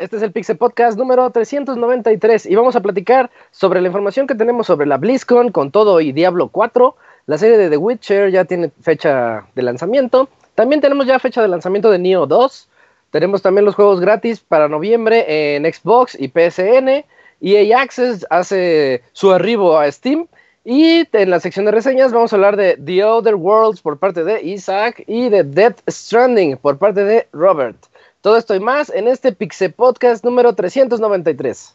Este es el Pixel Podcast número 393 y vamos a platicar sobre la información que tenemos sobre la BlizzCon con todo y Diablo 4. La serie de The Witcher ya tiene fecha de lanzamiento. También tenemos ya fecha de lanzamiento de Neo 2. Tenemos también los juegos gratis para noviembre en Xbox y PSN. EA Access hace su arribo a Steam. Y en la sección de reseñas vamos a hablar de The Other Worlds por parte de Isaac y de Death Stranding por parte de Robert. Todo esto y más en este Pixel Podcast número 393.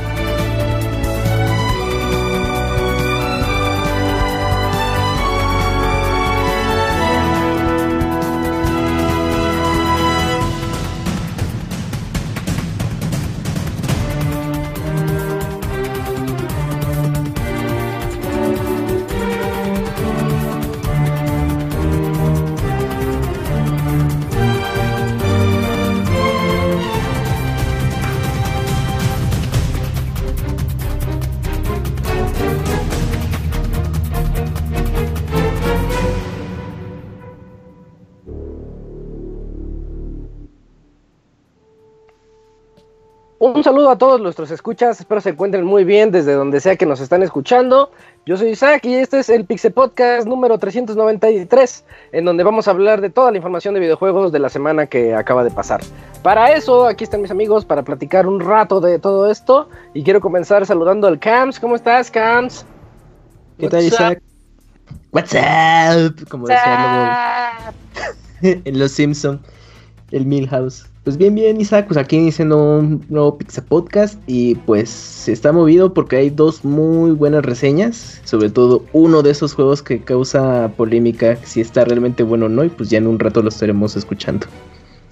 A todos nuestros escuchas, espero se encuentren muy bien desde donde sea que nos están escuchando. Yo soy Isaac y este es el Pixel Podcast número 393, en donde vamos a hablar de toda la información de videojuegos de la semana que acaba de pasar. Para eso, aquí están mis amigos para platicar un rato de todo esto y quiero comenzar saludando al Cams. ¿Cómo estás, Cams? ¿Qué tal, Isaac? What's up? Como decía en Los Simpson, el Milhouse. Pues bien, bien, Isaac, pues aquí iniciando un nuevo Pixel Podcast y pues se está movido porque hay dos muy buenas reseñas, sobre todo uno de esos juegos que causa polémica, si está realmente bueno o no, y pues ya en un rato lo estaremos escuchando,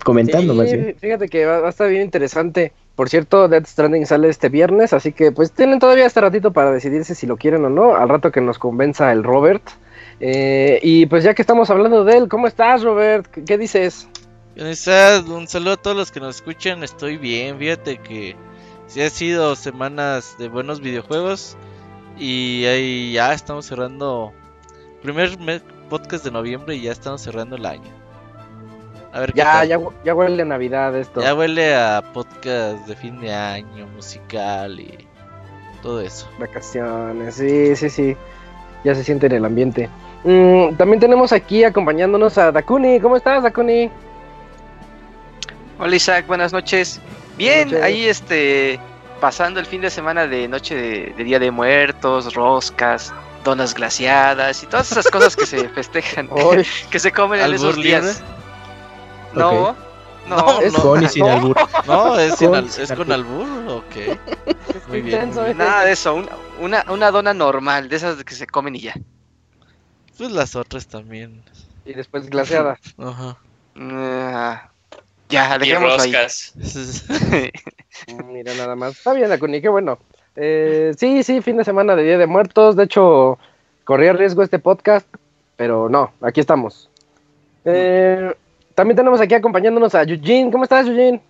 comentando Sí, más bien. Fíjate que va, va a estar bien interesante. Por cierto, Death Stranding sale este viernes, así que pues tienen todavía este ratito para decidirse si lo quieren o no, al rato que nos convenza el Robert. Eh, y pues ya que estamos hablando de él, ¿cómo estás, Robert? ¿Qué, qué dices? Un saludo a todos los que nos escuchan. Estoy bien, fíjate que sí ha sido semanas de buenos videojuegos. Y ahí ya estamos cerrando. Primer me- podcast de noviembre y ya estamos cerrando el año. A ver Ya, ya, ya huele a Navidad esto. Ya huele a podcast de fin de año, musical y todo eso. Vacaciones, sí, sí, sí. Ya se siente en el ambiente. Mm, también tenemos aquí acompañándonos a Dakuni. ¿Cómo estás, Dakuni? Hola Isaac, buenas noches. Bien, noches. ahí este pasando el fin de semana de noche de, de Día de Muertos, roscas, donas glaciadas y todas esas cosas que se festejan, que se comen en ¿Albur esos días. libre? No, Ok. no, No, es- no. Con y sin no. albur. No, es, Con- al- es con albur, ok. Muy bien. intenso, muy eh. bien. nada de eso, una, una, una dona normal, de esas que se comen y ya. Pues las otras también. Y después glaseada. Ajá. Ah, ya, Y dejémoslo ahí. roscas. Mm, Mira, nada más. Está bien, Dakuni, qué bueno. Eh, sí, sí, fin de semana de Día de Muertos. De hecho, corría riesgo este podcast, pero no, aquí estamos. Eh, también tenemos aquí acompañándonos a Eugene. ¿Cómo estás, Eugene?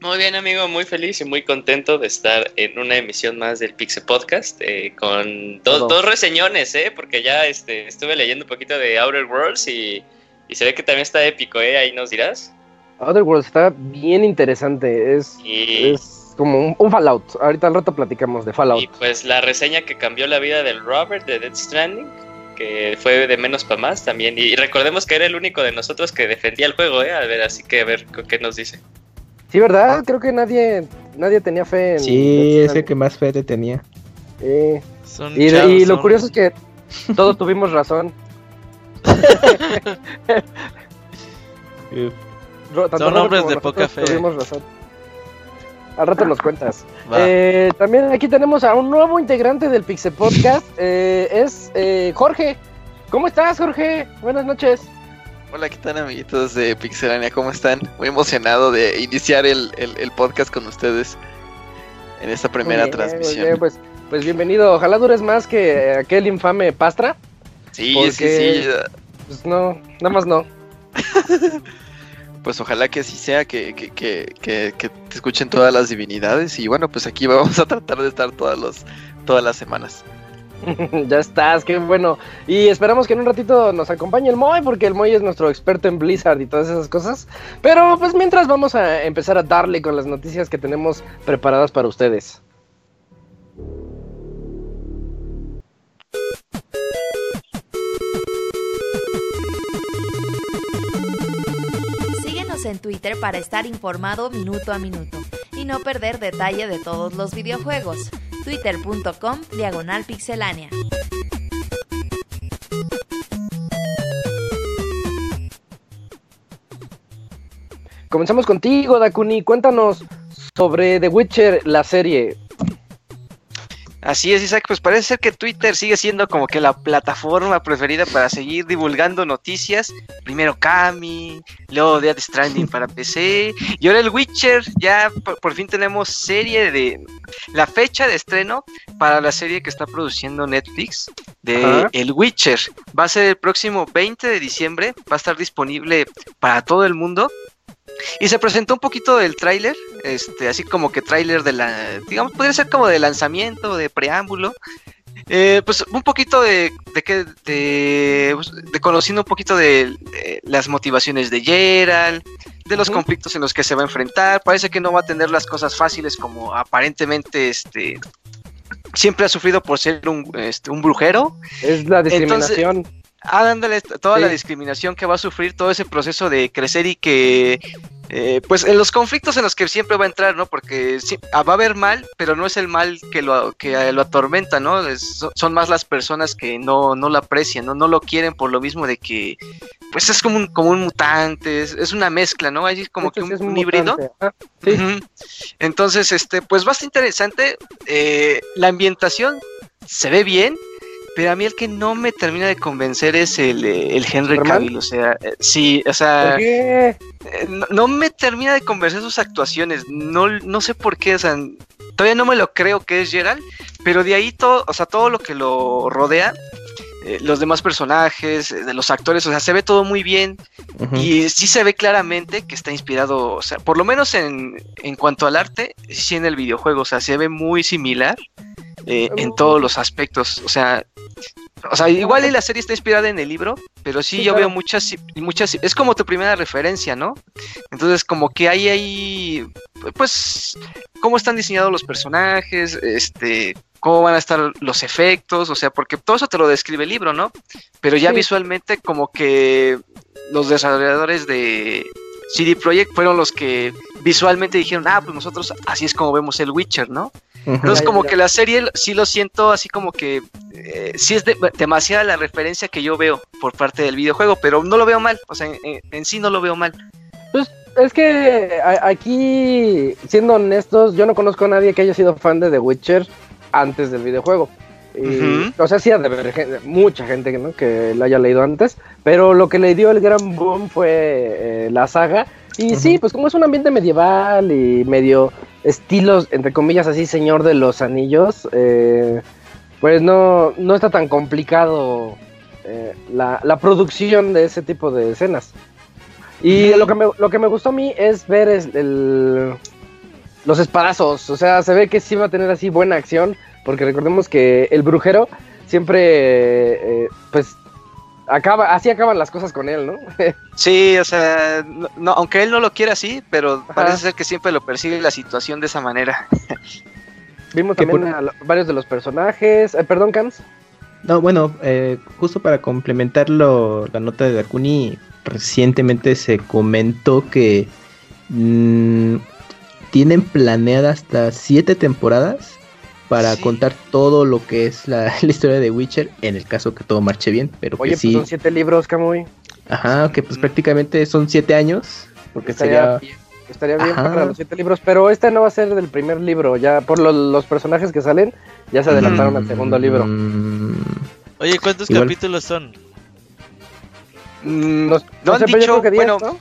Muy bien, amigo, muy feliz y muy contento de estar en una emisión más del Pixel Podcast eh, con do- Todo. dos reseñones, ¿eh? Porque ya este, estuve leyendo un poquito de Outer Worlds y, y se ve que también está épico, ¿eh? Ahí nos dirás. Other Worlds está bien interesante. Es, Y, es como un, un Fallout. Ahorita al rato platicamos de Fallout. y pues la reseña que cambió la vida del Robert de Death Stranding. que fue de menos para más también. Y recordemos que era el único de nosotros que defendía el juego, ¿eh? A ver, así que a ver qué nos dice. Sí, ¿verdad? Creo que nadie nadie tenía fe en... Sí, es el que más fe te tenía. y, lo curioso es que todos tuvimos razón. Son hombres de poca fe. Tuvimos razón. Al rato nos cuentas. Eh, también aquí tenemos a un nuevo integrante del Pixel Podcast. Eh, es eh, Jorge. ¿Cómo estás, Jorge? Buenas noches. Hola, ¿qué tal, amiguitos de Pixelania? ¿Cómo están? Muy emocionado de iniciar el, podcast con ustedes en esta primera transmisión. pues, pues bienvenido. Ojalá dures más que aquel infame Pastra. Sí, sí, sí. Pues no, nada más no. pues ojalá que así sea, que, que, que, te escuchen todas las divinidades. Y bueno, pues aquí vamos a tratar de estar todas, los, todas las semanas. ya estás, qué bueno. Y esperamos que en un ratito nos acompañe el Moy, porque el Moy es nuestro experto en Blizzard y todas esas cosas. Pero pues mientras vamos a empezar a darle con las noticias que tenemos preparadas para ustedes. En Twitter para estar informado minuto a minuto y no perder detalle de todos los videojuegos. Twitter.com Diagonal Pixelánea. Comenzamos contigo, Dakuni. Cuéntanos sobre The Witcher, la serie. Así es, Isaac, pues parece ser que Twitter sigue siendo como que la plataforma preferida para seguir divulgando noticias. Primero Kami, luego Death Stranding para PC, y ahora el Witcher, ya por, fin tenemos serie de... La fecha de estreno para la serie que está produciendo Netflix de El Witcher. Va a ser el próximo 20 de diciembre, va a estar disponible para todo el mundo. Y se presentó un poquito del tráiler, este, así como que tráiler de la, digamos, podría ser como de lanzamiento, de preámbulo. Eh, pues un poquito de, de, que, de, pues, de, conociendo un poquito de las motivaciones de Gerald, de los conflictos en los que se va a enfrentar. Parece que no va a tener las cosas fáciles como aparentemente este siempre ha sufrido por ser un, este, un brujero. Es la discriminación. Ah, dándole toda la discriminación que va a sufrir, todo ese proceso de crecer y que, eh, pues en los conflictos en los que siempre va a entrar, ¿no? Porque ah, va a haber mal, pero no es el mal que lo, que lo atormenta, ¿no? son más las personas que no, no lo aprecian, ¿no? No lo quieren por lo mismo de que, pues es como un, como un mutante, es, una mezcla, ¿no? Hay como que un, híbrido. Entonces, este, pues bastante interesante. Eh, la ambientación se ve bien pero a mí el que no me termina de convencer es el, eh, el Henry Cavill, o sea, eh, sí, o sea, eh, no, me termina de convencer sus actuaciones, no, no sé por qué, o sea, todavía no me lo creo que es Gerald, pero de ahí todo, o sea, todo lo que lo rodea, los demás personajes, de los actores, o sea, se ve todo muy bien y sí se ve claramente que está inspirado, o sea, por lo menos en, en cuanto al arte, sí en el videojuego, o sea, se ve muy similar. En todos los aspectos. O sea, o sea, igual la serie está inspirada en el libro, pero sí, yo veo muchas, muchas, es como tu primera referencia, ¿no? Entonces, como que hay ahí, pues, cómo están diseñados los personajes, este, cómo van a estar los efectos, o sea, porque todo eso te lo describe el libro, ¿no? Pero ya visualmente, como que los desarrolladores de CD Projekt fueron los que visualmente dijeron, ah, pues nosotros así es como vemos el Witcher, ¿no? Entonces como que la serie sí lo siento así como que eh, sí es demasiada la referencia que yo veo por parte del videojuego, pero no lo veo mal, o sea, en, sí no lo veo mal. Pues es que aquí, siendo honestos, yo no conozco a nadie que haya sido fan de The Witcher antes del videojuego. O sea, sí ha de haber mucha gente ¿no? que la haya leído antes, pero lo que le dio el gran boom fue eh, la saga. Y sí, pues como es un ambiente medieval y medio estilos, entre comillas, así, Señor de los Anillos, eh, pues no, no está tan complicado eh, la, la, producción de ese tipo de escenas. Y lo, que me, lo que me gustó a mí es ver el, los espadazos, o sea, se ve que sí va a tener así buena acción, porque recordemos que el brujero siempre, eh, pues acaba, así acaban las cosas con él, ¿no? sí, o sea, no, aunque él no lo quiera así, pero parece ser que siempre lo persigue la situación de esa manera. Vimos también a varios de los personajes. Eh, perdón, Cams. No, bueno, eh, justo para complementarlo, la nota de Dakuni, recientemente se comentó que mmm, tienen planeadas hasta siete temporadas para Sí. contar todo lo que es la, la historia de Witcher, en el caso que todo marche bien, pero Oye, que pues sí, son siete libros, Camuy. ajá, que pues Mm. prácticamente son siete años, porque estaría sería... bien, estaría bien Ajá. para los siete libros, pero este no va a ser del primer libro, ya por lo- los personajes que salen, ya se adelantaron al segundo libro. Mm, Oye, ¿cuántos Igual. capítulos son? Mm, Nos- no han sé, pero yo dicho, creo que diez, bueno, ¿no?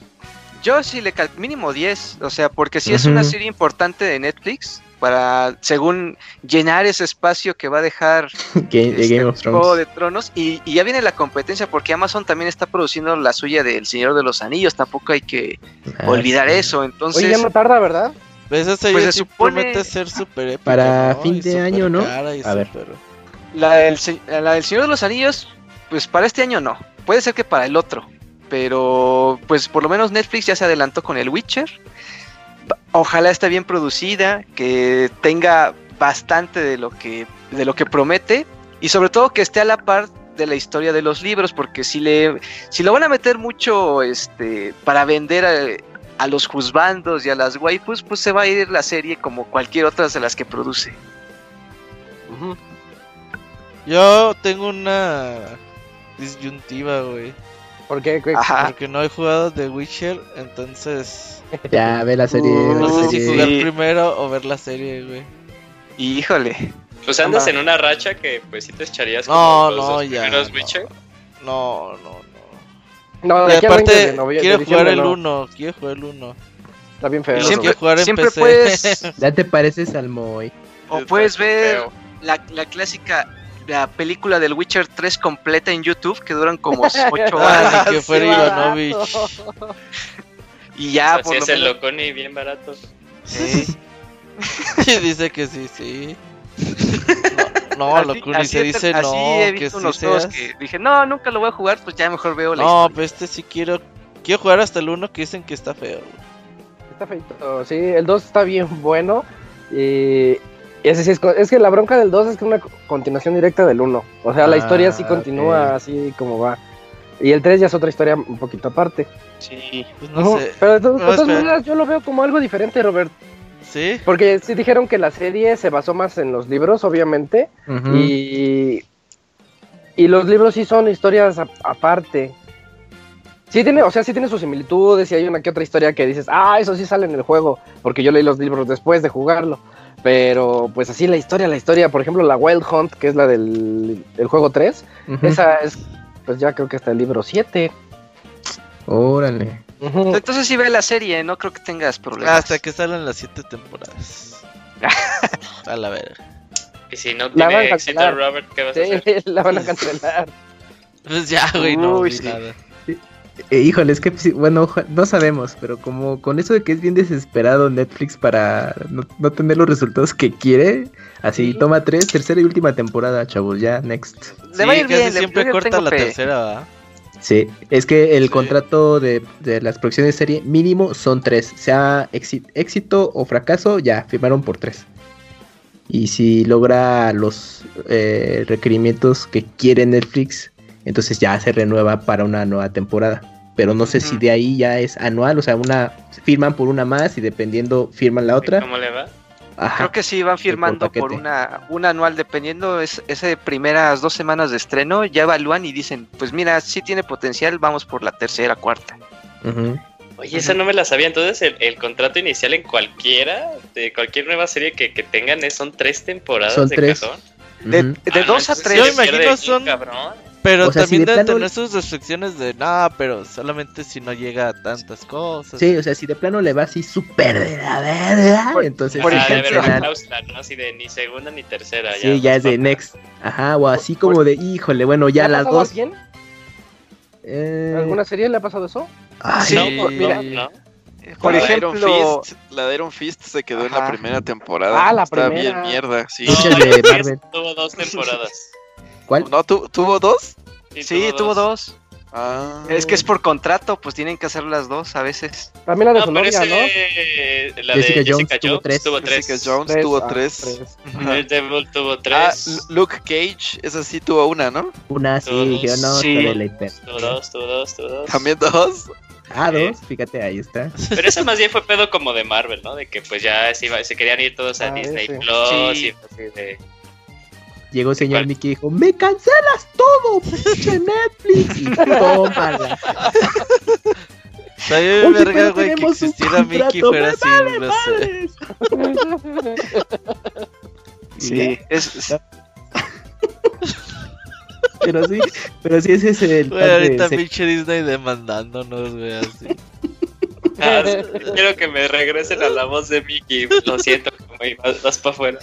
yo sí le cal mínimo 10, o sea, porque sí es una serie importante de Netflix para, según llenar ese espacio que va a dejar este, Game of Juego de Tronos y, y ya viene la competencia porque Amazon también está produciendo la suya del Señor de los Anillos, tampoco hay que Ah, olvidar sí. eso, entonces Oye, ya no tarda, ¿verdad? Pues esa Pues se supone- promete ser súper épica, Para ¿no? fin de año, ¿no? A ver. la del, la del Señor de los Anillos, pues para este año no, puede ser que para el otro, pero pues por lo menos Netflix ya se adelantó con el Witcher, ojalá esté bien producida, que tenga bastante de lo que, de lo que promete y sobre todo que esté a la par de la historia de los libros, porque si le si lo van a meter mucho este para vender a, a los juzbandos y a las waifus, pues se va a ir la serie como cualquier otra de las que produce. Yo tengo una disyuntiva, güey. ¿Por qué? ¿Qué? Ajá. Porque no he jugado The Witcher, entonces Ya, ve la serie. Uh, no sé si jugar primero o ver la serie, güey. Híjole, Pues andas Anda. en una racha que pues sí te echarías No, como los no, dos ya. primeros no. Witcher. No, no, no. No, Y de aquí al 20 de aparte, novie- quiero jugar el no. 1, quiero jugar el 1. Está bien feo. Siempre, quiero jugar en siempre PC. puedes Ya te pareces al Moy. o puedes ver la, la clásica la película del Witcher 3 completa en YouTube que duran como 8 Ah, horas ni que fuera Sí, Ivanovich. y ya Así por lo es el menos Loconi bien barato. Sí. Y dice que sí, sí. No, no Así- así se dice así no, he que visto sí unos seas. que dije, no, nunca lo voy a jugar, pues ya mejor veo la No, historia. pues este sí quiero. Quiero jugar hasta el 1 que dicen que está feo. güey. Está feito. Sí, el 2 está bien bueno. Y ese sí es, que la bronca del 2 es que es una co- continuación directa del 1. O sea, la Ah, historia sí continúa así como va. Y el 3 ya es otra historia un poquito aparte. Sí. Pues no Ujú, sé. Pero de, to- de No, todas maneras yo lo veo como algo diferente, Robert. ¿Sí? Porque sí dijeron que la serie se basó más en los libros, obviamente. Y, y los libros sí son historias a- aparte. Sí tiene, o sea, sí tiene sus similitudes y hay una que otra historia que dices, ah, eso sí sale en el juego, porque yo leí los libros después de jugarlo. Pero pues así la historia, la historia, por ejemplo, la Wild Hunt, que es la del el juego 3, Ujú. esa es, pues ya creo que está el libro 7. Órale. Entonces sí ve la serie, no creo que tengas problemas. Hasta que salen las 7 temporadas. A la verga. Y si no La van a tiene éxito cancelar. Robert, ¿qué vas a hacer? Sí, la van a cancelar. Pues ya, güey, no Uy, vi sí. nada. Eh, híjole, es que sí, bueno, no sabemos, pero como con eso de que es bien desesperado Netflix para no, no tener los resultados que quiere, así Sí. toma tres, tercera y última temporada, chavos, ya, next. Le va a ir casi bien, siempre corta la fe. tercera, ¿verdad? Sí, es que el Sí. contrato de, de las producciones de serie mínimo son tres, sea éxito, éxito o fracaso, ya, firmaron por tres. Y si logra los eh, requerimientos que quiere Netflix, entonces ya se renueva para una nueva temporada. Pero no sé si de ahí ya es anual, o sea, una firman por una más y dependiendo firman la otra. ¿Cómo le va? Ajá. Creo que sí van firmando por una, una anual, dependiendo es, ese primeras dos semanas de estreno, ya evalúan y dicen, pues mira, sí tiene potencial, vamos por la tercera, cuarta. Oye, esa no me la sabía. Entonces, el, el contrato inicial en cualquiera, de cualquier nueva serie que, que tengan, es, son tres temporadas Son de tres. cajón. De, Ah, no, dos a tres. Yo imagino son- cabrón. Pero O sea, si también de deben plano- tener sus restricciones de nada, pero solamente si no llega a tantas cosas. Sí, o sea, si de plano le va así súper de la verga, Por- entonces por cláusula, ¿no? Así de ni segunda ni tercera. Sí, ya es de next. Ajá, o así como de, híjole, bueno, ya ¿Le ha las dos. alguien? eh, ¿Alguna serie le ha pasado eso? ay, Sí, No, Sí. mira, no. Por la de Iron ejemplo, Fist, la de Iron Fist se quedó en la primera temporada. Ah, la Está primera. bien mierda, sí. No, de Marvel. Tuvo dos temporadas. ¿Cuál? ¿No tu- tuvo dos? sí, tuvo dos. Ah. Es que es por contrato, pues tienen que hacer las dos a veces. También la de su novia, ¿no? La Jessica de Jones Jessica Jones tuvo tres. Tuvo tres. Jessica Jones tuvo ah, tres. El Devil tuvo tres. Ah, Luke Cage, esa sí tuvo una, ¿no? Una sí, yo no, sí. Tuvo dos, tuvo dos, tuvo dos. ¿También dos? Ah, dos, fíjate, ahí está. Pero eso más bien fue pedo como de Marvel, ¿no? De que pues ya se, iba, se querían ir todos a ah, Disney Plus y así de... Llegó el señor Mickey y dijo, ¡Me cancelas todo, pinche Netflix! Y tómala. Está bien verga, güey, que existiera Mickey fuera así, no sé. Sí, es... pero sí, pero sí ese es el... Güey, ahorita pinche Disney demandándonos, güey, así. Ah, quiero que me regresen a la voz de Mickey, lo siento, como vas, vas para afuera.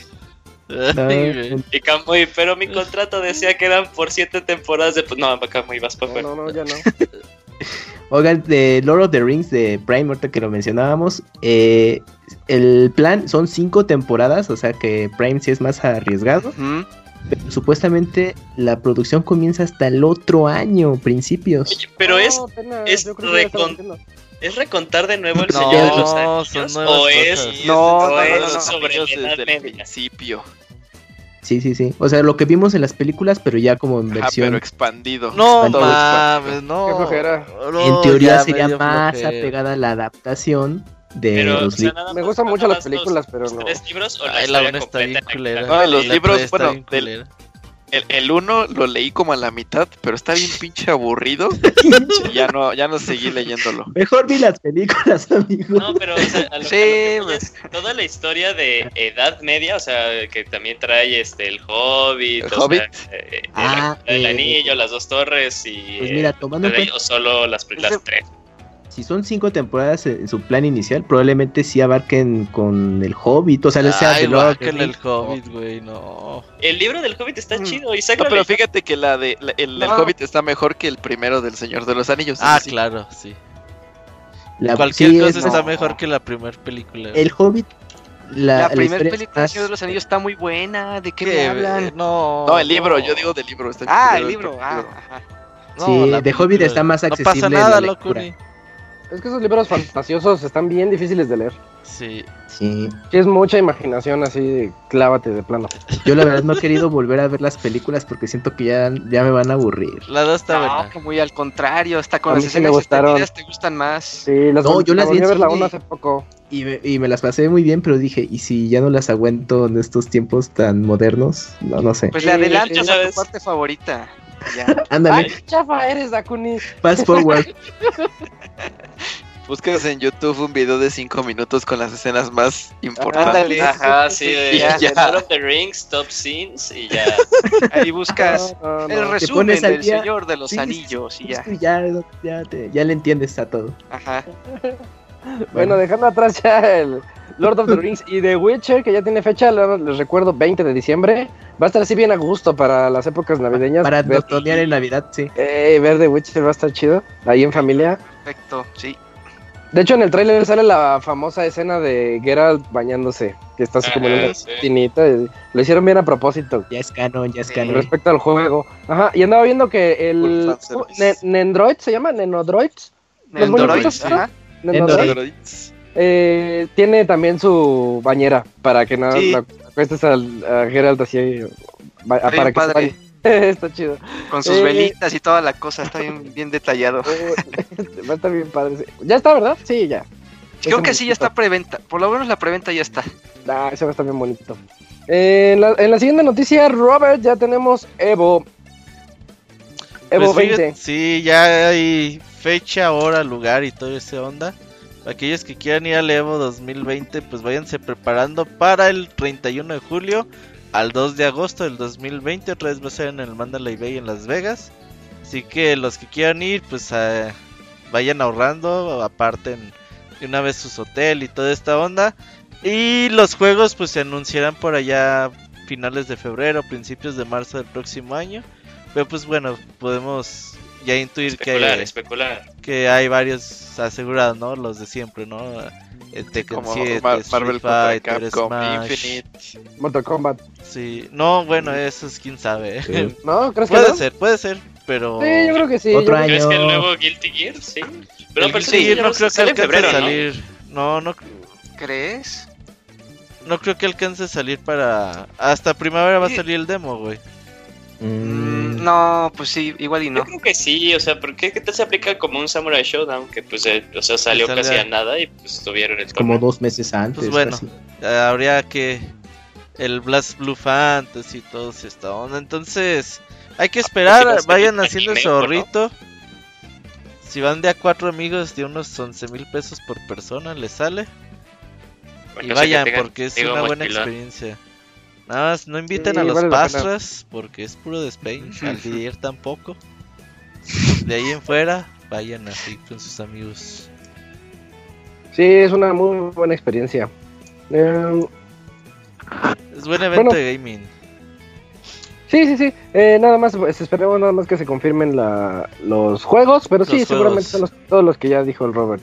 y pero mi contrato decía que eran por siete temporadas de... No, Kamui, vas para afuera. No, no, ya no. Oigan, de Lord of the Rings de Prime, ahorita que lo mencionábamos, eh, el plan son cinco temporadas, o sea que Prime sí es más arriesgado. Pero supuestamente la producción comienza hasta el otro año, principios. pero es, es, ¿Es recontar de nuevo el Señor de los Anillos? ¿O es, no, no, no, sobre el principio? Sí, sí, sí. O sea, lo que vimos en las películas, pero ya como en versión. pero expandido. No mames, no. en teoría sería más apegada a la adaptación de los libros. Me gustan mucho las películas, pero no. ¿Tres libros o la, Ay, la una está bien culera. No, los libros, bueno, del, el, el uno lo leí como a la mitad, pero está bien pinche aburrido. y ya no, ya no seguí leyéndolo. Mejor vi las películas, amigo. No, pero o sea, a lo, sí, pues. toda la historia de Edad Media, o sea, que también trae este el Hobbit, ¿El Hobbit? Eh, ah, el, Anillo, las dos torres y pues mira, tomando eh, o solo las, las tres si son cinco temporadas en su plan inicial, probablemente sí abarquen con el Hobbit. O sea, les sea el Hobbit, güey, no. El libro del Hobbit está mm. chido. Y no, pero fíjate que la de el, Hobbit está mejor que el primero del Señor de los Anillos. Ah, claro, sí. Cualquier cosa está mejor que la primera película. El Hobbit. La, primera película del Señor de los Anillos está muy buena. ¿De qué, me hablan? No, no, el libro, yo digo del libro. ah, el libro. Ah, ajá. sí, de Hobbit está más accesible. No pasa nada, loco. Es que esos libros fantasiosos están bien difíciles de leer. Sí. Sí. es mucha imaginación así, clávate de plano. Yo la verdad no he querido volver a ver las películas porque siento que ya, ya me van a aburrir. La dos está no, buena. muy al contrario, está con las escenas me te gustan más. Sí, las no, yo las vi a ver la una hace poco. Y me, y me las pasé muy bien, pero dije, ¿y si ya no las aguento en estos tiempos tan modernos? No, no sé. Pues le adelanto a tu parte favorita. Ya. Ándale. Ay, chafa eres, Dakuni. Fast forward. Buscas en YouTube un video de 5 minutos con las escenas más importantes. Ajá, sí, de, ya. Lord of the Rings, Top Scenes y ya. Ahí buscas el resumen del Señor de los Anillos y ya. Ya, ya, ya le entiendes a todo. Ajá. Bueno, dejando atrás ya el Lord of the Rings y The Witcher, que ya tiene fecha, les recuerdo, 20 de diciembre. Va a estar así bien a gusto para las épocas navideñas. Para dotonear en Navidad, sí. Eh, ver The Witcher va a estar chido, ahí en familia. Perfecto, sí. De hecho, en el tráiler sale la famosa escena de Geralt bañándose, que está así como en una tinita. Lo hicieron bien a propósito. Ya es canon, ya es canon. Respecto al juego. Ajá, y andaba viendo que el... Nendroid se llama, Nenodroids. Nendroids, ajá. Nendroids. Eh, tiene también su bañera para que no, sí. acuestes a Geralt así. Para que padre. está chido. Con sus eh, velitas y toda la cosa, está bien, bien detallado. Va a estar bien padre. Ya está, ¿verdad? Sí, ya. Creo que sí, ya está preventa. Por lo menos la preventa ya está. Ah, eso va a estar bien bonito. en, la, en, la, siguiente noticia, Robert, ya tenemos Evo. Evo 20. Pues sí, ya hay fecha, hora, lugar y todo ese onda. Aquellos que quieran ir al Evo 2020, pues váyanse preparando para el 31 de julio al 2 de agosto del 2020. Otra vez va a ser en el Mandalay Bay en Las Vegas. Así que los que quieran ir, pues eh, vayan ahorrando, aparten de una vez sus hotel y toda esta onda. Y los juegos pues se anunciarán por allá finales de febrero, principios de marzo del próximo año. Pero pues bueno, podemos ya intuir que, que hay varios asegurados, ¿no? Los de siempre, ¿no? Tekken Como 7, Marvel Fighter, Capcom, Smash. Mortal Kombat. Sí, no, bueno, eso es quién sabe. ¿No? ¿Crees puede que no? ser, puede ser. pero... Sí, yo creo que sí. ¿Otro año? ¿Crees que el nuevo Guilty Gear? Sí. Pero el Guilty Gear no creo que alcance a salir. ¿no? no, no. ¿Crees? No creo que alcance a salir para... Hasta primavera va a salir el demo, güey. Mm, no, pues sí, igual y no. Yo creo que sí, o sea, porque qué tal se aplica como un Samurai Showdown? Que pues, eh, o sea, salió casi a nada y pues tuvieron el Como dos meses antes. Pues bueno, habría que el Blast Blue Fantasy y todo esta onda. Entonces, hay que esperar, vayan haciendo su ahorrito. Si van de a cuatro amigos de unos 11 mil pesos por persona, les sale. y vayan, porque es una buena experiencia. Nada más, no inviten a los pastras, porque es puro despeño. Al líder tampoco. De ahí en fuera, vayan así con sus amigos. Sí, es una muy buena experiencia. Eh, es buen evento de gaming. Sí, sí, sí. Eh, nada más, pues, esperemos nada más que se confirmen la, los juegos, pero sí, seguramente son todos los que ya dijo el Robert.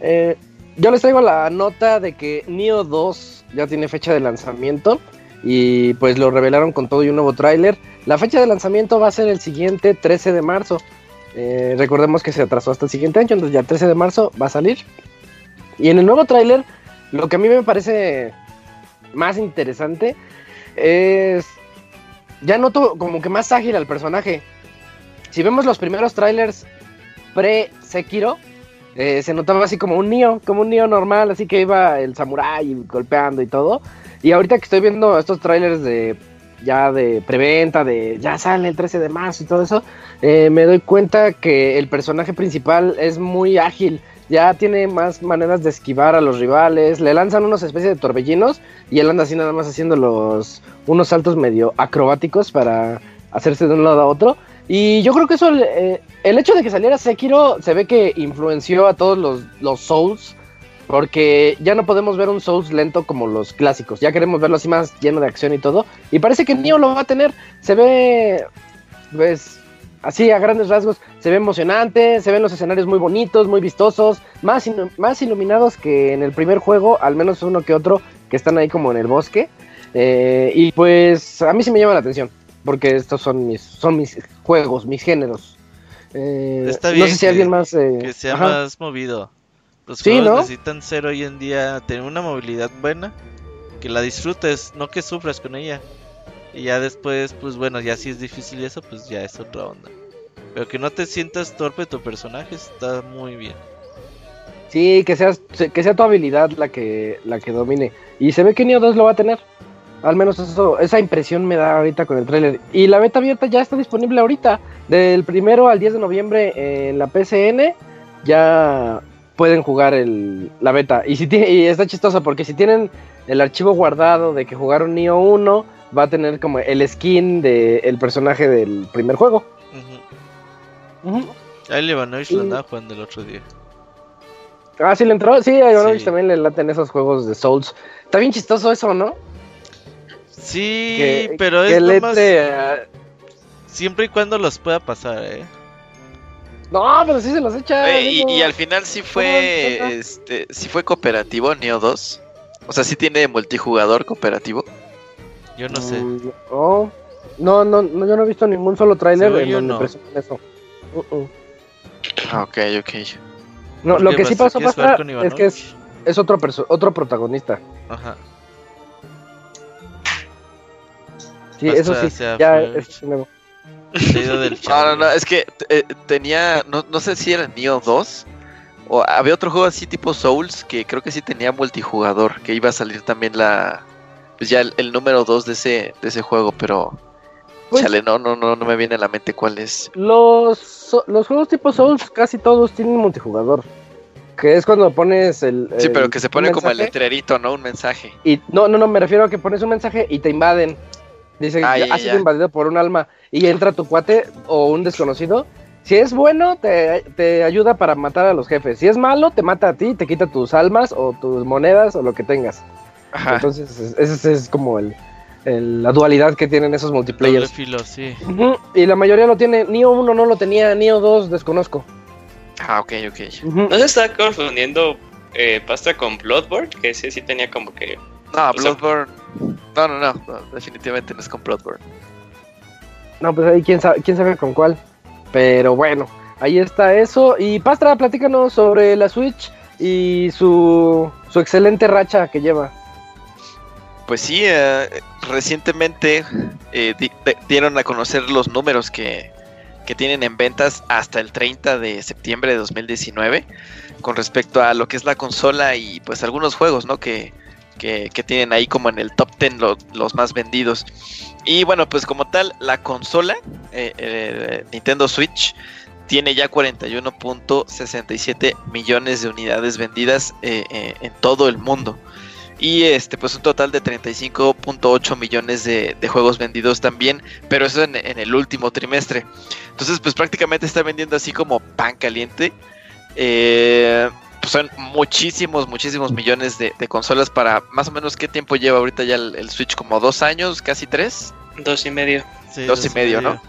Eh, yo les traigo la nota de que Neo 2 ya tiene fecha de lanzamiento y pues lo revelaron con todo y un nuevo tráiler. La fecha de lanzamiento va a ser el siguiente 13 de marzo. Eh, recordemos que se atrasó hasta el siguiente año, entonces ya el 13 de marzo va a salir. Y en el nuevo tráiler, lo que a mí me parece más interesante es ya noto como que más ágil al personaje. Si vemos los primeros trailers pre Sekiro, eh, se notaba así como un Nio, como un Nio normal, así que iba el samurái golpeando y todo. Y ahorita que estoy viendo estos trailers de ya de preventa, de ya sale el 13 de marzo y todo eso, eh, me doy cuenta que el personaje principal es muy ágil ya tiene más maneras de esquivar a los rivales, le lanzan unos especies de torbellinos y él anda así nada más haciendo los unos saltos medio acrobáticos para hacerse de un lado a otro. Y yo creo que eso, eh, el hecho de que saliera Sekiro se ve que influenció a todos los, los Souls, porque ya no podemos ver un Souls lento como los clásicos, ya queremos verlo así más lleno de acción y todo. Y parece que Neo lo va a tener, se ve, pues, así a grandes rasgos se ve emocionante, se ven los escenarios muy bonitos, muy vistosos, más, más iluminados que en el primer juego, al menos uno que otro que están ahí como en el bosque. Eh, y pues a mí sí me llama la atención, porque estos son mis, son mis juegos, mis géneros. Eh, Está bien no sé si que, alguien más... Eh, que sea más movido. Los juegos necesitan ser hoy en día, tener una movilidad buena, que la disfrutes, no que sufras con ella. Y ya después, pues bueno, ya si es difícil eso, pues ya es otra onda. Pero que no te sientas torpe tu personaje está muy bien. Sí, que seas, que sea tu habilidad la que, la que domine. Y se ve que Neo 2 lo va a tener. Al menos eso, esa impresión me da ahorita con el trailer. Y la beta abierta ya está disponible ahorita. Del primero al 10 de noviembre en la PCN ya pueden jugar el, la beta. Y, si y está chistoso porque si tienen el archivo guardado de que jugaron Neo 1 va a tener como el skin del personaje del primer juego. A Ivanovich lo andaba jugando el otro día. Ah, sí le entró. Sí, a Ivanovich también le laten esos juegos de Souls. Está bien chistoso eso, ¿no? Sí, pero es lo más... Siempre y cuando los pueda pasar, eh. No, pero sí se los echa. y, al final sí fue, este, sí fue cooperativo Neo 2. O sea, sí tiene multijugador cooperativo. Yo no sé. Mm, oh, no, no, no, yo no he visto ningún solo tráiler en donde no. eso. Uh -uh. Ah, ok, ok. No, lo que sí pasó pasa es que es, es otro, otro protagonista. Ajá. Sí, eso sí, ya es nuevo. no, no, no, es que eh, tenía, no, no sé si era Neo 2 o había otro juego así tipo Souls que creo que sí tenía multijugador, que iba a salir también la, pues ya el, número 2 de ese, de ese juego, pero pues chale, no, no, no, no me viene a la mente cuál es. Los, los juegos tipo Souls casi todos tienen multijugador. Que es cuando pones el. Sí, pero que se pone como el letrerito, ¿no? Un mensaje. Y no, no, no, me refiero a que pones un mensaje y te invaden. Dice, ah, has sido invadido por un alma y entra tu cuate o un desconocido. Si es bueno, te, te, ayuda para matar a los jefes. Si es malo, te mata a ti, te quita tus almas o tus monedas o lo que tengas. Entonces, ese es como el, la dualidad que tienen esos multiplayers. sí. Y la mayoría lo tiene. Neo 1 no lo tenía, Neo 2 desconozco. Ah, ok, ok. ¿No se está confundiendo eh, Pasta con Bloodborne? Que ese sí tenía como que. No, Bloodborne. No, no, no, Definitivamente no es con Bloodborne. No, pues ahí quién sabe, quién sabe con cuál. Pero bueno, ahí está eso. Y Pastra, platícanos sobre la Switch y su, su excelente racha que lleva. Pues sí, eh, recientemente eh, dieron a conocer los números que, que tienen en ventas hasta el 30 de septiembre de 2019 con respecto a lo que es la consola y pues algunos juegos, ¿no? Que, que, tienen ahí como en el top 10 los más vendidos. Y bueno, pues como tal, la consola, eh, eh, Nintendo Switch, tiene ya 41.67 millones de unidades vendidas eh, en todo el mundo. Y este, pues un total de 35.8 millones de, juegos vendidos también, pero eso en, el último trimestre. Entonces, pues prácticamente está vendiendo así como pan caliente. Eh, pues son muchísimos, muchísimos millones de, consolas para más o menos qué tiempo lleva ahorita ya el, Switch, como dos años, casi tres. Dos y medio. dos, y medio, ¿no?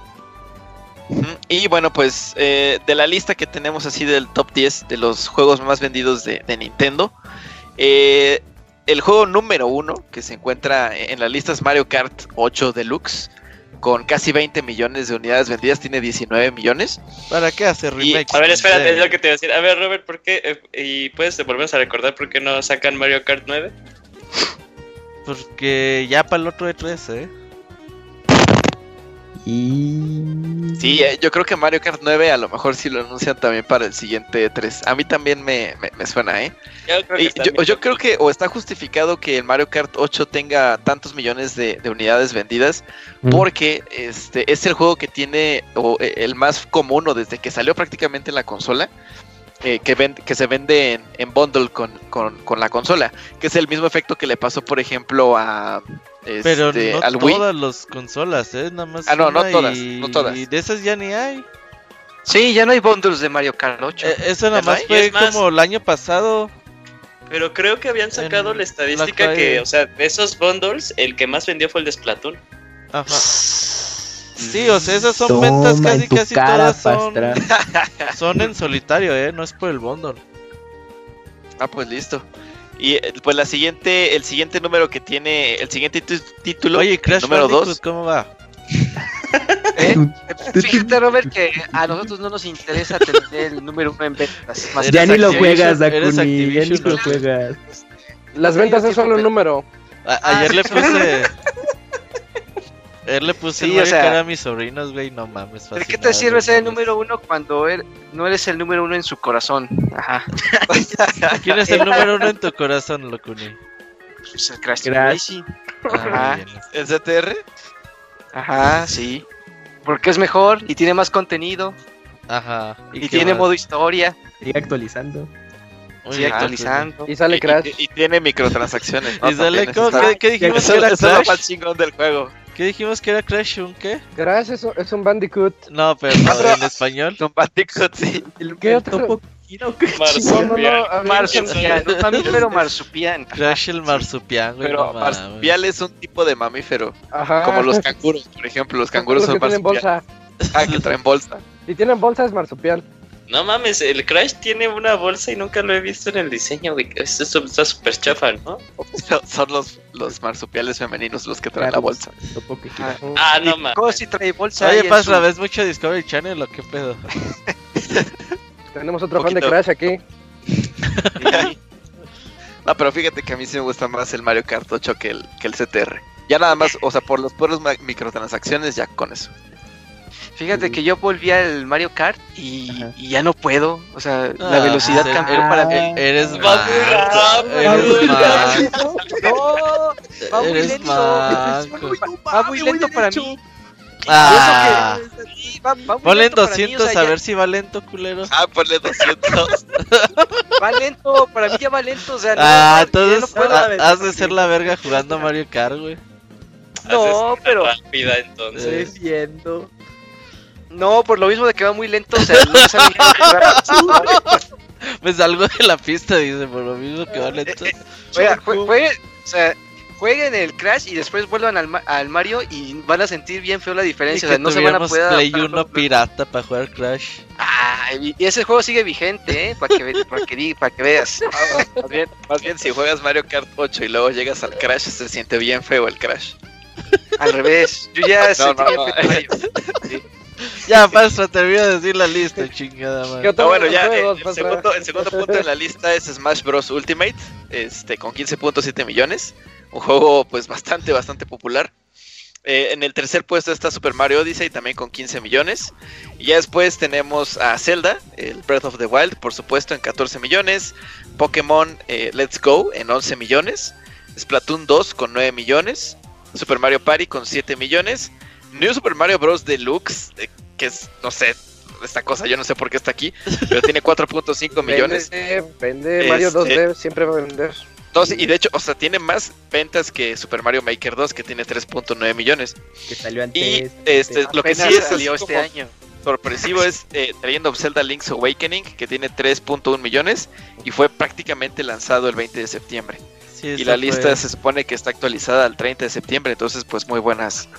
Y bueno, pues eh, de la lista que tenemos así del top 10 de los juegos más vendidos de, de Nintendo, eh, el juego número uno que se encuentra en la lista es Mario Kart 8 Deluxe. Con casi 20 millones de unidades vendidas, tiene 19 millones. ¿Para qué hacer remakes? a ver, espérate, es lo que te voy a decir. A ver, Robert, ¿por qué? Eh, ¿Y puedes volvernos a recordar por qué no sacan Mario Kart 9? Porque ya para el otro de 13, Sí, eh, yo creo que Mario Kart 9 a lo mejor sí lo anuncian también para el siguiente 3. A mí también me, suena, ¿eh? Yo creo, que, o está justificado que el Mario Kart 8 tenga tantos millones de, unidades vendidas porque este es el juego que tiene o, eh, el más común o desde que salió prácticamente en la consola. Eh, que, que se vende en, bundle con, con, la consola, que es el mismo efecto que le pasó, por ejemplo, a, pero este, no todas las consolas, ¿eh? Nada más. Ah, no, no todas, no todas. Y de esas ya ni hay. Sí, ya no hay bundles de Mario Kart 8. Eh, eso nada más fue como el año pasado. Pero creo que habían sacado la estadística que, o sea, de esos bundles, el que más vendió fue el de Splatoon. Ajá. Sí, o sea, esas son ventas casi, casi todas son, son en solitario, ¿eh? No es por el bundle. Ah, pues listo. Y eh, pues la siguiente, el siguiente número que tiene, el siguiente título, Oye, Crash número 2. ¿Cómo va? ¿Eh? Fíjate, Robert, que a nosotros no nos interesa tener el número uno en ventas. ya ni lo juegas, Dakuni, ya ni lo juegas. Las ventas es solo un número. ayer le puse él le puse sí, el a mis sobrinos, güey, no mames. ¿De qué te sirve ser el número uno cuando no eres el número uno en su corazón? Ajá. ¿Quién es el número uno en tu corazón, Locuni? Pues el Crash Racing. Ajá. ¿El CTR? Ajá, sí. Porque es mejor y tiene más contenido. Ajá. Y, tiene modo historia. Sigue actualizando. Sigue actualizando. Y sale Crash. Y, tiene microtransacciones. ¿Y sale ¿qué, ¿qué, dijimos que era Crash? Es chingón del juego. ¿Qué dijimos que era Crash? ¿Un qué? Crash es un, es un Bandicoot. No, pero no, en español. Un Bandicoot, sí. ¿El qué otro? Marsupial. Marsupial. Un mamífero marsupial. Crash el marsupial, güey. Pero marsupial es un tipo de mamífero. Ajá. Como los canguros, por ejemplo. Los canguros son marsupial. bolsa. Ah, que traen bolsa. Si tienen bolsa es marsupial. No mames, el Crash tiene una bolsa y nunca lo he visto en el diseño, güey. Esto está súper chafa, ¿no? Son los, los marsupiales femeninos los que traen la bolsa. Ah, ah no mames. ¿Cómo si trae bolsa? Oye, pasa, ¿ves mucho Discovery Channel o qué pedo? Tenemos otro fan de Crash aquí. no, pero fíjate que a mí sí me gusta más el Mario Kart 8 que el, que el CTR. Ya nada más, o sea, por los puros microtransacciones, ya con eso. Fíjate que yo volví al Mario Kart y, y ya no puedo. O sea, la ah, velocidad cambió para mí. Eres más Eres más No, va muy lento. Va muy lento para mí. Ah, ponle 200 a ver si va lento, culero. Ah, ponle 200. va lento, para mí ya va lento. O sea, no, ah, entonces no has de ser la verga jugando Mario Kart, güey. No, pero. Rápida, entonces. Estoy viendo. No, por lo mismo de que va muy lento, o sea, no Me salgo de la pista, dice, por lo mismo que va lento. Eh, eh, jueguen, o sea, jueguen el Crash y después vuelvan al, al, Mario y van a sentir bien feo la diferencia. o sea, no se van a poder. Play uno pirata para jugar Crash. Ah, y ese juego sigue vigente, ¿eh? Para que, para que, para que veas. más, bien, más bien, si juegas Mario Kart 8 y luego llegas al Crash, se siente bien feo el Crash. Al revés, yo ya no, sentí bien feo. Ya, pasa, termina de decir la lista, chingada madre. Ah, bueno, ya, eh, el, segundo, el segundo punto en la lista es Smash Bros. Ultimate, este, con 15.7 millones. Un juego, pues, bastante, bastante popular. Eh, en el tercer puesto está Super Mario Odyssey también con 15 millones. Y ya después tenemos a Zelda, el Breath of the Wild, por supuesto, en 14 millones. Pokémon eh, Let's Go en 11 millones. Splatoon 2 con 9 millones. Super Mario Party con 7 millones. New Super Mario Bros. Deluxe, eh, que es, no sé, esta cosa, yo no sé por qué está aquí, pero tiene 4.5 millones. Vende, Mario 2D, este, siempre va a vender y de hecho, o sea, tiene más ventas que Super Mario Maker 2, que tiene 3.9 millones. Que salió antes. Y este, lo que sí es, salió este año. Sorpresivo es eh, of Zelda Link's Awakening, que tiene 3.1 millones y fue prácticamente lanzado el 20 de septiembre. y la lista se supone que está actualizada al 30 de septiembre, entonces pues muy buenas,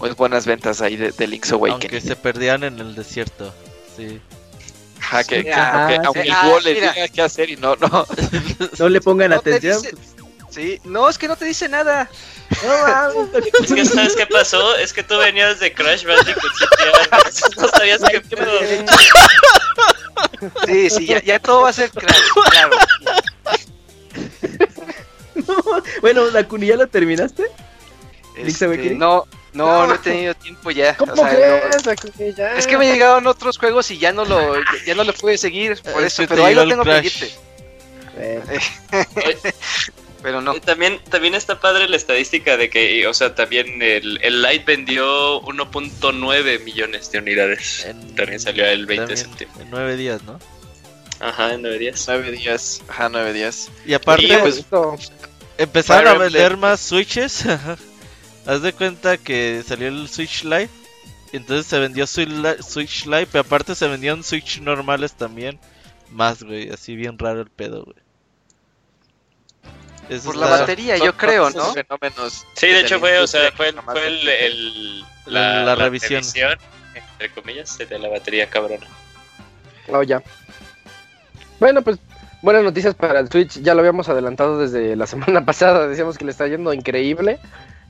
muy buenas ventas ahí de, de Link's Awakening. Aunque se perdían en el desierto, sí que, aunque el ah, le diga qué hacer y no, no. no le pongan atención. sí, no, es que no te dice nada. No, es que sabes qué pasó, es que tú venías de Crash Bandicoot no sabías qué pedo. Sí, sí, ya, ya todo va a ser Crash, claro. bueno, la cunilla la terminaste? Este, no, no, no he tenido tiempo ya. ¿Cómo o sea, Es que me llegaron otros juegos y ya no lo, ya no lo pude seguir, por eso, pero ahí lo tengo pendiente. pero no. También, también está padre la estadística de que, o sea, también el, el Light vendió 1.9 millones de unidades. también salió el 20 de septiembre. En 9 días, ¿no? Ajá, en 9 días. 9 días, ajá, 9 días. Y aparte, pues, empezaron a vender más Switches. Haz de cuenta que salió el Switch Lite. Y entonces se vendió Switch Lite. Pero aparte se vendían Switch normales también. Más, güey. Así bien raro el pedo, güey. Por la batería, yo creo, ¿no? Sí, de hecho fue, o sea, fue, fue el, la, la, revisión. entre comillas, de la batería cabrona. Oh, ya. Bueno, pues buenas noticias para el Switch. Ya lo habíamos adelantado desde la semana pasada. Decíamos que le está yendo increíble.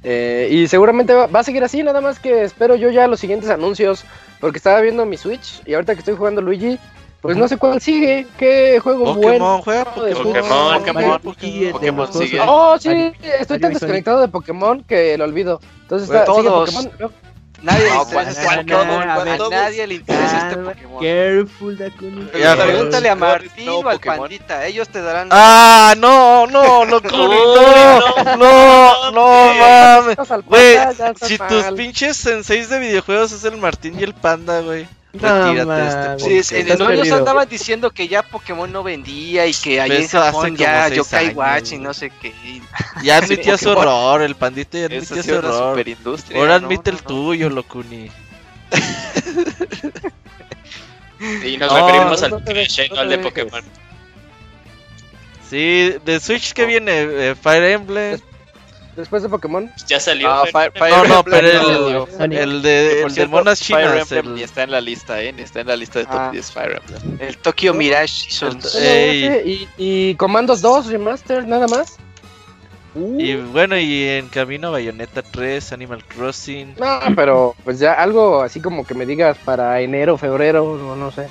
Eh, y seguramente va, a seguir así, nada más que espero yo ya los siguientes anuncios, porque estaba viendo mi Switch y ahorita que estoy jugando Luigi, pues no sé cuál sigue, qué juego bueno. Juega Pokémon, Pokémon, Pokémon, Pokémon, sigue. Oh, sí, estoy tan desconectado de Pokémon que lo olvido. Entonces está, sigue Pokémon. Nadie, no, le interesa, nadie le interesa este Pokémon. Careful, Dakuni. pregúntale a Martín o al Pandita, ellos te darán. Ah, no, no, no, no, no, no, mames. Güey, si tus pinches senseis de videojuegos es el Martín y el Panda, güey. Retírate este sí, en no, ellos andaban diciendo que ya Pokémon no vendía y que ahí en Japón ya Yokai Watch y no sé qué. Ya admitió su error, el pandita ya admitió su error. Ahora admite el tuyo, Locuni. y nos referimos al no de Pokémon. Sí, de Switch que viene eh, Fire Emblem. Después de Pokémon. Ya salió. Ah, Fire, no, no, pero el, el, de, el de monas chinas. Fire Emblem está en la lista, ¿eh? Está en la lista de top 10 ah. Fire Emblem. El Tokyo Mirage hizo y, y Comandos 2 Remaster, nada más. Y bueno, y en camino Bayonetta 3, Animal Crossing. No, pero pues ya algo así como que me digas para enero, febrero, no, no sé.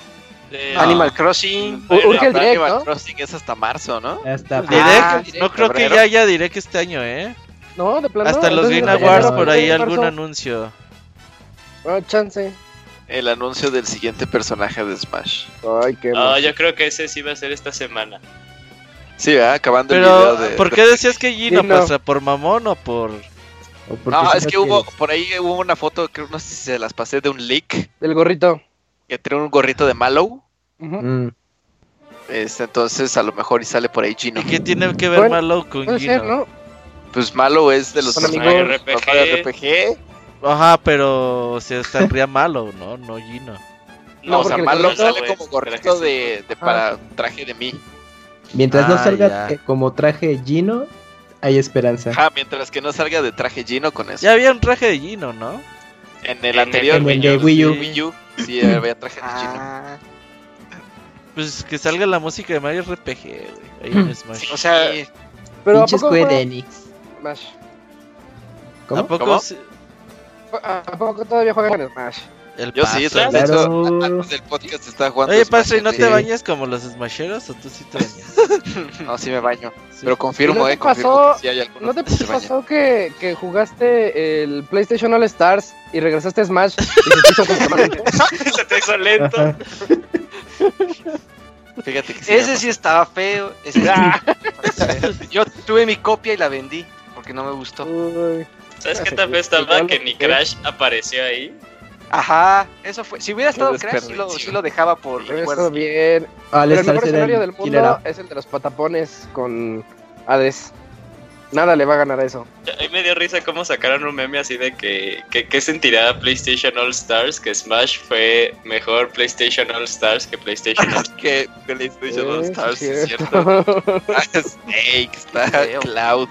Animal Crossing. Animal Crossing es hasta marzo, ¿no? Hasta direct, no creo que ya haya Direct este año, ¿eh? No, de plano. Hasta los Game Awards por ahí algún anuncio. Oh, chance. El anuncio del siguiente personaje de Smash. Ay, qué No, yo creo que ese sí va a ser esta semana. Sí, acabando el video de. ¿Por qué decías que Gino pasa? ¿Por mamón o por.? no, es que hubo, por ahí hubo una foto, creo, no sé si se las pasé, de un leak. Del gorrito. Que tiene un gorrito de Mallow. Uh este, entonces a lo mejor y sale por ahí Gino. ¿Y qué tiene que ver Mallow con Gino? ¿no? Pues malo es de los amigos RPG. RPG. Ajá, pero o sea, estaría malo, ¿no? No Gino. No, o sea, malo sale como gorrito de, de para ah. traje de mí. Mientras no ah, salga como traje Gino, hay esperanza. Ajá, mientras que no salga de traje Gino con eso. Ya había un traje de Gino, ¿no? En el anterior en el de Wii U. Sí, había traje de Gino. Ah. Pues que salga la música de Mario RPG, güey. Ahí en Smash. o sea, pero ¿a poco Square Enix. Smash. ¿Cómo? ¿A poco, ¿A poco todavía juegan en Smash? El Yo sí, claro. antes del podcast estaba jugando. Oye, Pastre, ¿no te bañas como los smasheros o tú sí te bañas? no, sí me baño. Pero confirmo, ¿No te eh. Pasó, si hay ¿No te pasó que, que, jugaste el PlayStation All Stars y regresaste a Smash y se te hizo Se te hizo lento. Fíjate que Ese sí estaba feo. Ese ah. Yo tuve mi copia y la vendí porque no me gustó. ¿Sabes qué tan estaba que ni Crash apareció ahí? Ajá, eso fue. Si hubiera estado Crash, sí lo, dejaba por recuerdo. bien. Ah, el mejor escenario del mundo es el de los patapones con Hades. Nada le va a ganar a eso. A mí me dio risa cómo sacaron un meme así de que, ¿qué sentirá PlayStation All Stars? Que Smash fue mejor PlayStation All Stars que PlayStation All Stars. que PlayStation All Stars, es cierto. Snake, está Cloud.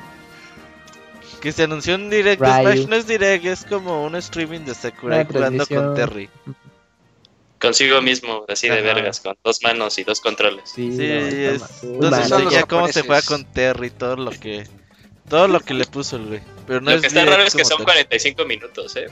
Que se anunció un direct de Smash, no es direct, es como un streaming de Sakurai jugando con Terry. Consigo mismo, así de vergas, con dos manos y dos controles. Sí, es. Entonces ya cómo se juega con Terry, todo lo que todo lo que le puso el güey. Pero no lo que está raro es que son 45 minutos, eh.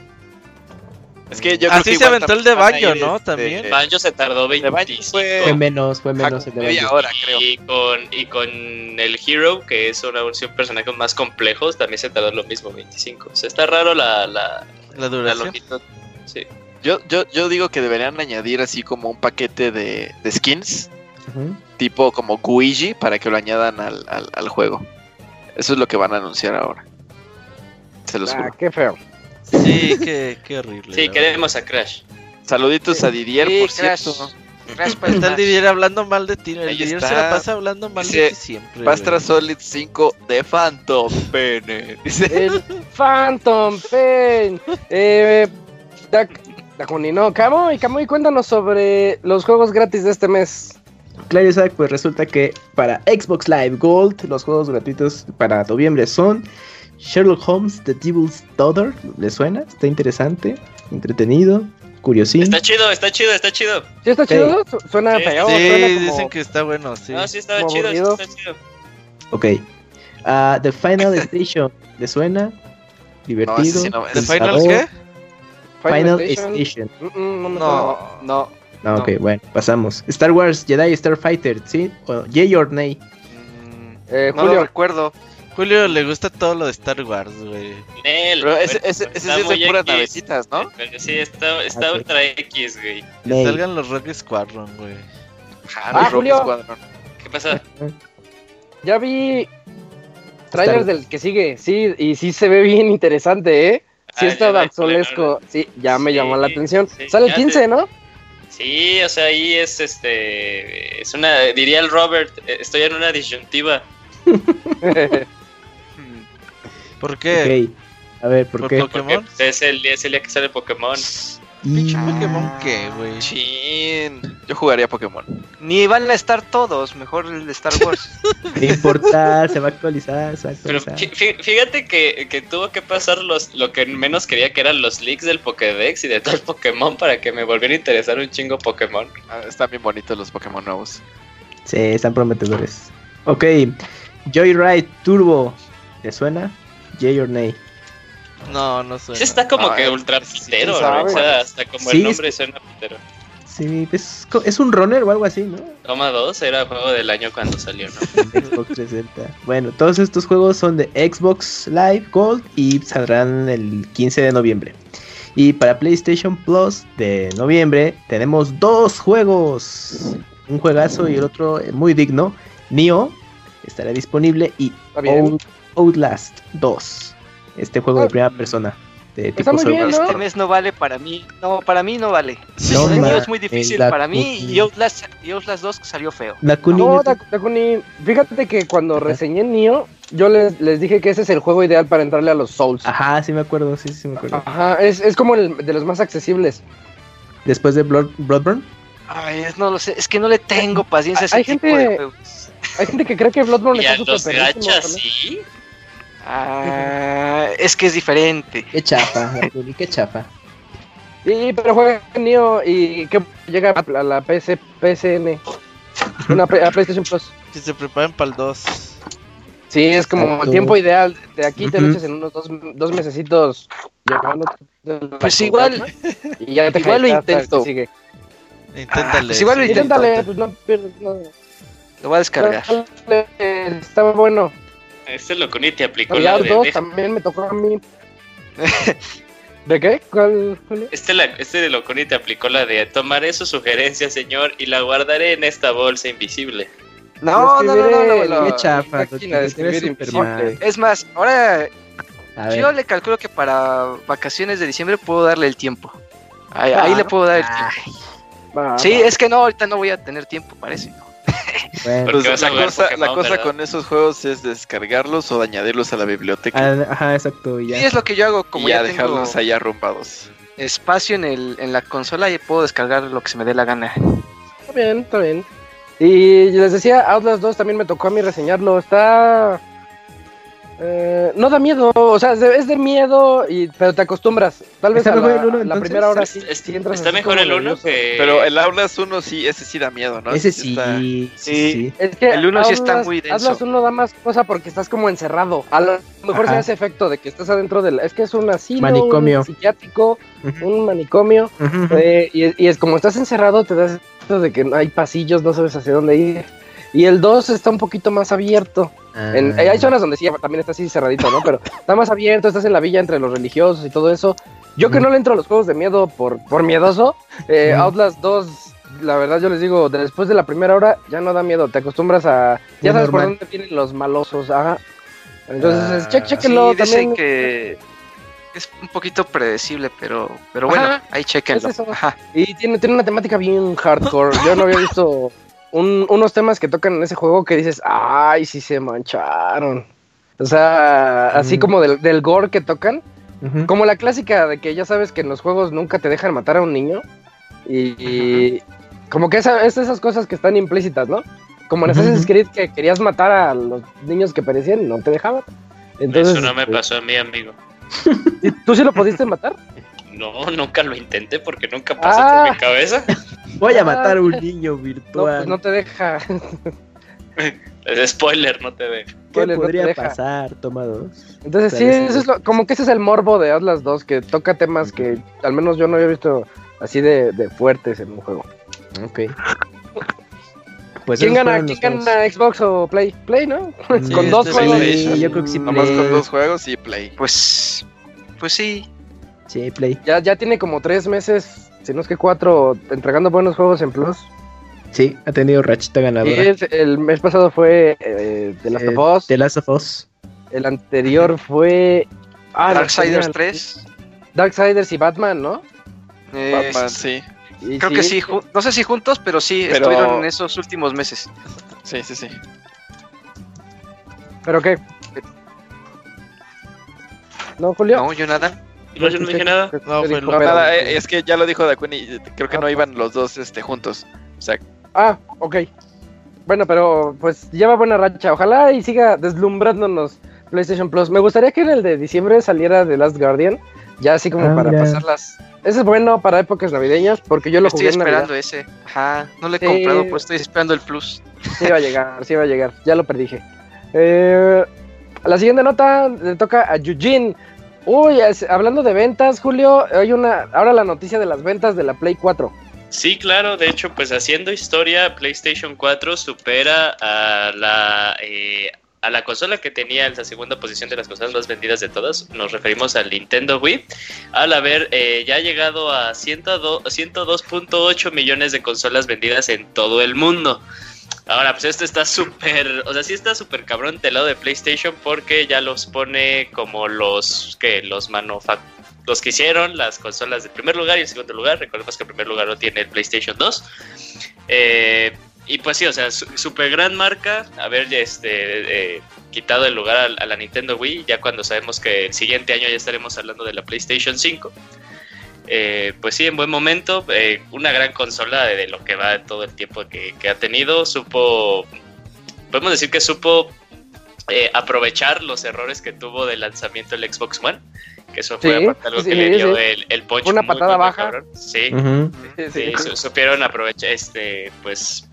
Es que yo Así se aventó el de Banjo, ¿no? Este, También. Banjo se tardó 25. Fue... menos, fue menos el de Media hora, creo. Y con, y con el Hero, que es una versión personajes más complejos, también se tardó lo mismo, 25. O sea, está raro la, la, la duración. longitud. Sí. Yo, yo, yo digo que deberían añadir así como un paquete de, de skins, tipo como Guigi, para que lo añadan al, al, al juego. Eso es lo que van a anunciar ahora. Se los ah, Qué feo. Sí, qué, qué horrible. Sí, queremos a Crash. Saluditos a Didier, por cierto. Crash está el Didier hablando mal de ti. El Didier se la pasa hablando mal de ti siempre. Pastra Solid 5 de Phantom Pen. Dice. El Phantom Pen. Eh, no, Camo, y Camo, y cuéntanos sobre los juegos gratis de este mes. Claro, Isaac, pues resulta que para Xbox Live Gold, los juegos gratuitos para noviembre son Sherlock Holmes, The Devil's Daughter. ¿Le suena? Está interesante, entretenido, curiosín. Está chido, está chido, está chido. ¿Sí está chido? Suena sí, Sí, dicen que está bueno, sí. No, sí está chido, sí está chido. Ok. Uh, The Final Station, ¿le suena? Divertido. No, ¿The Final qué? Final, Station. Mm, mm, no, no. No, ok, bueno, pasamos. Star Wars Jedi Starfighter, ¿sí? O Yay or Nay. Mm, eh, Julio, lo recuerdo. Julio le gusta todo lo de Star Wars, güey. Pero ese, ese, ese es de puras navecitas, ¿no? Sí, está, está ah, ultra X, güey. Que salgan los Rock Squadron, güey. Ah, Julio. Squadron. ¿Qué pasa? Ya vi trailers del que sigue, sí, y sí se ve bien interesante, ¿eh? Sí ah, está Dark sí, ya me llamó la atención. Sale el 15, ¿no? Sí, o sea, ahí es este. Es una. Diría el Robert, eh, estoy en una disyuntiva. ¿Por qué? A ver, ¿por, qué? Pokémon? Es el, es el día que sale Pokémon. Pinche Pokémon qué, güey. Chin. Yo jugaría Pokémon. Ni van a estar todos, mejor el de Star Wars. No importa, se va a actualizar, se va a actualizar. Pero fíjate que, que, tuvo que pasar los, lo que menos quería que eran los leaks del Pokédex y de todo el Pokémon para que me volviera a interesar un chingo Pokémon. Ah, están bien bonitos los Pokémon nuevos. Sí, están prometedores. Ok, Joyride Turbo. ¿Te suena? Jay or Nay. No, no suena. Sí está como que ultra pitero, ¿no? O sea, hasta como el nombre suena pitero. Sí, es, es, un runner o algo así, ¿no? Toma 2 era juego del año cuando salió, ¿no? Xbox 360. Bueno, todos estos juegos son de Xbox Live Gold y saldrán el 15 de noviembre. Y para PlayStation Plus de noviembre tenemos dos juegos. Un juegazo y el otro muy digno. Nio estará disponible y Outlast 2 este juego de ah. primera persona. De tipo Este mes no vale para mí. No, para mí no vale. No, es muy difícil para mí y Outlast, y Outlast 2 salió feo. no, Dakuni, fíjate que cuando reseñé Nio, yo les, les, dije que ese es el juego ideal para entrarle a los Souls. Ajá, sí me acuerdo, sí, sí me acuerdo. Ajá, es, es como el de los más accesibles. Después de Blood, Bloodborne. Ay, no lo sé, es que no le tengo paciencia a ese hay tipo gente, de Hay gente que cree que Bloodborne está súper gachas, ¿sí? Ah, es que es diferente. Qué chapa, qué chapa. Y, pero juega Neo y que llega a la PS, PSN. Una a PlayStation Plus. Que se preparen para el 2. Sí, es como el tiempo ideal. De aquí te lo echas en unos dos, dos mesecitos. Pues igual. Y ya te igual lo intento. Sigue. Inténtale. pues igual lo Inténtale, pues no, no. Lo voy a descargar. Está bueno. Este Locuni te aplicó la de, dos de- también me tocó a mí. ¿De qué? ¿Cuál? Este, la- este de Locuni te aplicó la de tomaré su sugerencia, señor, y la guardaré en esta bolsa invisible. No, no, no, no, no, no. Qué chafa, máquina de escribir invisible. Es más, ahora A ver. yo le calculo que para vacaciones de diciembre puedo darle el tiempo. Ahí, ahí le puedo dar el tiempo. Va, Sí, va. es que no, ahorita no voy a tener tiempo, parece. Bueno. Pues la jugar cosa, la Pokémon, cosa ¿verdad? con esos juegos es descargarlos o añadirlos a la biblioteca Ah, Ajá, exacto, y es lo que yo hago, como y ya, ya, tengo dejarlos ahí arrumbados. espacio en, el, en la consola y puedo descargar lo que se me dé la gana. Está bien, está bien. Y les decía, Outlast 2 también me tocó a mí reseñarlo. Está. Eh, no da miedo, o sea, es de, es de miedo, y, pero te acostumbras. Tal vez ¿Está a la, el uno, a la primera hora Es- sí, es- sí entras está mejor el 1 nervioso. que. Pero el Aulas 1 sí, ese sí da miedo, ¿no? Ese sí, está- sí, Sí. sí. Es que El uno sí está muy denso. Outlast 1 da más cosa porque estás como encerrado. A lo mejor Ajá. se hace efecto de que estás adentro del. Es que es un asilo, Manicomio. un psiquiátrico, un manicomio. Eh, y, y es como estás encerrado, te das de que no hay pasillos, no sabes hacia dónde ir. Y el 2 está un poquito más abierto. En- Ah. eh, hay zonas donde sí también está así cerradito, ¿no? Pero está más abierto, estás en la villa entre los religiosos y todo eso. Yo que no le entro a los juegos de miedo por, por miedoso, eh. Outlast 2, la verdad yo les digo, después de la primera hora ya no da miedo, te acostumbras a... Ya sabes por dónde vienen los malosos, ajá. Entonces, Ah, check, Sí, chequenlo dicen también. que es un poquito predecible, pero, pero bueno, Ajá, ahí chequenlo. es. Ajá. Y tiene, tiene una temática bien hardcore. Yo no había visto un- unos temas que tocan en ese juego que dices, ay, sí se mancharon. O sea, así Mm. como del, del gore que tocan. Como la clásica de que ya sabes que en los juegos nunca te dejan matar a un niño. Y, y como que esa, es esas cosas que están implícitas, ¿no? Como en Assassin's. Creed que querías matar a los niños que perecían no te dejaban. Entonces, Eso no me este, pasó a mí, amigo. ¿y ¿Tú sí lo pudiste matar? No, nunca lo intenté porque nunca pasó Ah. por mi cabeza. Voy a matar a un niño No, virtual. pues no te deja. Es spoiler, no te ve. ¿Qué Spoiler, no te podría deja. pasar? Toma dos. Entonces sí, eso es lo- como que ese es el morbo de Atlas 2, que toca temas que al menos yo no había visto así de, de fuertes en un juego. Ok. Pues ¿Quién gana? fueron ¿Quién los juegos. gana Xbox o Play? Play, ¿no? Mm, con dos este juegos. Sí, yo creo que sí. Nomás con dos juegos y play. Pues, pues sí. Sí, Play. Ya, ya tiene como tres meses, si no es que cuatro, entregando buenos juegos en Plus. Sí, ha tenido rachita ganadora. es- el mes pasado fue eh, The Last Eh, of Us. The Last of Us. El anterior fue. Ah, Darksiders no, 3. Darksiders y Batman, ¿no? eh, Batman, sí. Y Creo que sí, no sé si juntos, pero sí Pero- estuvieron en esos últimos meses. Sí, sí, sí. ¿Pero qué? ¿No, Julio? No, yo nada. No, yo no dije nada. No, fue No, nada, eh, es que ya lo dijo Dakuni, y creo que no iban los dos este, juntos. O sea, Ah, ok. Bueno, pero pues lleva buena racha. Ojalá y siga deslumbrándonos PlayStation Plus. Me gustaría que en el de diciembre saliera The Last Guardian. Ya así como Ah, para pasarlas. Ese es bueno para épocas navideñas porque yo lo Estoy jugué en esperando ese. Ajá, no lo he Sí. comprado, pues estoy esperando el plus. Sí va a llegar, sí va a llegar. Ya lo predije. Eh, la siguiente nota le toca a Eugene. Uy, hablando de ventas, Julio, hay una ahora la noticia de las ventas de la Play 4. Sí, claro, de hecho, pues haciendo historia, PlayStation 4 supera a la, eh, a la consola que tenía en la segunda posición de las consolas más vendidas de todas. Nos referimos al Nintendo Wii, al haber eh, ya llegado a 102 102.8 millones de consolas vendidas en todo el mundo. Ahora, pues esto está súper, o sea, sí está súper cabrón del lado de PlayStation porque ya los pone como los que los los que hicieron las consolas de primer lugar y en segundo lugar. Recordemos que el primer lugar lo tiene el PlayStation 2. Eh, y pues sí, o sea, super gran marca, haber este, eh, quitado el lugar a la Nintendo Wii, ya cuando sabemos que el siguiente año ya estaremos hablando de la PlayStation 5. Eh, pues sí, en buen momento, eh, una gran consola de, de lo que va todo el tiempo que, que ha tenido, supo, podemos decir que supo eh, aprovechar los errores que tuvo de lanzamiento el Xbox One, que eso fue Sí, aparte algo sí, que le dio sí. el, el punch una muy, patada muy, muy baja. cabrón. Sí, supieron aprovechar, este, pues,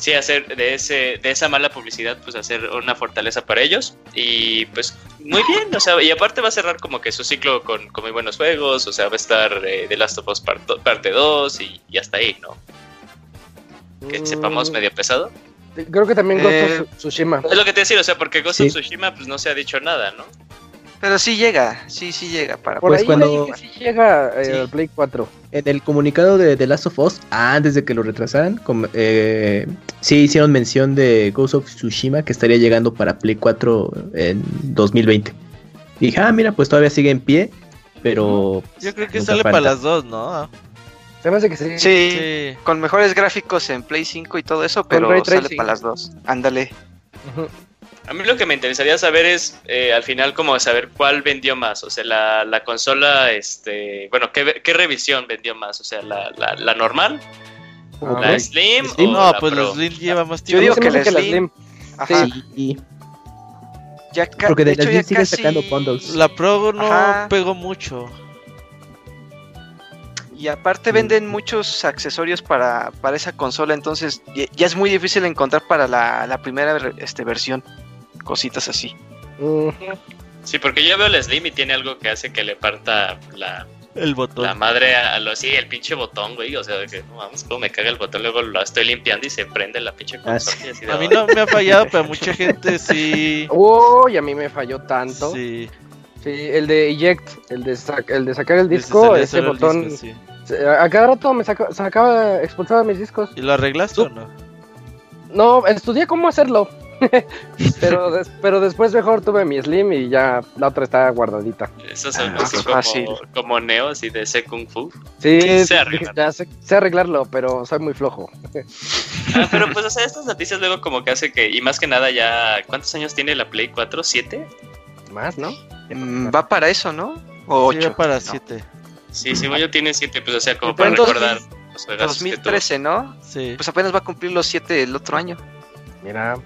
sí hacer de ese de esa mala publicidad pues hacer una fortaleza para ellos. Y pues muy bien o sea y aparte va a cerrar como que su ciclo con, con muy buenos juegos o sea va a estar eh, The Last of Us parte 2 y, y, hasta ahí no que mm. sepamos medio pesado. Creo que también Ghost of eh, Tsushima. Es lo que te decía o sea porque Ghost of Tsushima pues no se ha dicho nada no pero sí llega, sí, sí llega para Por pues ahí cuando sí llega eh, Play 4. En el comunicado de The Last of Us, antes de que lo retrasaran, eh, sí hicieron mención de Ghost of Tsushima que estaría llegando para Play 4 en 2020. Y dije, ah, mira, pues todavía sigue en pie, pero... Yo creo que sale para las dos, ¿no? Se me hace que sí. sí. con mejores gráficos en Play 5 y todo eso, pero sale para las dos. Ándale. A mí lo que me interesaría saber es, eh, al final, como saber cuál vendió más. O sea, la, la consola, este, bueno, ¿qué, ¿qué, revisión vendió más? O sea, la, la, la normal, la Slim, o no, la pues Pro? la Slim lleva más tiempo. Yo digo que, la, Slim. Slim. Ajá. Sí. Ya Porque de, de la Slim sigue sacando bundles. La Pro no Ajá. pegó mucho. Y aparte venden muchos accesorios para, para esa consola, entonces ya es muy difícil encontrar para la, la primera este, versión cositas así. Sí, porque yo veo el Slim y tiene algo que hace que le parta la, el botón. La madre a lo sí, el pinche botón, güey. O sea, que no vamos, como me caga el botón, luego lo estoy limpiando y se prende la pinche ah, consola. a mí no me ha fallado, pero mucha gente sí. Uy, a mí me falló tanto. Sí. Sí, el de eject, el de, el de sacar el disco, ese botón. A cada rato me saca, sacaba, expulsaba mis discos. ¿Y lo arreglaste o no? No, estudié cómo hacerlo. pero, pero después mejor tuve mi Slim y ya la otra está guardadita. Eso es ah, así como, como Neo, así de ese Kung Fu. Sí, sé, ya sé, arreglarlo, pero soy muy flojo. Ah, pero pues, o sea, estas noticias luego como que hace que, y más que nada ya, ¿cuántos años tiene la Play 4? ¿7? Más, ¿no? Mm, va para eso, ¿no? O 8. Sí, para 7. Sí, sí, yo tiene 7, pues o sea, como para recordar. 2013, ¿no? Sí. Pues apenas va a cumplir los 7 el otro año. Mira,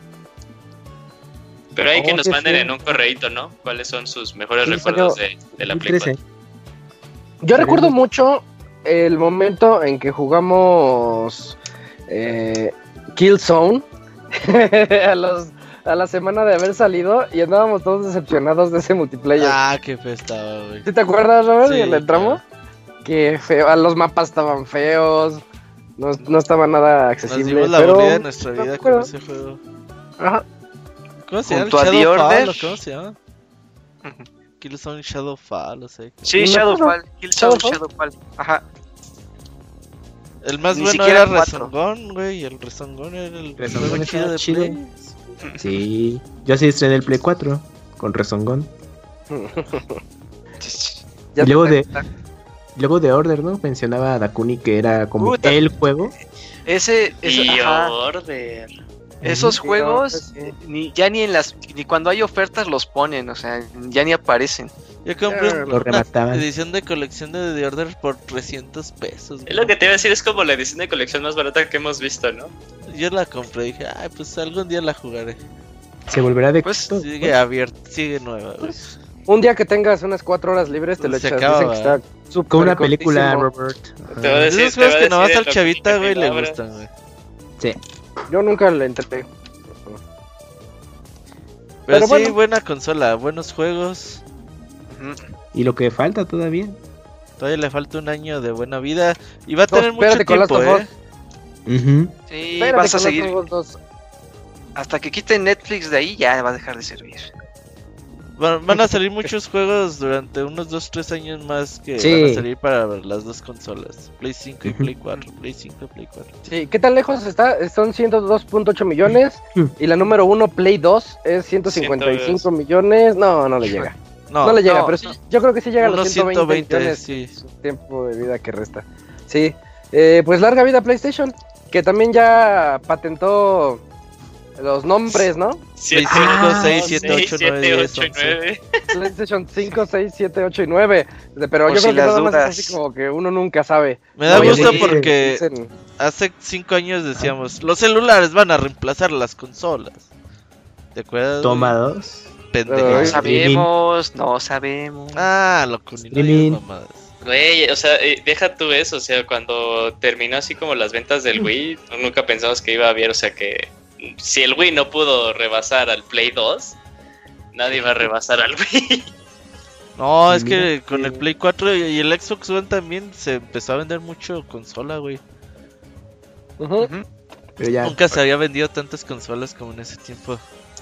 pero hay que nos manden en un correíto, ¿no? ¿Cuáles son sus mejores recuerdos de, la Play Yo recuerdo mucho el momento en que jugamos eh, Killzone a, los, a la semana de haber salido y andábamos todos decepcionados de ese multiplayer. Ah, qué fe estaba, güey. ¿Sí te acuerdas, Robert? Sí, le entramos. Qué feo, los mapas estaban feos, no, no estaba nada accesible. Nos dimos la pero... de nuestra vida con ese juego. Ajá. ¿Cómo se llama? Shadowfall, ¿Cómo se llama? Killzone Shadowfall, o sea. Sí, Shadowfall. Killzone Shadowfall. Ajá. El más bueno era Resongón, güey. El Resongón era el Resongón chido de Play. Sí, yo sí estrené el Play 4 con Resongón. y luego de, luego de Order, ¿no? Mencionaba a Dakuni que era como el juego. Ese, Order. Esos juegos pues ni, ya ni en las ni cuando hay ofertas los ponen, o sea, ya ni aparecen. Yo compré una edición de colección de The Order por 300 pesos. Es lo que te iba a decir, es como la edición de colección más barata que hemos visto, ¿no? Yo la compré y dije, ay, pues algún día la jugaré. Se volverá de pues, Sigue abierta, sigue nueva. Pues, un día que tengas unas 4 horas libres te lo echas. Dicen que está Como una película, Robert. Te voy a decir, Esos juegos que nomás al chavita, güey, le gustan, güey. Sí. Yo nunca le entré. Pero, sí, buena consola, buenos juegos. Y lo que falta todavía. Todavía le falta un año de buena vida. Y va a tener mucho tiempo, ¿eh? Sí, vas a seguir. Hasta que quiten Netflix de ahí, ya va a dejar de servir. Van, a salir muchos juegos durante unos 2-3 años más que van a salir para las dos consolas. Play 5 y Play 4. Play 5 y Play 4. Sí, ¿qué tan lejos está? Son 102.8 millones. y la número 1, Play 2, es 155 millones. No, no le llega. No, le llega, pero yo creo que sí llega a los 120, millones. Sí. Tiempo de vida que resta. Sí. Eh, pues larga vida PlayStation, que también ya patentó los nombres, ¿no? 5, 6, 7, 8, 9, 9. PlayStation 5, 6, 7, 8 y 9. Pero yo creo que nada más es así como que uno nunca sabe. Me da gusto porque hace 5 años decíamos, los celulares van a reemplazar las consolas. ¿De acuerdo? Toma dos. No sabemos, no sabemos. Ah, ni mamadas. Güey, o sea, eh, deja tú eso, o sea, cuando terminó así como las ventas del mm. Wii, nunca pensamos que iba a haber, o sea, que si el Wii no pudo rebasar al Play 2, nadie va a rebasar al Wii. No, es que con el Play 4 y el Xbox One también se empezó a vender mucho consola, güey. Nunca se había vendido tantas consolas como en ese tiempo.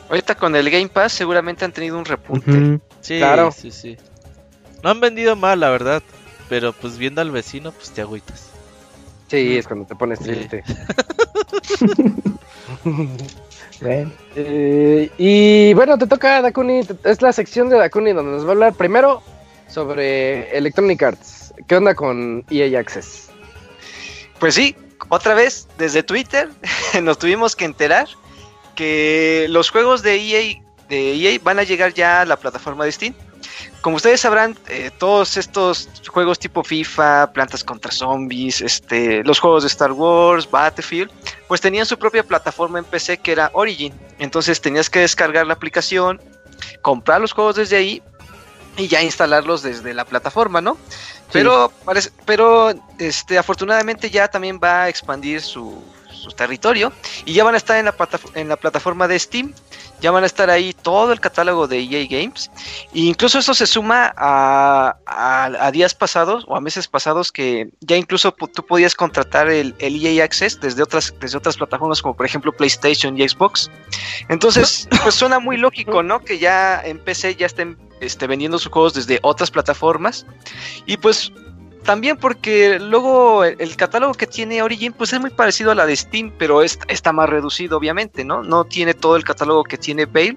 Ahorita con el Game Pass seguramente han tenido un repunte. Sí, claro. sí, sí. No han vendido mal, la verdad. Pero pues viendo al vecino, pues te agüitas. Sí, es cuando te pones triste. Eh, y bueno, te toca Dakuni. Es la sección de Dakuni donde nos va a hablar primero sobre Electronic Arts. ¿Qué onda con EA Access? Pues sí, otra vez desde Twitter nos tuvimos que enterar que los juegos de EA, de EA van a llegar ya a la plataforma de Steam. Como ustedes sabrán, eh, todos estos juegos tipo FIFA, Plantas contra Zombies, este, los juegos de Star Wars, Battlefield, pues tenían su propia plataforma en PC que era Origin. Entonces tenías que descargar la aplicación, comprar los juegos desde ahí y ya instalarlos desde la plataforma, ¿no? Pero, pero este, afortunadamente ya también va a expandir su, su territorio y ya van a estar en la, en la plataforma de Steam ya van a estar ahí todo el catálogo de EA Games. E incluso eso se suma a, a, días pasados o a meses pasados que ya incluso tú podías contratar el, el, EA Access desde otras, desde otras plataformas como por ejemplo PlayStation y Xbox. Entonces, pues suena muy lógico, ¿no? Que ya en PC ya estén este, vendiendo sus juegos desde otras plataformas. Y pues también porque luego el, catálogo que tiene Origin pues es muy parecido a la de Steam, pero está más reducido obviamente, ¿no? No tiene todo el catálogo que tiene Bale.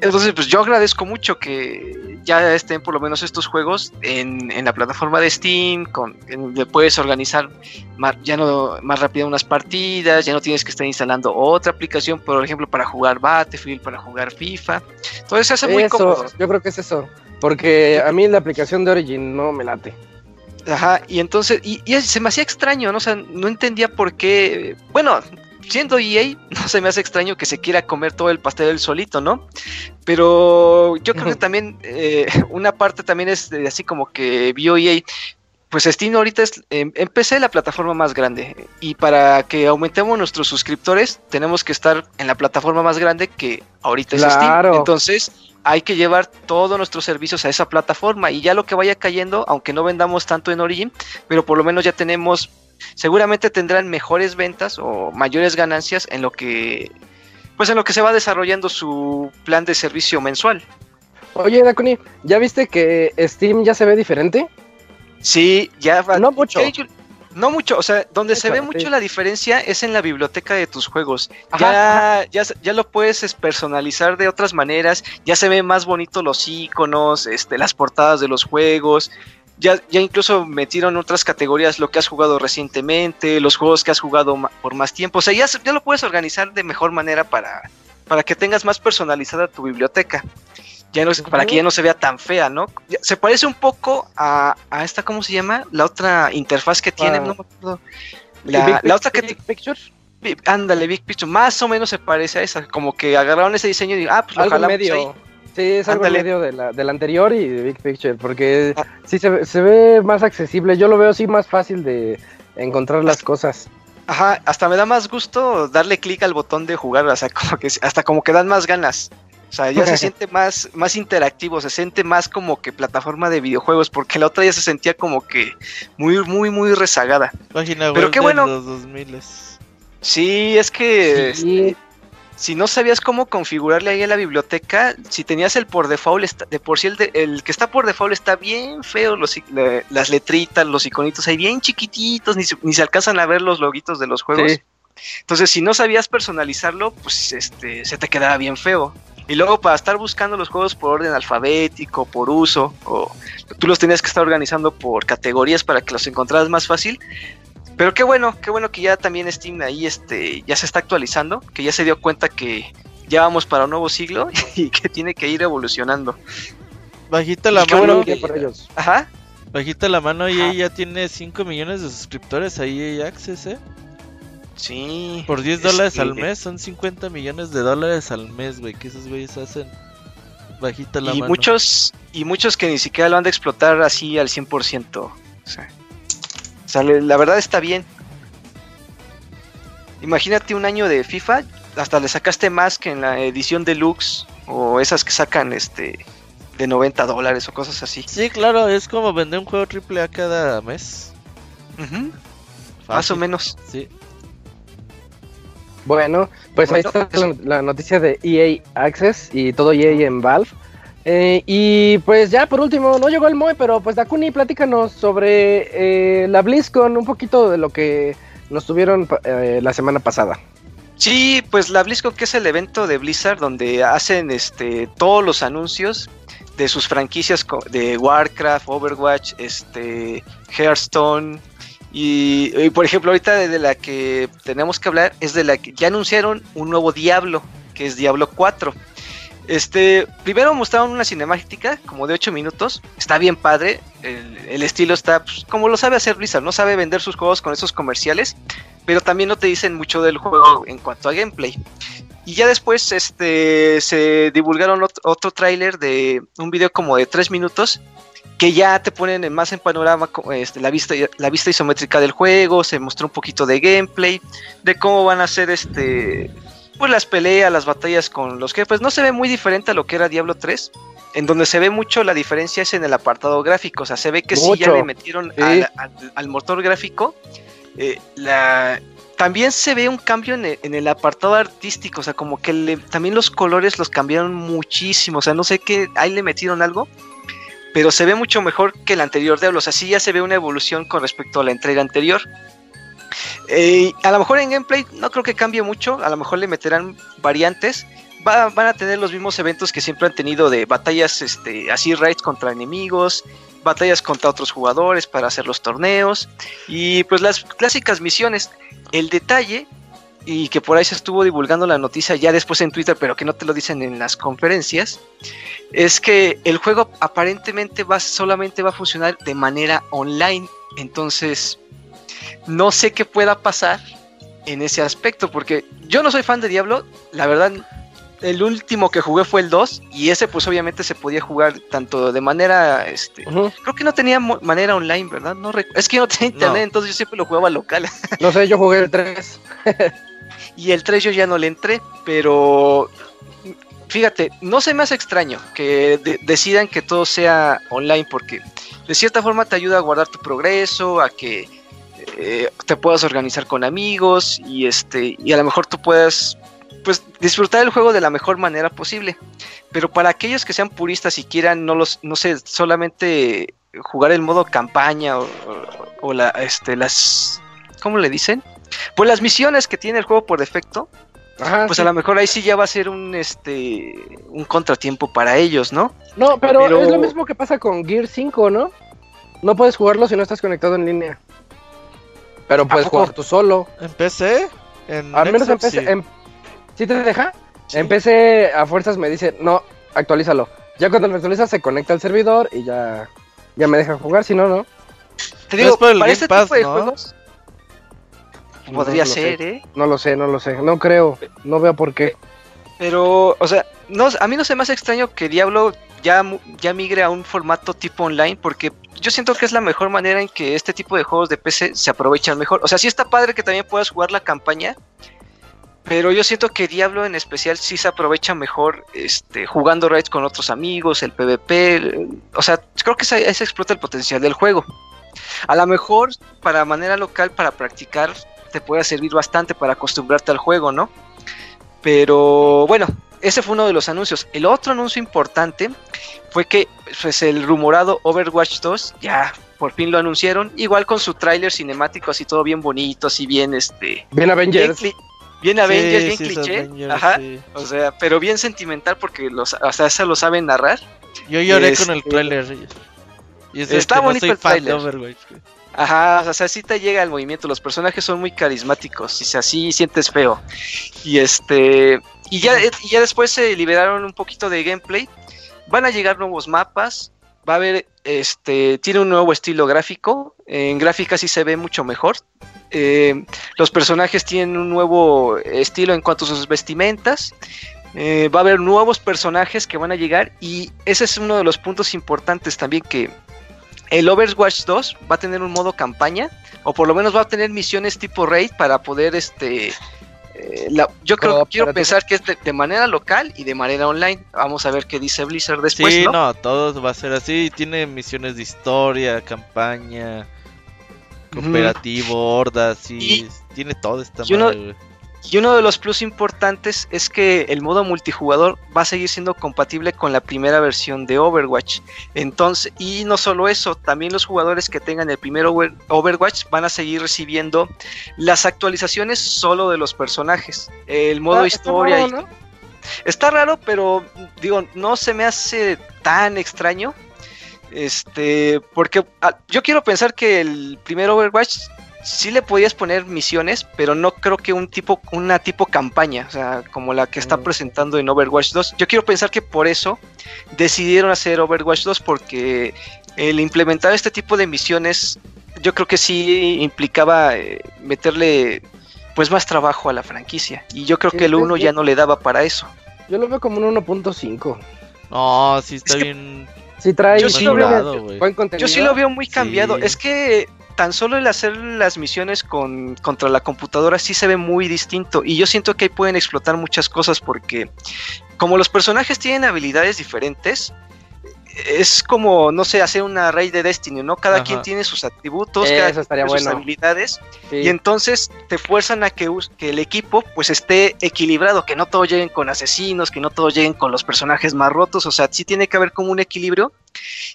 Entonces pues yo agradezco mucho que ya estén por lo menos estos juegos en, la plataforma de Steam, con, donde puedes organizar más, ya no más rápido unas partidas, ya no tienes que estar instalando otra aplicación, por ejemplo, para jugar Battlefield, para jugar FIFA. Entonces se hace muy cómodo. Yo creo que es eso. Porque a mí la aplicación de Origin no me late. Ajá, y entonces, y, se me hacía extraño, ¿no? O sea, no entendía por qué. Bueno, siendo EA, no se me hace extraño que se quiera comer todo el pastel del solito, ¿no? Pero yo creo que también eh, una parte también es así como que vio EA. Pues Steam ahorita es, em, empecé la plataforma más grande y para que aumentemos nuestros suscriptores tenemos que estar en la plataforma más grande que ahorita es Steam. Entonces, hay que llevar todos nuestros servicios a esa plataforma y ya lo que vaya cayendo, aunque no vendamos tanto en Origin, pero por lo menos ya tenemos, seguramente tendrán mejores ventas o mayores ganancias en lo que, pues en lo que se va desarrollando su plan de servicio mensual. Oye, Dakuni, ¿ya viste que Steam ya se ve diferente? Sí, ya va. No mucho. No mucho, o sea, donde se ve mucho la diferencia es en la biblioteca de tus juegos. ya, ya, ya lo puedes personalizar de otras maneras, ya se ven más bonitos los iconos, este, las portadas de los juegos. Ya, ya incluso metieron otras categorías lo que has jugado recientemente, los juegos que has jugado por más tiempo. O sea, ya, ya lo puedes organizar de mejor manera para, para que tengas más personalizada tu biblioteca ya no, para que ya no se vea tan fea, ¿no? Se parece un poco a, a esta, ¿cómo se llama? La otra interfaz que tiene, no me acuerdo. La, la otra que... Big Picture. Ándale, Big Picture, más o menos se parece a esa, como que agarraron ese diseño y ah, pues lo algo medio. Sí, es algo medio de la, del anterior y de Big Picture, porque ah. sí se, se, ve más accesible. Yo lo veo así más fácil de encontrar las cosas. Ajá, hasta me da más gusto darle clic al botón de jugar, o sea, como que hasta como que dan más ganas. O sea, ya se siente más, más interactivo, se siente más como que plataforma de videojuegos, porque la otra ya se sentía como que muy, muy, muy rezagada. Pero qué bueno. Sí, es que este, si no sabías cómo configurarle ahí a la biblioteca, si tenías el por default, de por sí el, que está por default está bien feo, los, las letritas, los iconitos ahí bien chiquititos, ni, ni se alcanzan a ver los loguitos de los juegos. Entonces, si no sabías personalizarlo, pues este se te quedaba bien feo. Y luego para estar buscando los juegos por orden alfabético, por uso, o tú los tenías que estar organizando por categorías para que los encontraras más fácil. Pero qué bueno, qué bueno que ya también Steam ahí este, ya se está actualizando, que ya se dio cuenta que ya vamos para un nuevo siglo y que tiene que ir evolucionando. Bajita la mano. Ajá. Bajita la mano y ella tiene 5 millones de suscriptores ahí Access, ¿eh? Sí. Por 10 dólares al mes son 50 millones de dólares al mes, güey, que esos güeyes hacen. Bajita la y muchos y muchos que ni siquiera lo han de explotar así al 100%. O sea, la verdad está bien. Imagínate un año de FIFA, hasta le sacaste más que en la edición deluxe o esas que sacan este de 90 dólares o cosas así. Sí, claro, es como vender un juego triple a cada mes. Más o menos. Sí. Bueno, pues ahí está la, noticia de EA Access y todo EA en Valve. Eh, y pues ya por último, no llegó el Moe, pero pues Dakuni, platícanos sobre eh, la BlizzCon, un poquito de lo que nos tuvieron eh, la semana pasada. Sí, pues la BlizzCon que es el evento de Blizzard donde hacen este todos los anuncios de sus franquicias de Warcraft, Overwatch, este Hearthstone y, por ejemplo ahorita de la que tenemos que hablar es de la que ya anunciaron un nuevo Diablo, que es Diablo 4. Este, primero mostraron una cinemática como de 8 minutos. Está bien padre. El, estilo está pues, como lo sabe hacer Blizzard. No sabe vender sus juegos con esos comerciales. Pero también no te dicen mucho del juego en cuanto a gameplay. Y ya después este, se divulgaron otro, otro tráiler de un video como de 3 minutos que ya te ponen más en panorama este, la, vista, la vista isométrica del juego, se mostró un poquito de gameplay, de cómo van a ser este pues las peleas, las batallas con los jefes, no se ve muy diferente a lo que era Diablo 3. En donde se ve mucho la diferencia es en el apartado gráfico, o sea, se ve que sí ya le metieron al, motor gráfico. Eh, la, también se ve un cambio en el, apartado artístico, o sea, como que también los colores los cambiaron muchísimo, o sea, no sé qué, ahí le metieron algo, pero se ve mucho mejor que el anterior Diablo, o sea, ya se ve una evolución con respecto a la entrega anterior. Eh, a lo mejor en gameplay no creo que cambie mucho, a lo mejor le meterán variantes. van a tener los mismos eventos que siempre han tenido de batallas este, así raids contra enemigos, batallas contra otros jugadores para hacer los torneos y pues las clásicas misiones. El detalle y que por ahí se estuvo divulgando la noticia ya después en Twitter, pero que no te lo dicen en las conferencias, es que el juego aparentemente va solamente va a funcionar de manera online. Entonces, no sé qué pueda pasar en ese aspecto, porque yo no soy fan de Diablo, la verdad, el último que jugué fue el 2 y ese pues obviamente se podía jugar tanto de manera, este, creo que no tenía manera online, ¿verdad? No es que no tenía internet, entonces yo siempre lo jugaba local. no sé, yo jugué el 3. y el 3 yo ya no le entré, pero fíjate, no se me hace extraño que decidan que todo sea online porque de cierta forma te ayuda a guardar tu progreso, a que eh, te puedas organizar con amigos y este y a lo mejor tú puedas pues disfrutar el juego de la mejor manera posible. Pero para aquellos que sean puristas y quieran no los no sé, solamente jugar el modo campaña o, la este las ¿cómo le dicen? Pues las misiones que tiene el juego por defecto, pues a lo mejor ahí sí ya va a ser un este un contratiempo para ellos, ¿no? No, pero, es lo mismo que pasa con Gear 5, ¿no? No puedes jugarlo si no estás conectado en línea. Pero puedes jugar tú solo. ¿En PC? ¿En Al menos en PC. Sí. te deja? En PC a fuerzas me dice, no, actualízalo. Ya cuando lo actualiza se conecta al servidor y ya, ya me dejan jugar, si no, no. Te digo, para este tipo de juegos podría ser, ¿eh? No lo sé, no lo sé. No creo, no veo por qué. Pero, o sea, no, a mí no se me hace extraño que Diablo ya, ya migre a un formato tipo online porque yo siento que es la mejor manera en que este tipo de juegos de PC se aprovechan mejor. O sea, sí está padre que también puedas jugar la campaña, pero yo siento que Diablo en especial sí se aprovecha mejor este, jugando raids con otros amigos, el PvP. o sea, creo que se, se explota el potencial del juego. A lo mejor para manera local, para practicar, te puede servir bastante para acostumbrarte al juego, ¿no? Pero bueno, ese fue uno de los anuncios. El otro anuncio importante fue que pues, el rumorado Overwatch 2 ya por fin lo anunciaron, igual con su tráiler cinemático así todo bien bonito, así bien este bien Avengers. Bien, Avengers, bien cliché, ajá, o sea, pero bien sentimental porque los hasta eso lo saben narrar. Yo lloré con el este, tráiler. Está bonito el tráiler. Ajá, o sea, sí te llega el movimiento, los personajes son muy carismáticos, y así sientes feo. Y este y ya, ya después se liberaron un poquito de gameplay. Van a llegar nuevos mapas, va a haber este tiene un nuevo estilo gráfico, en gráfica sí se ve mucho mejor. Eh, los personajes tienen un nuevo estilo en cuanto a sus vestimentas Eh, va a haber nuevos personajes que van a llegar y ese es uno de los puntos importantes también que el Overwatch 2 va a tener un modo campaña o por lo menos va a tener misiones tipo raid para poder este eh, yo creo quiero pensar que es de, manera local y de manera online. Vamos a ver qué dice Blizzard después. Sí, no, todo va a ser así. Tiene misiones de historia, campaña, cooperativo, hordas, y, tiene todo esta madre, y uno de los plus importantes es que el modo multijugador va a seguir siendo compatible con la primera versión de Overwatch. Entonces, y no solo eso, también los jugadores que tengan el primer Overwatch van a seguir recibiendo las actualizaciones solo de los personajes. El modo ah, historia. Está raro, está raro, pero digo, no se me hace tan extraño. Este, porque ah, yo quiero pensar que el primer Overwatch sí le podías poner misiones, pero no creo que un tipo, una tipo campaña, o sea, como la que está mm. presentando en Overwatch 2. Yo quiero pensar que por eso decidieron hacer Overwatch 2, porque el implementar este tipo de misiones, yo creo que sí implicaba eh, meterle pues más trabajo a la franquicia. Y yo creo que el 1 ya no le daba para eso. Yo lo veo como un 1.5. No, sí está bien. Sí trae yo sí, lo veo, yo sí lo veo muy cambiado. Es que tan solo el hacer las misiones con, contra la computadora sí se ve muy distinto. Y yo siento que ahí pueden explotar muchas cosas porque como los personajes tienen habilidades diferentes, es como, no sé, hacer una raid de Destiny, ¿no? Cada quien tiene sus atributos, cada quien tiene sus habilidades, y entonces te fuerzan a que, que, el equipo pues esté equilibrado, que no todos lleguen con asesinos, que no todos lleguen con los personajes más rotos, o sea, sí tiene que haber como un equilibrio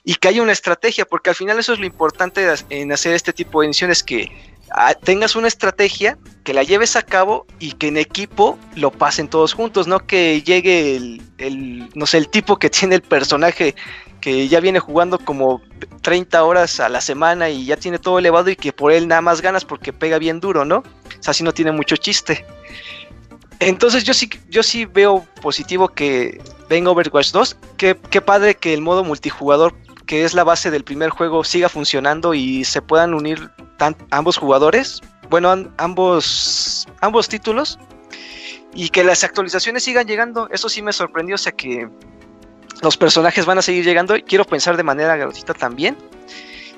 y que haya una estrategia, porque al final eso es lo importante en hacer este tipo de misiones, que ah, tengas una estrategia, que la lleves a cabo y que en equipo lo pasen todos juntos, no que llegue el, el no sé, el tipo que tiene el personaje que ya viene jugando como 30 horas a la semana y ya tiene todo elevado y que por él nada más ganas porque pega bien duro, ¿no? O sea, así no tiene mucho chiste. Entonces yo sí, yo sí veo positivo que venga Overwatch 2. Qué, padre que el modo multijugador, que es la base del primer juego, siga funcionando y se puedan unir ambos jugadores. Bueno, ambos, ambos títulos. Y que las actualizaciones sigan llegando. Eso sí me sorprendió. O sea que los personajes van a seguir llegando. Quiero pensar de manera gratuita también.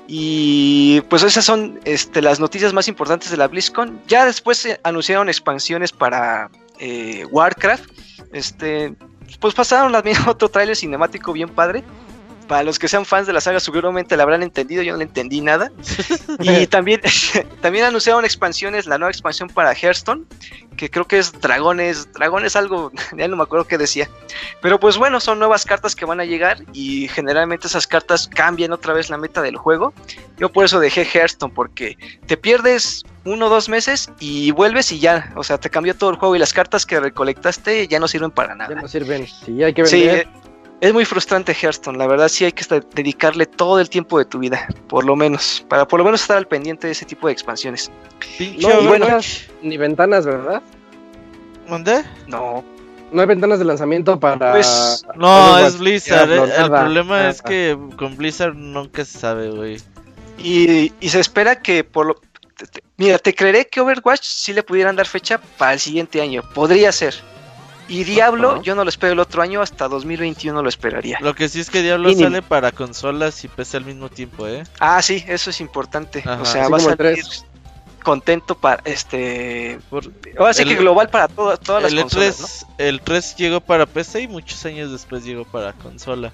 Y pues esas son este, las noticias más importantes de la BlizzCon. Ya después se anunciaron expansiones para eh, Warcraft. Este, pues pasaron también otro tráiler cinemático bien padre. Para los que sean fans de la saga seguramente la habrán entendido, yo no le entendí nada. y también, también anunciaron expansiones, la nueva expansión para Hearthstone, que creo que es dragones, dragones algo, ya no me acuerdo qué decía. Pero pues bueno, son nuevas cartas que van a llegar y generalmente esas cartas cambian otra vez la meta del juego. Yo por eso dejé Hearthstone, porque te pierdes uno o dos meses y vuelves y ya, o sea, te cambió todo el juego y las cartas que recolectaste ya no sirven para nada. Ya no sirven, sí, hay que vender. Sí, es muy frustrante Hearthstone, la verdad sí hay que dedicarle todo el tiempo de tu vida, por lo menos, para por lo menos estar al pendiente de ese tipo de expansiones. No, bueno, ni ventanas, ¿verdad? ¿Dónde? No. No hay ventanas de lanzamiento para. Pues, no, es Blizzard. Eh, el, problema es que con Blizzard nunca se sabe, güey. Y, y, se espera que por lo. Mira, te creeré que Overwatch sí le pudieran dar fecha para el siguiente año. Podría ser. Y Diablo, yo no lo espero el otro año, hasta 2021 lo esperaría. Lo que sí es que Diablo sale para consolas y PC al mismo tiempo, ¿eh? Ah, sí, eso es importante. O sea, va a salir contento para este. ahora sí que global para todas las el consolas. El 3 llegó para PC y muchos años después llegó para consola.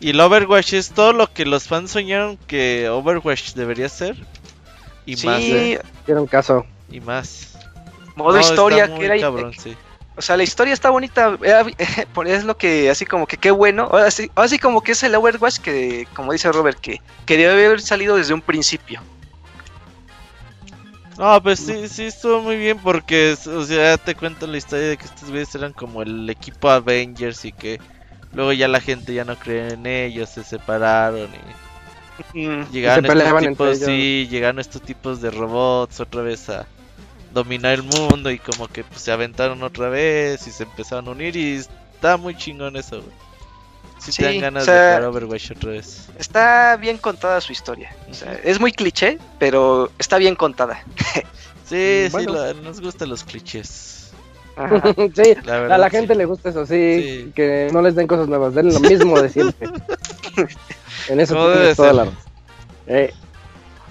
Y el Overwatch es todo lo que los fans soñaron que Overwatch debería ser. Y más. ¿eh? un caso. Y más. Modo historia, que era. Cabrón, sí. O sea, la historia está bonita, es lo que, así como que qué bueno, así, así como que es el Overwatch que, como dice Robert, que, que debe haber salido desde un principio. No, pues sí, sí estuvo muy bien porque, o sea, te cuento la historia de que estos güeyes eran como el equipo Avengers y que luego ya la gente ya no cree en ellos, se separaron y llegaron estos tipos, sí, llegaron estos tipos de robots otra vez a dominar el mundo y como que pues, se aventaron otra vez y se empezaron a unir y está muy chingón eso, Si te dan ganas de jugar Overwatch otra vez. Está bien contada su historia. es muy cliché, pero está bien contada. sí, sí, nos gustan los clichés. sí, a la gente le gusta eso, sí, que no les den cosas nuevas, den lo mismo de siempre. en eso tienes toda la eh,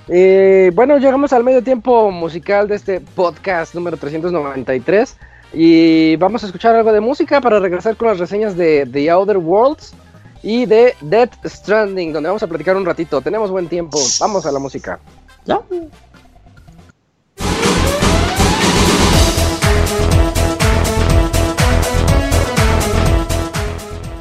bueno, llegamos al medio tiempo musical de este podcast número 393 y vamos a escuchar algo de música para regresar con las reseñas de The Outer Worlds y de Death Stranding, donde vamos a platicar un ratito. Tenemos buen tiempo, vamos a la música. ¿Ya?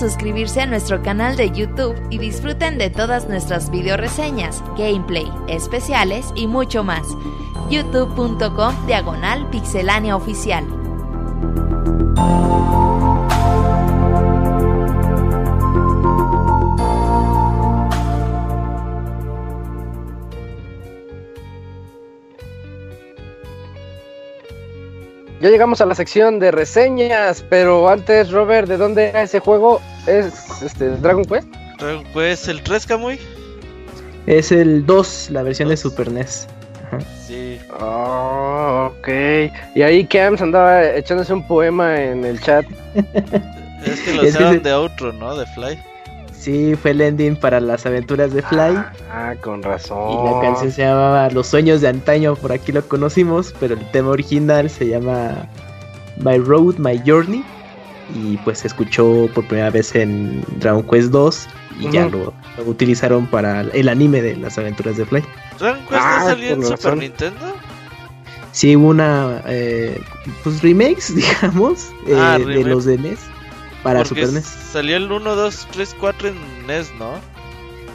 suscribirse a nuestro canal de YouTube y disfruten de todas nuestras video reseñas, gameplay, especiales y mucho más. youtube.com diagonal pixelania oficial. Ya llegamos a la sección de reseñas, pero antes, Robert, ¿de dónde era ese juego? ¿Es este Dragon Quest? Dragon Quest, el 3 Kamui. Es el 2, la versión de Super NES. Sí. Oh, ok. Y ahí Camps andaba echándose un poema en el chat. es que lo usaron de outro, ¿no? De Fly. Sí, fue el ending para las aventuras de Fly. Ah, con razón. Y la canción se llamaba Los sueños de antaño, por aquí lo conocimos, pero el tema original se llama My Road, My Journey. Y pues se escuchó por primera vez en Dragon Quest 2 y ya lo, utilizaron para el anime de las aventuras de Fly. ¿Dragon Quest ah, salió en Super Nintendo? Sí, hubo una, eh, pues remakes, digamos, ah, eh, de los de NES para Super NES. Salió el 1, 2, 3, 4 en NES, ¿no?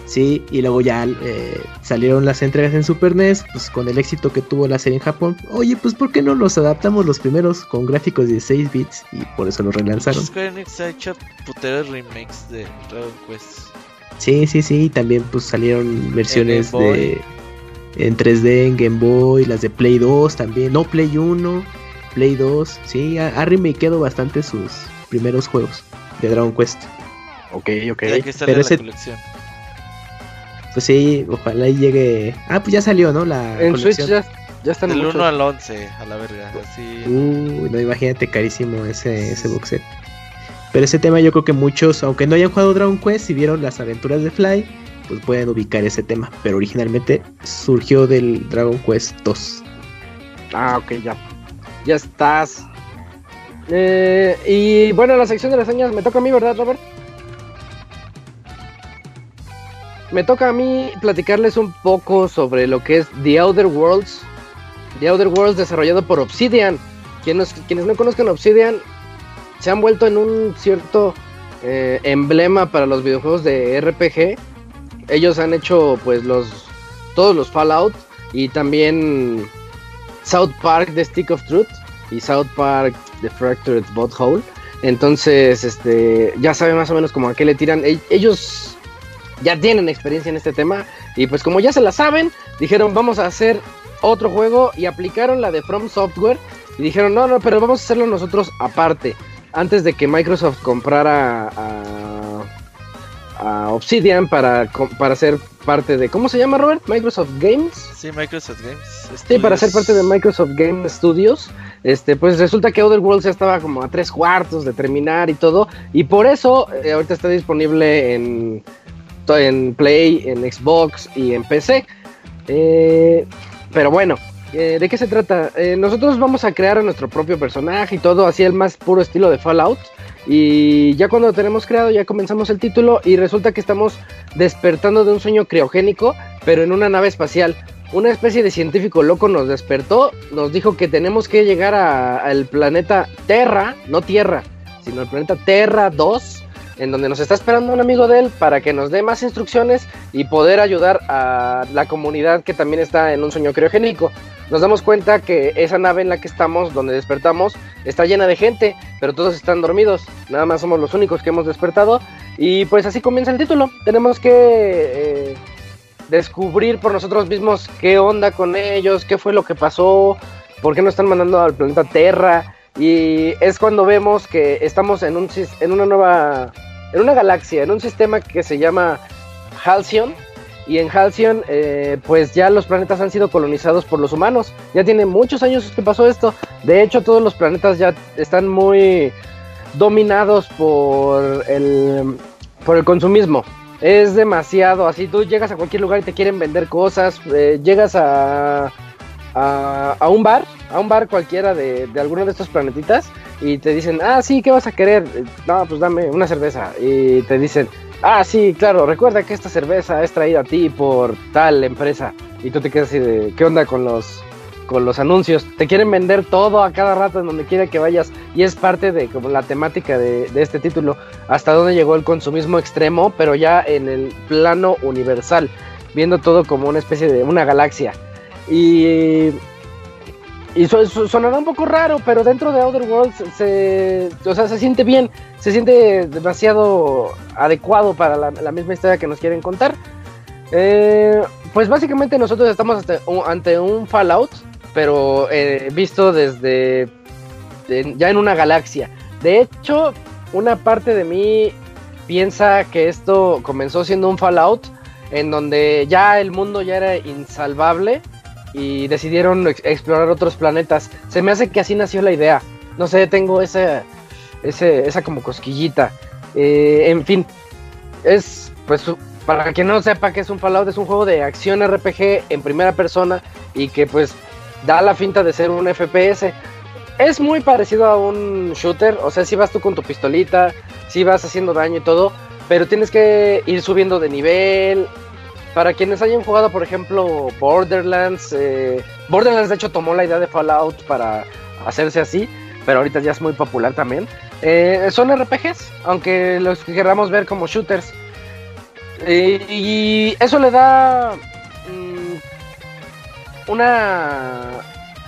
Sí, y luego ya eh, salieron las entregas en Super NES, pues con el éxito que tuvo la serie en Japón. Oye, pues ¿por qué no los adaptamos los primeros con gráficos de 6 bits? Y por eso los relanzaron. Square Enix ha hecho puteros remakes de Dragon Quest. Sí, sí, sí, también pues salieron versiones de en 3D en Game Boy, las de Play 2 también, no Play 1, Play 2, sí, ha, ha remakeado bastante sus, primeros juegos de Dragon Quest. Ok, ok. Pero ese... colección. Pues sí, ojalá y llegue. Ah, pues ya salió, ¿no? La en Switch ya, ya están Del 1 al 11, a la verga. Así... Uy, no, imagínate, carísimo ese, ese box set. Pero ese tema yo creo que muchos, aunque no hayan jugado Dragon Quest y vieron las aventuras de Fly, pues pueden ubicar ese tema. Pero originalmente surgió del Dragon Quest 2. Ah, ok, ya. Ya estás. Eh, y bueno, la sección de reseñas me toca a mí, ¿verdad, Robert? Me toca a mí platicarles un poco sobre lo que es The Outer Worlds. The Outer Worlds desarrollado por Obsidian. Quienes, quienes no conozcan Obsidian se han vuelto en un cierto eh, emblema para los videojuegos de RPG. Ellos han hecho pues los todos los Fallout y también South Park The Stick of Truth y South Park The Fractured Butthole. Entonces, este, ya saben más o menos como a qué le tiran. E-, ellos ya tienen experiencia en este tema y pues como ya se la saben, dijeron vamos a hacer otro juego y aplicaron la de From Software y dijeron no, no, pero vamos a hacerlo nosotros aparte. Antes de que Microsoft comprara a, a Obsidian para, para ser parte de... ¿Cómo se llama Robert? Microsoft Games. Sí, Microsoft Games. Sí, para ser parte de Microsoft Game Studios. Este, pues resulta que Other Worlds ya estaba como a tres cuartos de terminar y todo. Y por eso eh, ahorita está disponible en, en Play, en Xbox y en PC. Eh, pero bueno, eh, ¿de qué se trata? nosotros vamos a crear a nuestro propio personaje y todo, así el más puro estilo de Fallout. Y ya cuando lo tenemos creado, ya comenzamos el título y resulta que estamos despertando de un sueño criogénico, pero en una nave espacial una especie de científico loco nos despertó, nos dijo que tenemos que llegar al planeta Terra, no Tierra, sino el planeta Terra 2, en donde nos está esperando un amigo de él para que nos dé más instrucciones y poder ayudar a la comunidad que también está en un sueño criogénico. Nos damos cuenta que esa nave en la que estamos, donde despertamos, está llena de gente, pero todos están dormidos. Nada más somos los únicos que hemos despertado. Y pues así comienza el título. Tenemos que eh, descubrir por nosotros mismos qué onda con ellos, qué fue lo que pasó, por qué no están mandando al planeta Terra. Y es cuando vemos que estamos en, un, en una nueva, en una galaxia, en un sistema que se llama Halcyon. Y en Halcyon, eh, pues ya los planetas han sido colonizados por los humanos. Ya tiene muchos años que pasó esto. De hecho, todos los planetas ya están muy dominados por el, por el consumismo es demasiado así. Tú llegas a cualquier lugar y te quieren vender cosas. Eh, llegas a, a, un bar, a un bar cualquiera de, de alguno de estos planetitas y te dicen, ah, sí, ¿qué vas a querer? No, pues dame una cerveza. Y te dicen, ah, sí, claro, recuerda que esta cerveza es traída a ti por tal empresa. Y tú te quedas así de, ¿qué onda con los con los anuncios. Te quieren vender todo a cada rato en donde quiera que vayas. Y es parte de como la temática de, este título. Hasta dónde llegó el consumismo extremo, pero ya en el plano universal. Viendo todo como una especie de una galaxia. Y. Y sonará un poco raro, pero dentro de Outer Worlds se, o sea, se siente bien, se siente demasiado adecuado para la, misma historia que nos quieren contar. Eh, pues básicamente nosotros estamos ante un Fallout pero eh, visto desde ya en una galaxia. De hecho, una parte de mí piensa que esto comenzó siendo un Fallout en donde ya el mundo ya era insalvable y decidieron explorar otros planetas. Se me hace que así nació la idea. No sé, tengo esa, esa como cosquillita. Eh, en fin, es pues para quien no sepa que es un Fallout, es un juego de acción RPG en primera persona y que pues da la finta de ser un FPS. Es muy parecido a un shooter, o sea, si vas tú con tu pistolita, si vas haciendo daño y todo, pero tienes que ir subiendo de nivel. Para quienes hayan jugado, por ejemplo, Borderlands, eh, Borderlands de hecho tomó la idea de Fallout para hacerse así, pero ahorita ya es muy popular también. Eh, son RPGs, aunque los queramos ver como shooters. y eso le da una,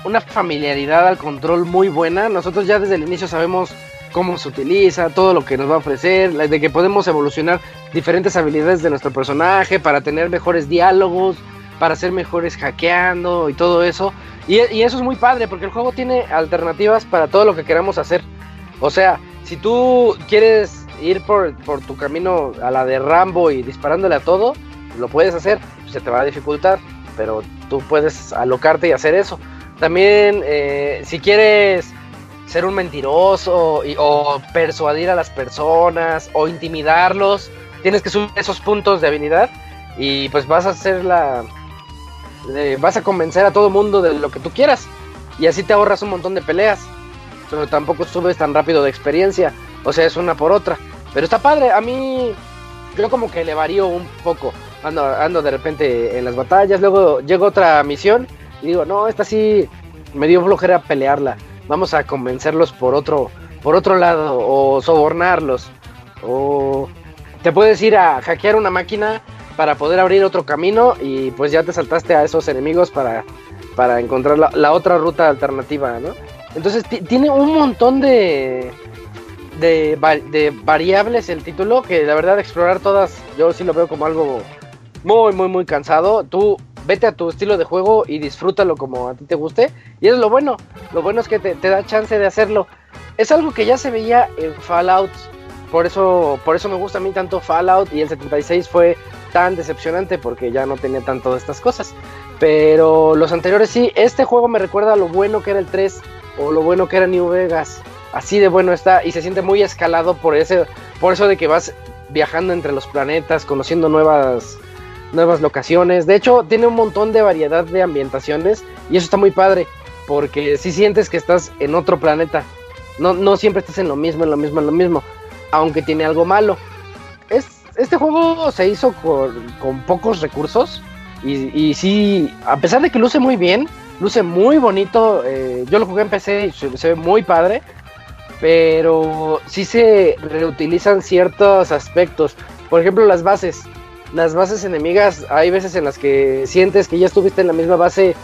una familiaridad al control muy buena. Nosotros ya desde el inicio sabemos cómo se utiliza, todo lo que nos va a ofrecer, de que podemos evolucionar diferentes habilidades de nuestro personaje para tener mejores diálogos, para ser mejores hackeando y todo eso. Y, eso es muy padre porque el juego tiene alternativas para todo lo que queramos hacer. O sea, si tú quieres ir por, por tu camino a la de Rambo y disparándole a todo, lo puedes hacer, se te va a dificultar, pero tú puedes alocarte y hacer eso. También, eh, si quieres ser un mentiroso o persuadir a las personas o intimidarlos, tienes que subir esos puntos de habilidad y pues vas a hacer la... vas a convencer a todo mundo de lo que tú quieras y así te ahorras un montón de peleas, pero tampoco subes tan rápido de experiencia, o sea, es una por otra. Pero está padre, a mí yo como que le varío un poco ando, ando de repente en las batallas, luego llega otra misión y digo, no, esta sí me dio flojera pelearla, vamos a convencerlos por otro, por otro lado, o sobornarlos, o te puedes ir a hackear una máquina para poder abrir otro camino y pues ya te saltaste a esos enemigos para, para encontrar la, otra ruta alternativa, ¿no? Entonces tiene un montón de, de, de, variables el título que la verdad explorar todas yo sí lo veo como algo muy, muy, muy cansado. Tú vete a tu estilo de juego y disfrútalo como a ti te guste. Y es lo bueno. Lo bueno es que te, da chance de hacerlo. Es algo que ya se veía en Fallout. Por eso, por eso me gusta a mí tanto Fallout. Y el 76 fue tan decepcionante porque ya no tenía tanto de estas cosas. Pero los anteriores sí. Este juego me recuerda a lo bueno que era el 3 o lo bueno que era New Vegas. Así de bueno está y se siente muy escalado por ese, por eso de que vas viajando entre los planetas, conociendo nuevas nuevas locaciones. De hecho, tiene un montón de variedad de ambientaciones y eso está muy padre, porque si sientes que estás en otro planeta. No, no siempre estás en lo mismo, en lo mismo, en lo mismo, aunque tiene algo malo. Es, este juego se hizo con, pocos recursos y, y, sí, a pesar de que luce muy bien, luce muy bonito. Eh, yo lo jugué en PC y se, se ve muy padre, pero sí se reutilizan ciertos aspectos. Por ejemplo, las bases las bases enemigas, hay veces en las que sientes que ya estuviste en la misma base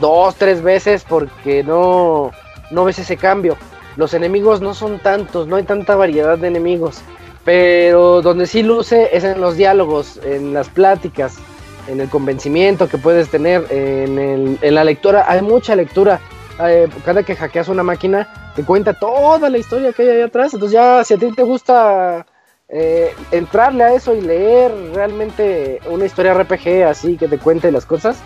dos, tres veces porque no, no ves ese cambio. Los enemigos no son tantos, no hay tanta variedad de enemigos. Pero donde sí luce es en los diálogos, en las pláticas, en el convencimiento que puedes tener, en, en la lectura. Hay mucha lectura. Eh, cada que hackeas una máquina te cuenta toda la historia que hay ahí atrás. Entonces ya si a ti te gusta eh, entrarle a eso y leer realmente una historia RPG así que te cuente las cosas,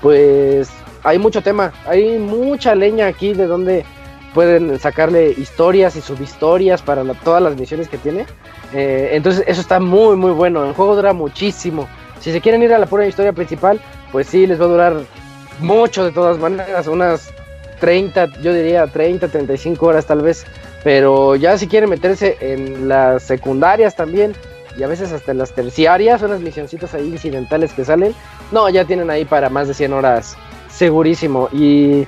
pues hay mucho tema, hay mucha leña aquí de donde pueden sacarle historias y subhistorias para todas las misiones que tiene. Eh, entonces eso está muy muy bueno, el juego dura muchísimo. Si se quieren ir a la pura historia principal, pues sí, les va a durar mucho de todas maneras, unas 30, yo diría 30, 35 horas tal vez. Pero ya si quieren meterse en las secundarias también, y a veces hasta en las terciarias, unas misioncitas ahí incidentales que salen, no, ya tienen ahí para más de 100 horas segurísimo. Y,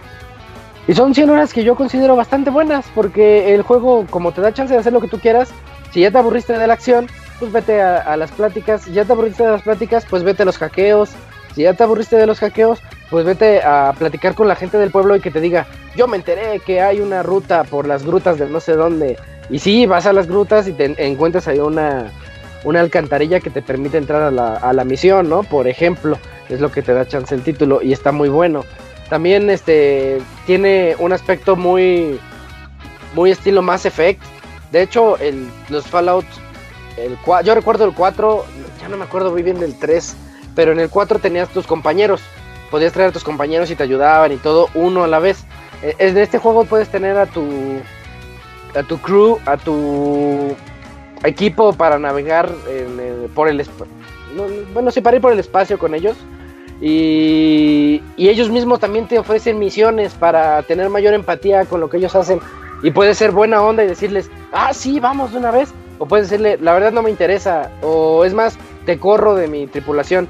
y son 100 horas que yo considero bastante buenas, porque el juego, como te da chance de hacer lo que tú quieras, si ya te aburriste de la acción, pues vete a, las pláticas. Si ya te aburriste de las pláticas, pues vete a los hackeos. Si ya te aburriste de los hackeos, pues vete a platicar con la gente del pueblo y que te diga, yo me enteré que hay una ruta por las grutas de no sé dónde. Y sí, vas a las grutas y te encuentras ahí una, una alcantarilla que te permite entrar a la, a la misión, ¿no? Por ejemplo, es lo que te da chance el título y está muy bueno. También este tiene un aspecto muy muy estilo Mass Effect. De hecho, el, los Fallout el, yo recuerdo el 4, ya no me acuerdo muy bien del 3, pero en el 4 tenías tus compañeros. Podías traer a tus compañeros y te ayudaban y todo uno a la vez. Eh, en este juego puedes tener a tu a tu crew, a tu equipo para navegar por el bueno, sí, para ir por el espacio con ellos. Y, y, ellos mismos también te ofrecen misiones para tener mayor empatía con lo que ellos hacen. Y puede ser buena onda y decirles, ah, sí, vamos de una vez. O puedes decirle, la verdad no me interesa. O es más, te corro de mi tripulación.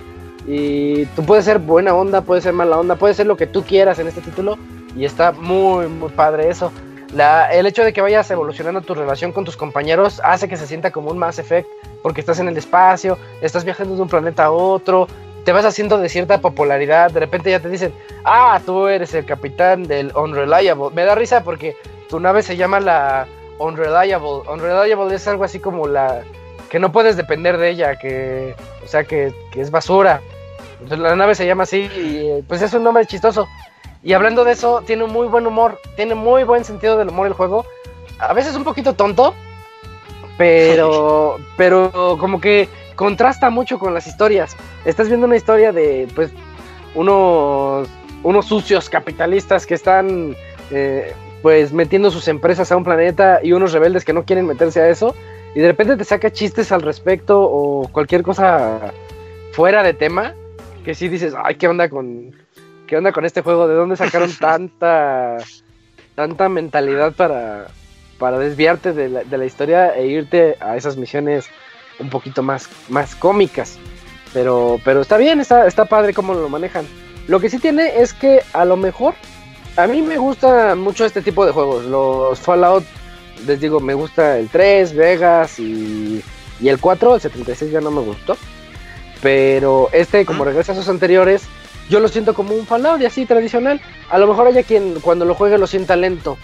Y tú puedes ser buena onda, puedes ser mala onda, puedes ser lo que tú quieras en este título. Y está muy, muy padre eso el hecho de que vayas evolucionando tu relación con tus compañeros hace que se sienta como un Mass Effect, porque estás en el espacio, estás viajando de un planeta a otro, te vas haciendo de cierta popularidad, de repente ya te dicen, ah, tú eres el capitán del Unreliable. Me da risa porque tu nave se llama la Unreliable. Unreliable es algo así como la que no puedes depender de ella, que, o sea, que, que es basura. Entonces la nave se llama así y pues es un nombre chistoso. Y hablando de eso, tiene un muy buen humor, tiene muy buen sentido del humor el juego. A veces un poquito tonto, pero, pero como que contrasta mucho con las historias. Estás viendo una historia de, pues, unos, unos sucios capitalistas que están, eh, pues, metiendo sus empresas a un planeta y unos rebeldes que no quieren meterse a eso. Y de repente te saca chistes al respecto o cualquier cosa fuera de tema que sí dices, ay, ¿qué onda con, ¿qué onda con este juego? ¿De dónde sacaron tanta, tanta mentalidad para, para desviarte de la, de la, historia e irte a esas misiones un poquito más, más cómicas? Pero, pero está bien, está, está padre cómo lo manejan. Lo que sí tiene es que a lo mejor a mí me gusta mucho este tipo de juegos. Los Fallout, les digo, me gusta el 3, Vegas y, y el 4, el 76 ya no me gustó. Pero este, como regresa a sus anteriores, yo lo siento como un Fallout y así tradicional. A lo mejor haya quien cuando lo juegue lo sienta lento,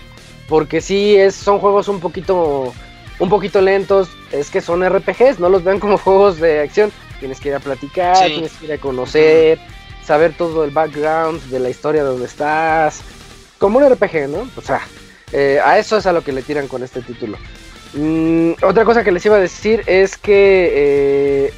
porque sí es, son juegos un poquito, un poquito lentos. Es que son RPGs, no los vean como juegos de acción. Tienes que ir a platicar, tienes que ir a conocer, saber todo el background de la historia de donde estás. Como un RPG, ¿no? O sea, eh, a eso es a lo que le tiran con este título. Mm, otra cosa que les iba a decir es que eh,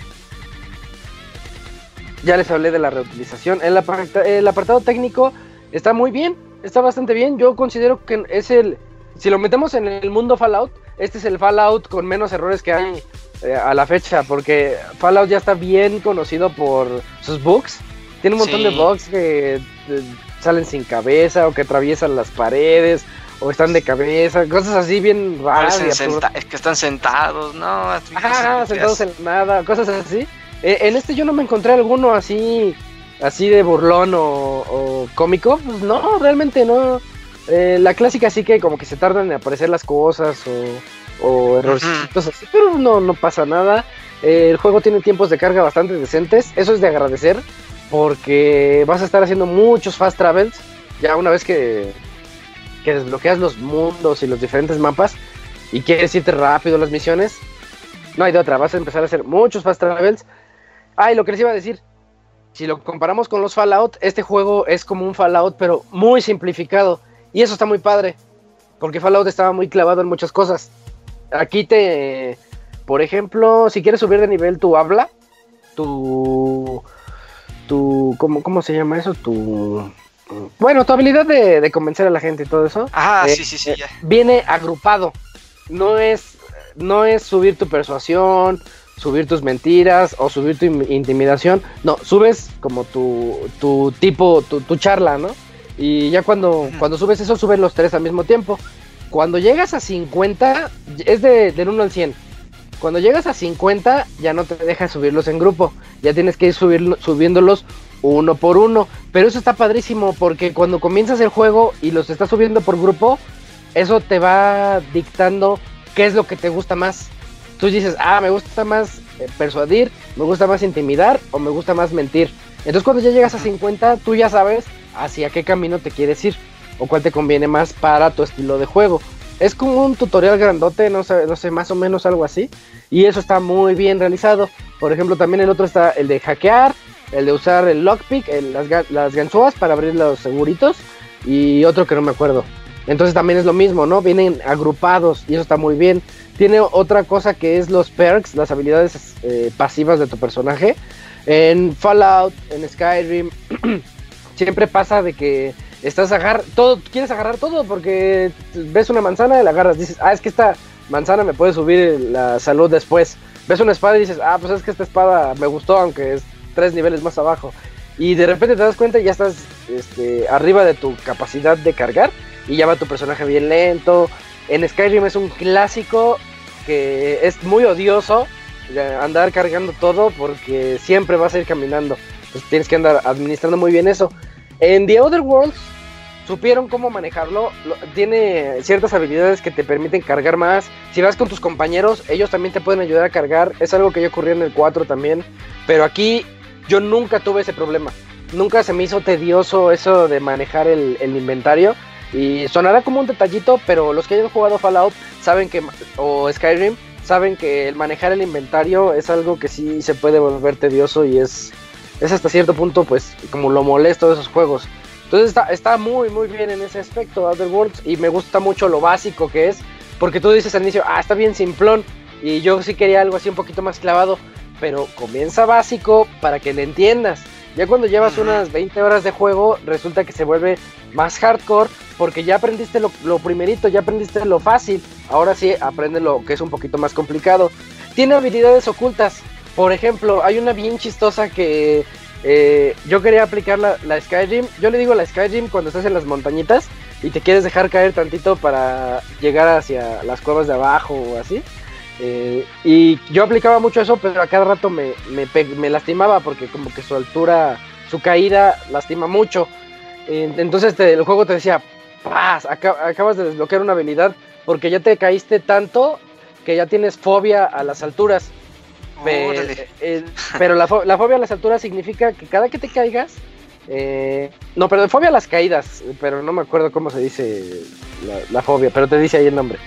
ya les hablé de la reutilización. El, apartado, técnico está muy bien, está bastante bien. Yo considero que es el, si lo metemos en el mundo Fallout, este es el Fallout con menos errores que hay eh, a la fecha, porque Fallout ya está bien conocido por sus bugs. Tiene un montón de bugs que eh, salen sin cabeza o que atraviesan las paredes o están de cabeza, cosas así bien raras. es que están sentados, ¿no? Ajá, sentados en nada, cosas así. Eh, en este yo no me encontré alguno así, así de burlón o, cómico. Pues no, realmente no. Eh, la clásica sí que como que se tardan en aparecer las cosas o, o errorcitos así, pero no, no pasa nada. Eh, el juego tiene tiempos de carga bastante decentes, eso es de agradecer, porque vas a estar haciendo muchos fast travels, ya una vez que, que desbloqueas los mundos y los diferentes mapas y quieres irte rápido las misiones, no hay de otra, vas a empezar a hacer muchos fast travels Ah, y lo que les iba a decir, si lo comparamos con los Fallout, este juego es como un Fallout, pero muy simplificado. Y eso está muy padre, porque Fallout estaba muy clavado en muchas cosas. Aquí te, por ejemplo, si quieres subir de nivel tu habla, tu, tu, ¿cómo, cómo se llama eso? Tu, bueno, tu habilidad de, convencer a la gente y todo eso. Ah, sí, sí, sí. Eh, viene agrupado. No es, no es subir tu persuasión, subir tus mentiras o subir tu intimidación. No, subes como tu, tu tipo, tu, charla, ¿no? Y ya cuando, cuando subes eso, suben los tres al mismo tiempo. Cuando llegas a 50, es de, del 1 al 100. Cuando llegas a 50, ya no te dejas subirlos en grupo. Ya tienes que ir subir, subiéndolos uno por uno. Pero eso está padrísimo porque cuando comienzas el juego y los estás subiendo por grupo, eso te va dictando qué es lo que te gusta más. Tú dices, ah, me gusta más eh, persuadir, me gusta más intimidar o me gusta más mentir. Entonces cuando ya llegas a 50, tú ya sabes hacia qué camino te quieres ir o cuál te conviene más para tu estilo de juego. Es como un tutorial grandote, no sé, no sé, más o menos algo así. Y eso está muy bien realizado. Por ejemplo, también el otro está el de hackear, el de usar el lockpick, las, las ganzúas para abrir los seguritos. Y otro que no me acuerdo. Entonces también es lo mismo, ¿no? Vienen agrupados y eso está muy bien. Tiene otra cosa que es los perks, las habilidades eh, pasivas de tu personaje. En Fallout, en Skyrim, siempre pasa de que estás agar todo, quieres agarrar todo porque ves una manzana y la agarras, dices, ah, es que esta manzana me puede subir la salud después. Ves una espada y dices, ah, pues es que esta espada me gustó, aunque es tres niveles más abajo. Y de repente te das cuenta y ya estás este, arriba de tu capacidad de cargar y ya va tu personaje bien lento. En Skyrim es un clásico que es muy odioso andar cargando todo porque siempre vas a ir caminando. Entonces tienes que andar administrando muy bien eso. En The Other Worlds supieron cómo manejarlo. Tiene ciertas habilidades que te permiten cargar más. Si vas con tus compañeros, ellos también te pueden ayudar a cargar. Es algo que yo ocurrió en el 4 también. Pero aquí yo nunca tuve ese problema. Nunca se me hizo tedioso eso de manejar el, inventario. Y sonará como un detallito, pero los que hayan jugado Fallout saben que, o Skyrim, saben que el manejar el inventario es algo que sí se puede volver tedioso y es, es hasta cierto punto, pues, como lo molesto de esos juegos. Entonces está, está muy, muy bien en ese aspecto Other Worlds y me gusta mucho lo básico que es, porque tú dices al inicio, ah, está bien simplón, y yo sí quería algo así un poquito más clavado, pero comienza básico para que le entiendas. Ya cuando llevas unas 20 horas de juego, resulta que se vuelve más hardcore porque ya aprendiste lo, lo, primerito, ya aprendiste lo fácil. Ahora sí, aprende lo que es un poquito más complicado. Tiene habilidades ocultas. Por ejemplo, hay una bien chistosa que eh, yo quería aplicar la, Skyrim. Yo le digo la Skyrim cuando estás en las montañitas y te quieres dejar caer tantito para llegar hacia las cuevas de abajo o así. Eh, y yo aplicaba mucho eso, pero a cada rato me, me, lastimaba porque como que su altura, su caída lastima mucho. entonces el juego te decía, paz, acabas de desbloquear una habilidad porque ya te caíste tanto que ya tienes fobia a las alturas. Eh, pero la, fobia a las alturas significa que cada que te caigas, eh, no, perdón, fobia a las caídas, pero no me acuerdo cómo se dice la, fobia, pero te dice ahí el nombre.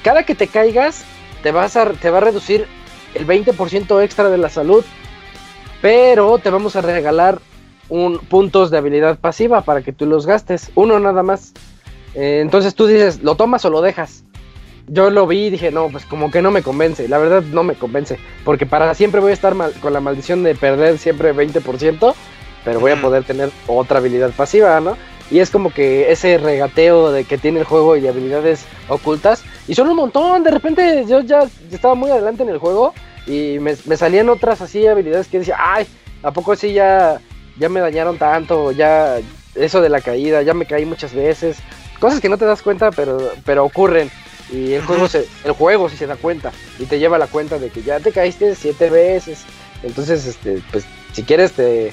Eh, cada que te caigas, te, vas a, te va a reducir el 20% extra de la salud, pero te vamos a regalar un, puntos de habilidad pasiva para que tú los gastes, uno nada más. entonces tú dices, ¿lo tomas o lo dejas? yo lo vi y dije, no, pues como que no me convence. La verdad no me convence. Porque para siempre voy a estar con la maldición de perder siempre 20%, pero voy a poder tener otra habilidad pasiva, ¿no? Y es como que ese regateo de que tiene el juego y de habilidades ocultas. Y son un montón. De repente yo ya estaba muy adelante en el juego y me, salían otras así habilidades que decía, ay, ¿a poco sí ya, ya me dañaron tanto? Ya eso de la caída, ya me caí muchas veces. Cosas que no te das cuenta, pero, pero ocurren. Y el juego, se, el juego si se da cuenta y te lleva la cuenta de que ya te caíste siete veces. Entonces, este, pues si quieres te,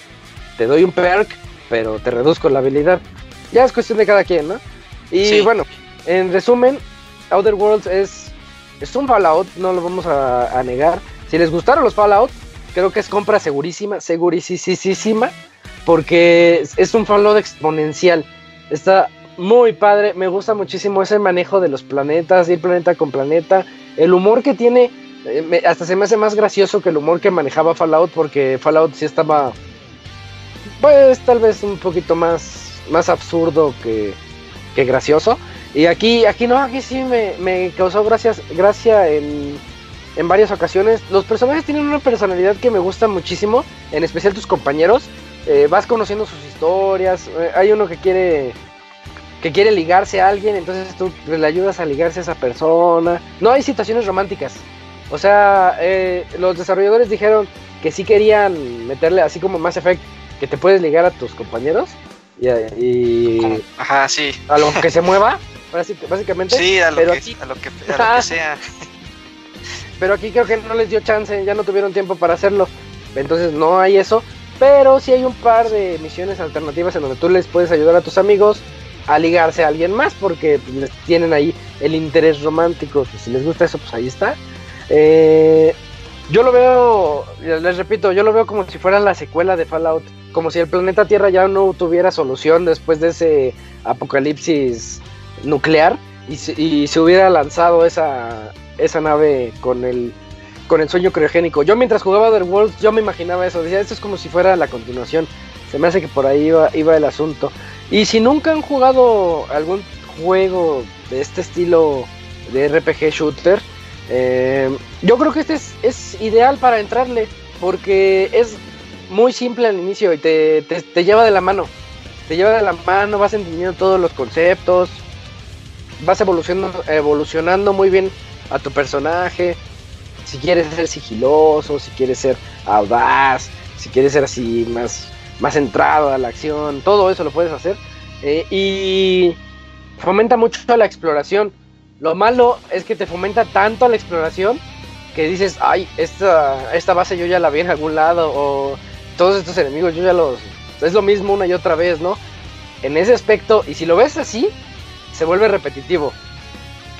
te doy un perk, pero te reduzco la habilidad. Ya es cuestión de cada quien, ¿no? Y bueno, en resumen, Outer Worlds es, es un Fallout, no lo vamos a, negar. Si les gustaron los Fallout, creo que es compra segurísima, segurísima, porque es un Fallout exponencial. Está muy padre, me gusta muchísimo ese manejo de los planetas, ir planeta con planeta, el humor que tiene, eh, hasta se me hace más gracioso que el humor que manejaba Fallout, porque Fallout sí estaba, pues tal vez un poquito más, más absurdo que, que gracioso. Y aquí, aquí no, aquí sí me, me causó gracias, gracia en, en varias ocasiones. Los personajes tienen una personalidad que me gusta muchísimo, en especial tus compañeros. Eh, vas conociendo sus historias. Eh, hay uno que quiere que quiere ligarse a alguien, entonces tú le ayudas a ligarse a esa persona. No hay situaciones románticas. O sea, eh, los desarrolladores dijeron que sí querían meterle así como Mass Effect, que te puedes ligar a tus compañeros y, Ajá, sí. a lo que se mueva, básicamente. Sí, a lo, que, a lo que, sea. Pero aquí creo que no les dio chance, ya no tuvieron tiempo para hacerlo. Entonces no hay eso. pero sí hay un par de misiones alternativas en donde tú les puedes ayudar a tus amigos a ligarse a alguien más porque pues, les tienen ahí el interés romántico. si les gusta eso, pues ahí está. Eh, yo lo veo, les repito, yo lo veo como si fuera la secuela de Fallout. Como si el planeta Tierra ya no tuviera solución después de ese apocalipsis nuclear y se, hubiera lanzado esa, esa nave con el, con el sueño criogénico. Yo mientras jugaba The Worlds, yo me imaginaba eso. Decía, esto es como si fuera la continuación. Se me hace que por ahí iba, iba el asunto. Y si nunca han jugado algún juego de este estilo de RPG shooter, eh, yo creo que este es, ideal para entrarle, porque es muy simple al inicio y te, lleva de la mano. Te lleva de la mano, vas entendiendo todos los conceptos, vas evolucionando, evolucionando muy bien a tu personaje. Si quieres ser sigiloso, si quieres ser audaz, si quieres ser así más, más centrado a la acción, todo eso lo puedes hacer. Eh, y fomenta mucho la exploración lo malo es que te fomenta tanto la exploración que dices, ay, esta, esta base yo ya la vi en algún lado, o todos estos enemigos yo ya los... Es lo mismo una y otra vez, ¿no? En ese aspecto, y si lo ves así, se vuelve repetitivo.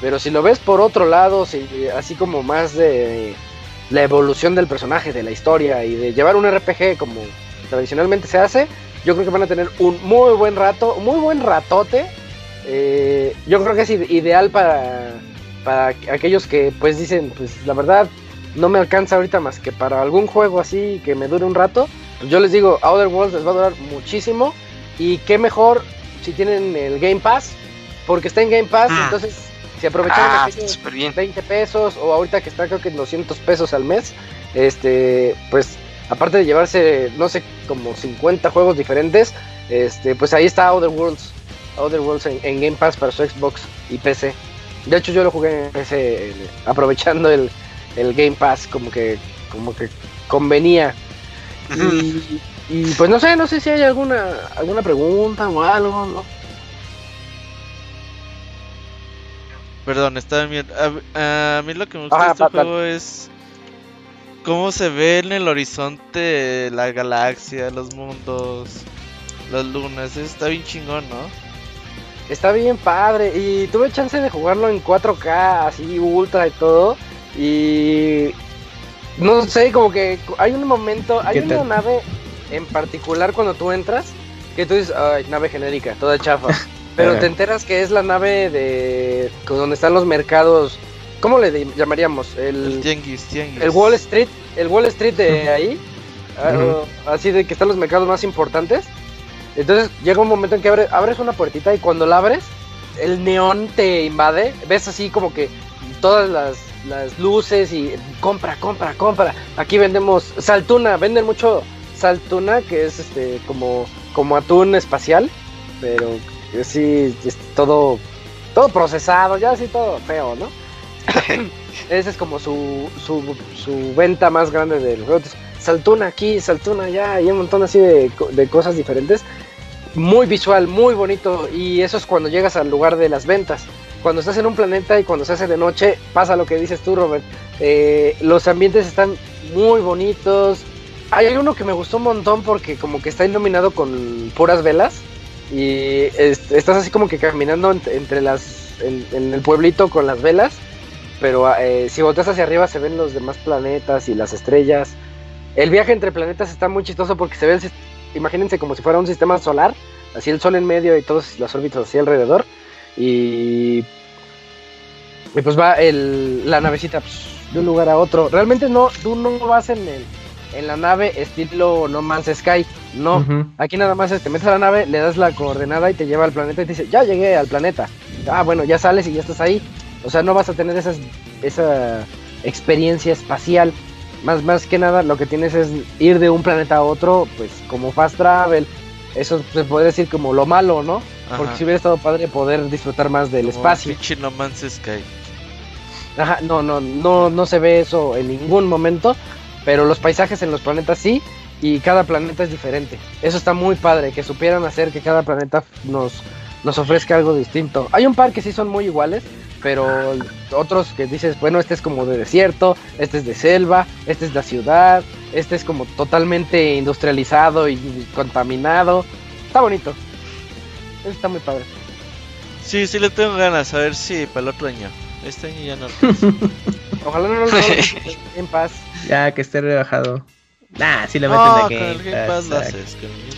Pero si lo ves por otro lado, así como más de la evolución del personaje, de la historia y de llevar un RPG como tradicionalmente se hace, yo creo que van a tener un muy buen rato, muy buen ratote eh, yo creo que es ideal para, para aquellos que pues dicen, pues la verdad no me alcanza ahorita más que para algún juego así que me dure un rato. Pues yo les digo, Outer Worlds les va a durar muchísimo y qué mejor si tienen el Game Pass, porque está en Game Pass, entonces si aprovechan ah, 20 pesos o ahorita que está creo que 200 pesos al mes, este, pues aparte de llevarse no sé como 50 juegos diferentes, este, pues ahí está Outer Worlds Other Worlds en, Game Pass para su Xbox y PC. De hecho, yo lo jugué en PC aprovechando el, Game Pass, como que, como que convenía. y, pues no sé, no sé si hay alguna, alguna pregunta o algo, ¿no? Perdón, está bien. A, mí lo que me gusta de este juego es cómo se ve en el horizonte la galaxia, los mundos, las lunas. está bien chingón, ¿no? Está bien padre. Y tuve chance de jugarlo en 4K, así ultra y todo. Y no sé, como que hay un momento, hay una nave en particular cuando tú entras que tú dices, ay, nave genérica, toda chafa. Pero te enteras que es la nave de donde están los mercados. ¿Cómo le llamaríamos? El, el El Wall Street, el Wall Street de ahí. Ah, así de que están los mercados más importantes. Entonces llega un momento en que abres una puertita y cuando la abres, el neón te invade. Ves así como que todas las, luces y compra, compra, compra. Aquí vendemos saltuna, venden mucho saltuna, que es este como, como atún espacial, pero sí, es todo, todo procesado, ya así todo feo, ¿no? Esa es como su, su, su venta más grande del juego. Saltuna aquí, saltuna allá, y un montón así de, de cosas diferentes muy visual, muy bonito y eso es cuando llegas al lugar de las ventas. Cuando estás en un planeta y cuando se hace de noche pasa lo que dices tú, Robert. Eh, los ambientes están muy bonitos. Hay uno que me gustó un montón porque como que está iluminado con puras velas y estás así como que caminando entre las en, el pueblito con las velas, pero eh, si volteas hacia arriba se ven los demás planetas y las estrellas. El viaje entre planetas está muy chistoso porque se ve el, imagínense como si fuera un sistema solar, así el sol en medio y todas las órbitas así alrededor. Y, y pues va el, la navecita pues, de un lugar a otro. Realmente no, tú no vas en, el, en la nave estilo No Man's Sky. No, aquí nada más es, te metes a la nave, le das la coordenada y te lleva al planeta y te dice, ya llegué al planeta. Ah, bueno, ya sales y ya estás ahí. O sea, no vas a tener esas, esa experiencia espacial más, más que nada lo que tienes es ir de un planeta a otro, pues como fast travel. Eso se puede decir como lo malo, ¿no? Porque si hubiera estado padre poder disfrutar más del espacio. No Man's Sky. Ajá, no, no, no, no se ve eso en ningún momento, pero los paisajes en los planetas sí, y cada planeta es diferente. Eso está muy padre, que supieran hacer que cada planeta nos, nos ofrezca algo distinto. Hay un par que sí son muy iguales, pero otros que dices, bueno, este es como de desierto, este es de selva, este es la ciudad, Este es como totalmente industrializado y contaminado. Está bonito. Está muy padre. Sí, sí le tengo ganas, a ver si para el otro año. Este año ya no. Ojalá no lo en paz. Ya, que esté rebajado. Nah, si lo meten de Game, Game Pass.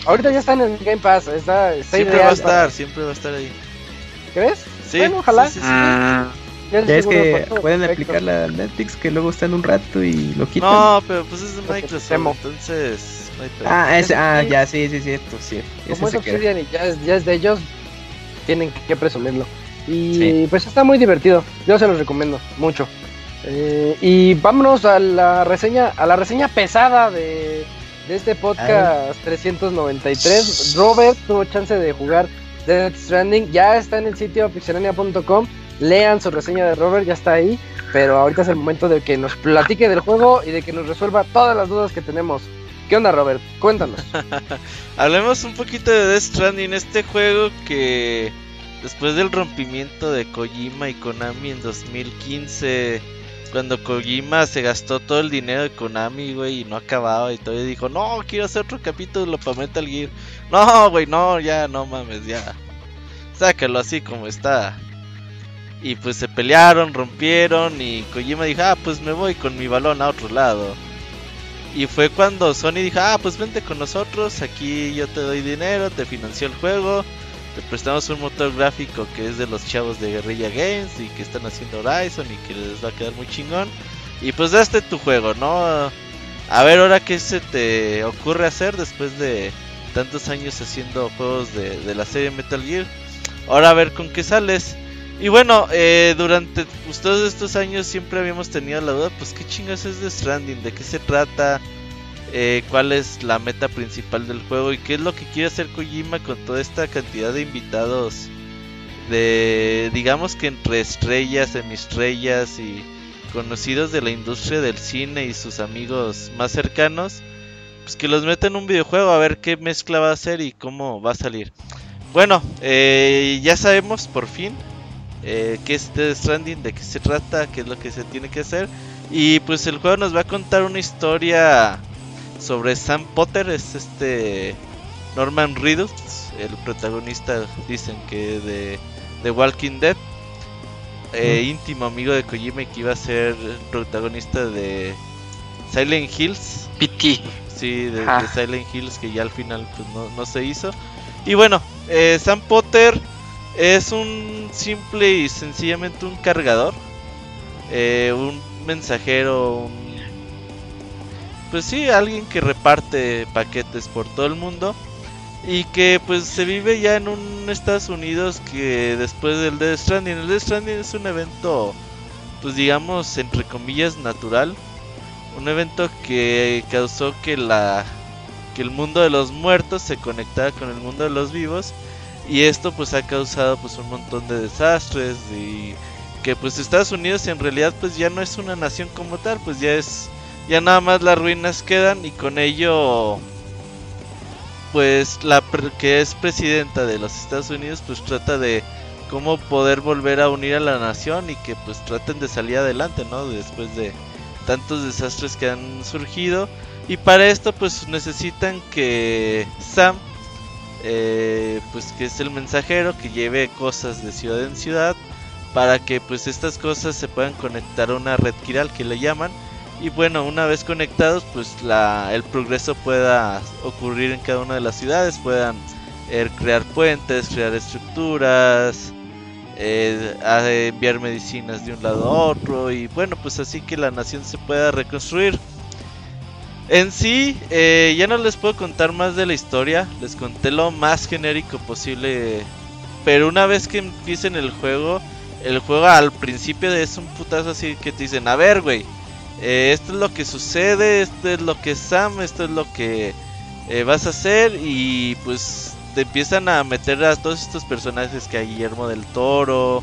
Ahorita ya está en el Game Pass. Está, está siempre va a estar, siempre va a estar ahí. ¿Crees? Sí. Bueno, ojalá. Sí, sí, ah. Ya, es que pueden aplicar la Netflix que luego está en un rato y lo quitan. No, pero pues es de Microsoft, entonces Ah, ese, ah, ya, sí, sí, cierto, sí. Como es Obsidian y ya es, ya es de ellos, tienen que presumirlo. Y pues está muy divertido, yo se los recomiendo mucho. Eh, y vámonos a la reseña, a la reseña pesada de, de este podcast 393. Robert tuvo chance de jugar Death Stranding, ya está en el sitio pixelania.com lean su reseña de Robert, ya está ahí. Pero ahorita es el momento de que nos platique del juego y de que nos resuelva todas las dudas que tenemos. ¿Qué onda, Robert? Cuéntanos. Hablemos un poquito de Death Stranding, este juego que después del rompimiento de Kojima y Konami en 2015, cuando Kojima se gastó todo el dinero de Konami, güey, y no acababa y todavía dijo, no, quiero hacer otro capítulo para Metal Gear. No, güey, no, ya, no mames, ya. Sácalo así como está. Y pues se pelearon, rompieron y Kojima dijo, ah, pues me voy con mi balón a otro lado. Y fue cuando Sony dijo, ah, pues vente con nosotros, aquí yo te doy dinero, te financió el juego, te prestamos un motor gráfico que es de los chavos de Guerrilla Games y que están haciendo Horizon y que les va a quedar muy chingón. Y pues daste tu juego, ¿no? A ver ahora qué se te ocurre hacer después de tantos años haciendo juegos de, de la serie Metal Gear. Ahora a ver con qué sales. Y bueno, eh, durante pues, todos estos años siempre habíamos tenido la duda, pues qué chingas es de Stranding, de qué se trata, eh, cuál es la meta principal del juego y qué es lo que quiere hacer Kojima con toda esta cantidad de invitados de, digamos que entre estrellas, semiestrellas y conocidos de la industria del cine y sus amigos más cercanos, pues que los meten en un videojuego a ver qué mezcla va a hacer y cómo va a salir. Bueno, eh, ya sabemos por fin eh, qué es Death Stranding, de qué se trata, qué es lo que se tiene que hacer. Y pues el juego nos va a contar una historia sobre Sam Potter, es este Norman Reedus, el protagonista, dicen que de, de Walking Dead, eh, íntimo amigo de Kojima que iba a ser el protagonista de Silent Hills. PT. Sí, de, Silent Hills que ya al final pues no, no se hizo. Y bueno, eh, Sam Potter es un simple y sencillamente un cargador. Eh, un mensajero. Pues sí, alguien que reparte paquetes por todo el mundo. Y que pues se vive ya en un Estados Unidos que después del Death Stranding. El Death Stranding es un evento, pues digamos, entre comillas, natural. Un evento que causó que la que el mundo de los muertos se conectara con el mundo de los vivos y esto pues ha causado pues un montón de desastres y que pues Estados Unidos en realidad pues ya no es una nación como tal, pues ya es ya nada más las ruinas quedan y con ello pues la que es presidenta de los Estados Unidos pues trata de cómo poder volver a unir a la nación y que pues traten de salir adelante, ¿no? Después de tantos desastres que han surgido y para esto pues necesitan que Sam eh, pues que es el mensajero que lleve cosas de ciudad en ciudad para que pues estas cosas se puedan conectar a una red quiral que le llaman y bueno una vez conectados pues la, el progreso pueda ocurrir en cada una de las ciudades puedan eh, crear puentes crear estructuras eh, enviar medicinas de un lado a otro y bueno pues así que la nación se pueda reconstruir en sí, eh, ya no les puedo contar más de la historia. Les conté lo más genérico posible. Pero una vez que empiecen el juego, el juego al principio es un putazo así que te dicen, a ver, güey, eh, esto es lo que sucede, esto es lo que es Sam, esto es lo que eh, vas a hacer y pues te empiezan a meter a todos estos personajes que hay Guillermo del Toro,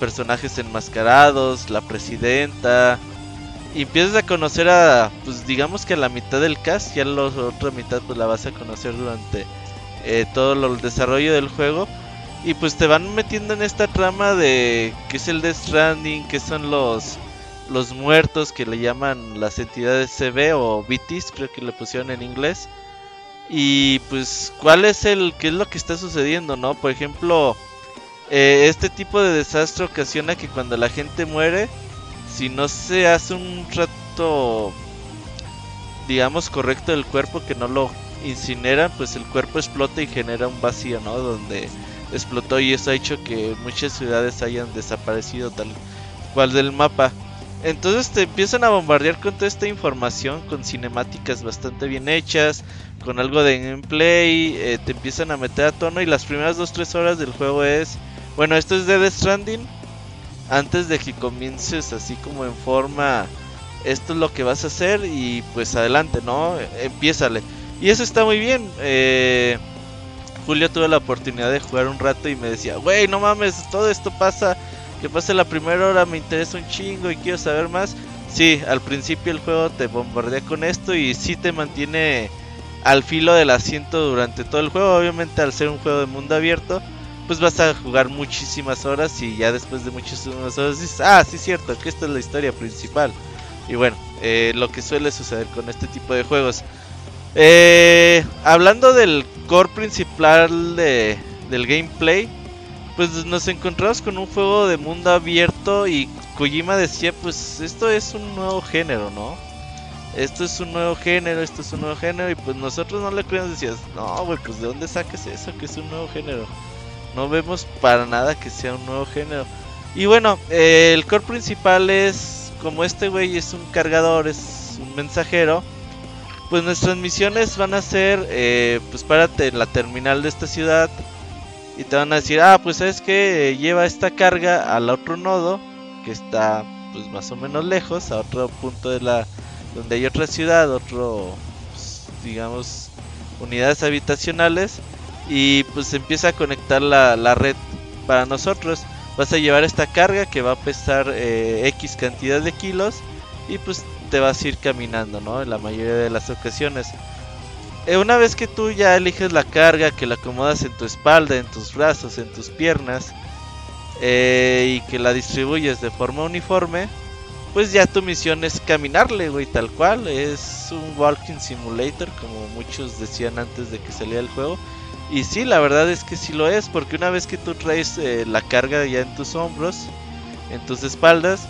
personajes enmascarados, la presidenta, y empiezas a conocer a, pues digamos que a la mitad del cast, ya la otra mitad pues la vas a conocer durante eh, todo el desarrollo del juego. Y pues te van metiendo en esta trama de qué es el Death Stranding, qué son los los muertos que le llaman las entidades CB o BTs, creo que le pusieron en inglés. Y pues, ¿cuál es el, qué es lo que está sucediendo, no? Por ejemplo, eh, este tipo de desastre ocasiona que cuando la gente muere, si no se hace un trato, digamos, correcto del cuerpo, que no lo incineran, pues el cuerpo explota y genera un vacío, ¿no? Donde explotó y eso ha hecho que muchas ciudades hayan desaparecido tal cual del mapa. Entonces te empiezan a bombardear con toda esta información, con cinemáticas bastante bien hechas, con algo de gameplay, eh, te empiezan a meter a tono y las primeras 2-3 horas del juego es bueno, esto es Dead Stranding. Antes de que comiences así como en forma, esto es lo que vas a hacer y pues adelante, ¿no? Empiézale. Y eso está muy bien. Eh, Julio tuve la oportunidad de jugar un rato y me decía, güey, no mames, todo esto pasa. Que pase la primera hora, me interesa un chingo y quiero saber más. Sí, al principio el juego te bombardea con esto y sí te mantiene al filo del asiento durante todo el juego. Obviamente al ser un juego de mundo abierto pues vas a jugar muchísimas horas y ya después de muchísimas horas dices, ah, sí es cierto, que esta es la historia principal. Y bueno, eh, lo que suele suceder con este tipo de juegos. Eh, hablando del core principal de, del gameplay, pues nos encontramos con un juego de mundo abierto y Kojima decía, pues esto es un nuevo género, ¿no? Esto es un nuevo género, esto es un nuevo género y pues nosotros no le creíamos, decías, no, güey, pues de dónde saques eso, que es un nuevo género. No vemos para nada que sea un nuevo género. Y bueno, eh, el core principal es, como este güey es un cargador, es un mensajero, pues nuestras misiones van a ser, eh, pues párate en la terminal de esta ciudad y te van a decir, ah, pues es que lleva esta carga al otro nodo, que está pues más o menos lejos, a otro punto de la, donde hay otra ciudad, otro, pues, digamos, unidades habitacionales y pues empieza a conectar la, red para nosotros. Vas a llevar esta carga que va a pesar eh, X cantidad de kilos y pues te vas a ir caminando, ¿no? En la mayoría de las ocasiones. Eh, una vez que tú ya eliges la carga, que la acomodas en tu espalda, en tus brazos, en tus piernas eh, y que la distribuyes de forma uniforme, pues ya tu misión es caminarle, güey, tal cual. Es un walking simulator, como muchos decían antes de que saliera el juego. Y sí, la verdad es que sí lo es, porque una vez que tú traes eh, la carga ya en tus hombros, en tus espaldas,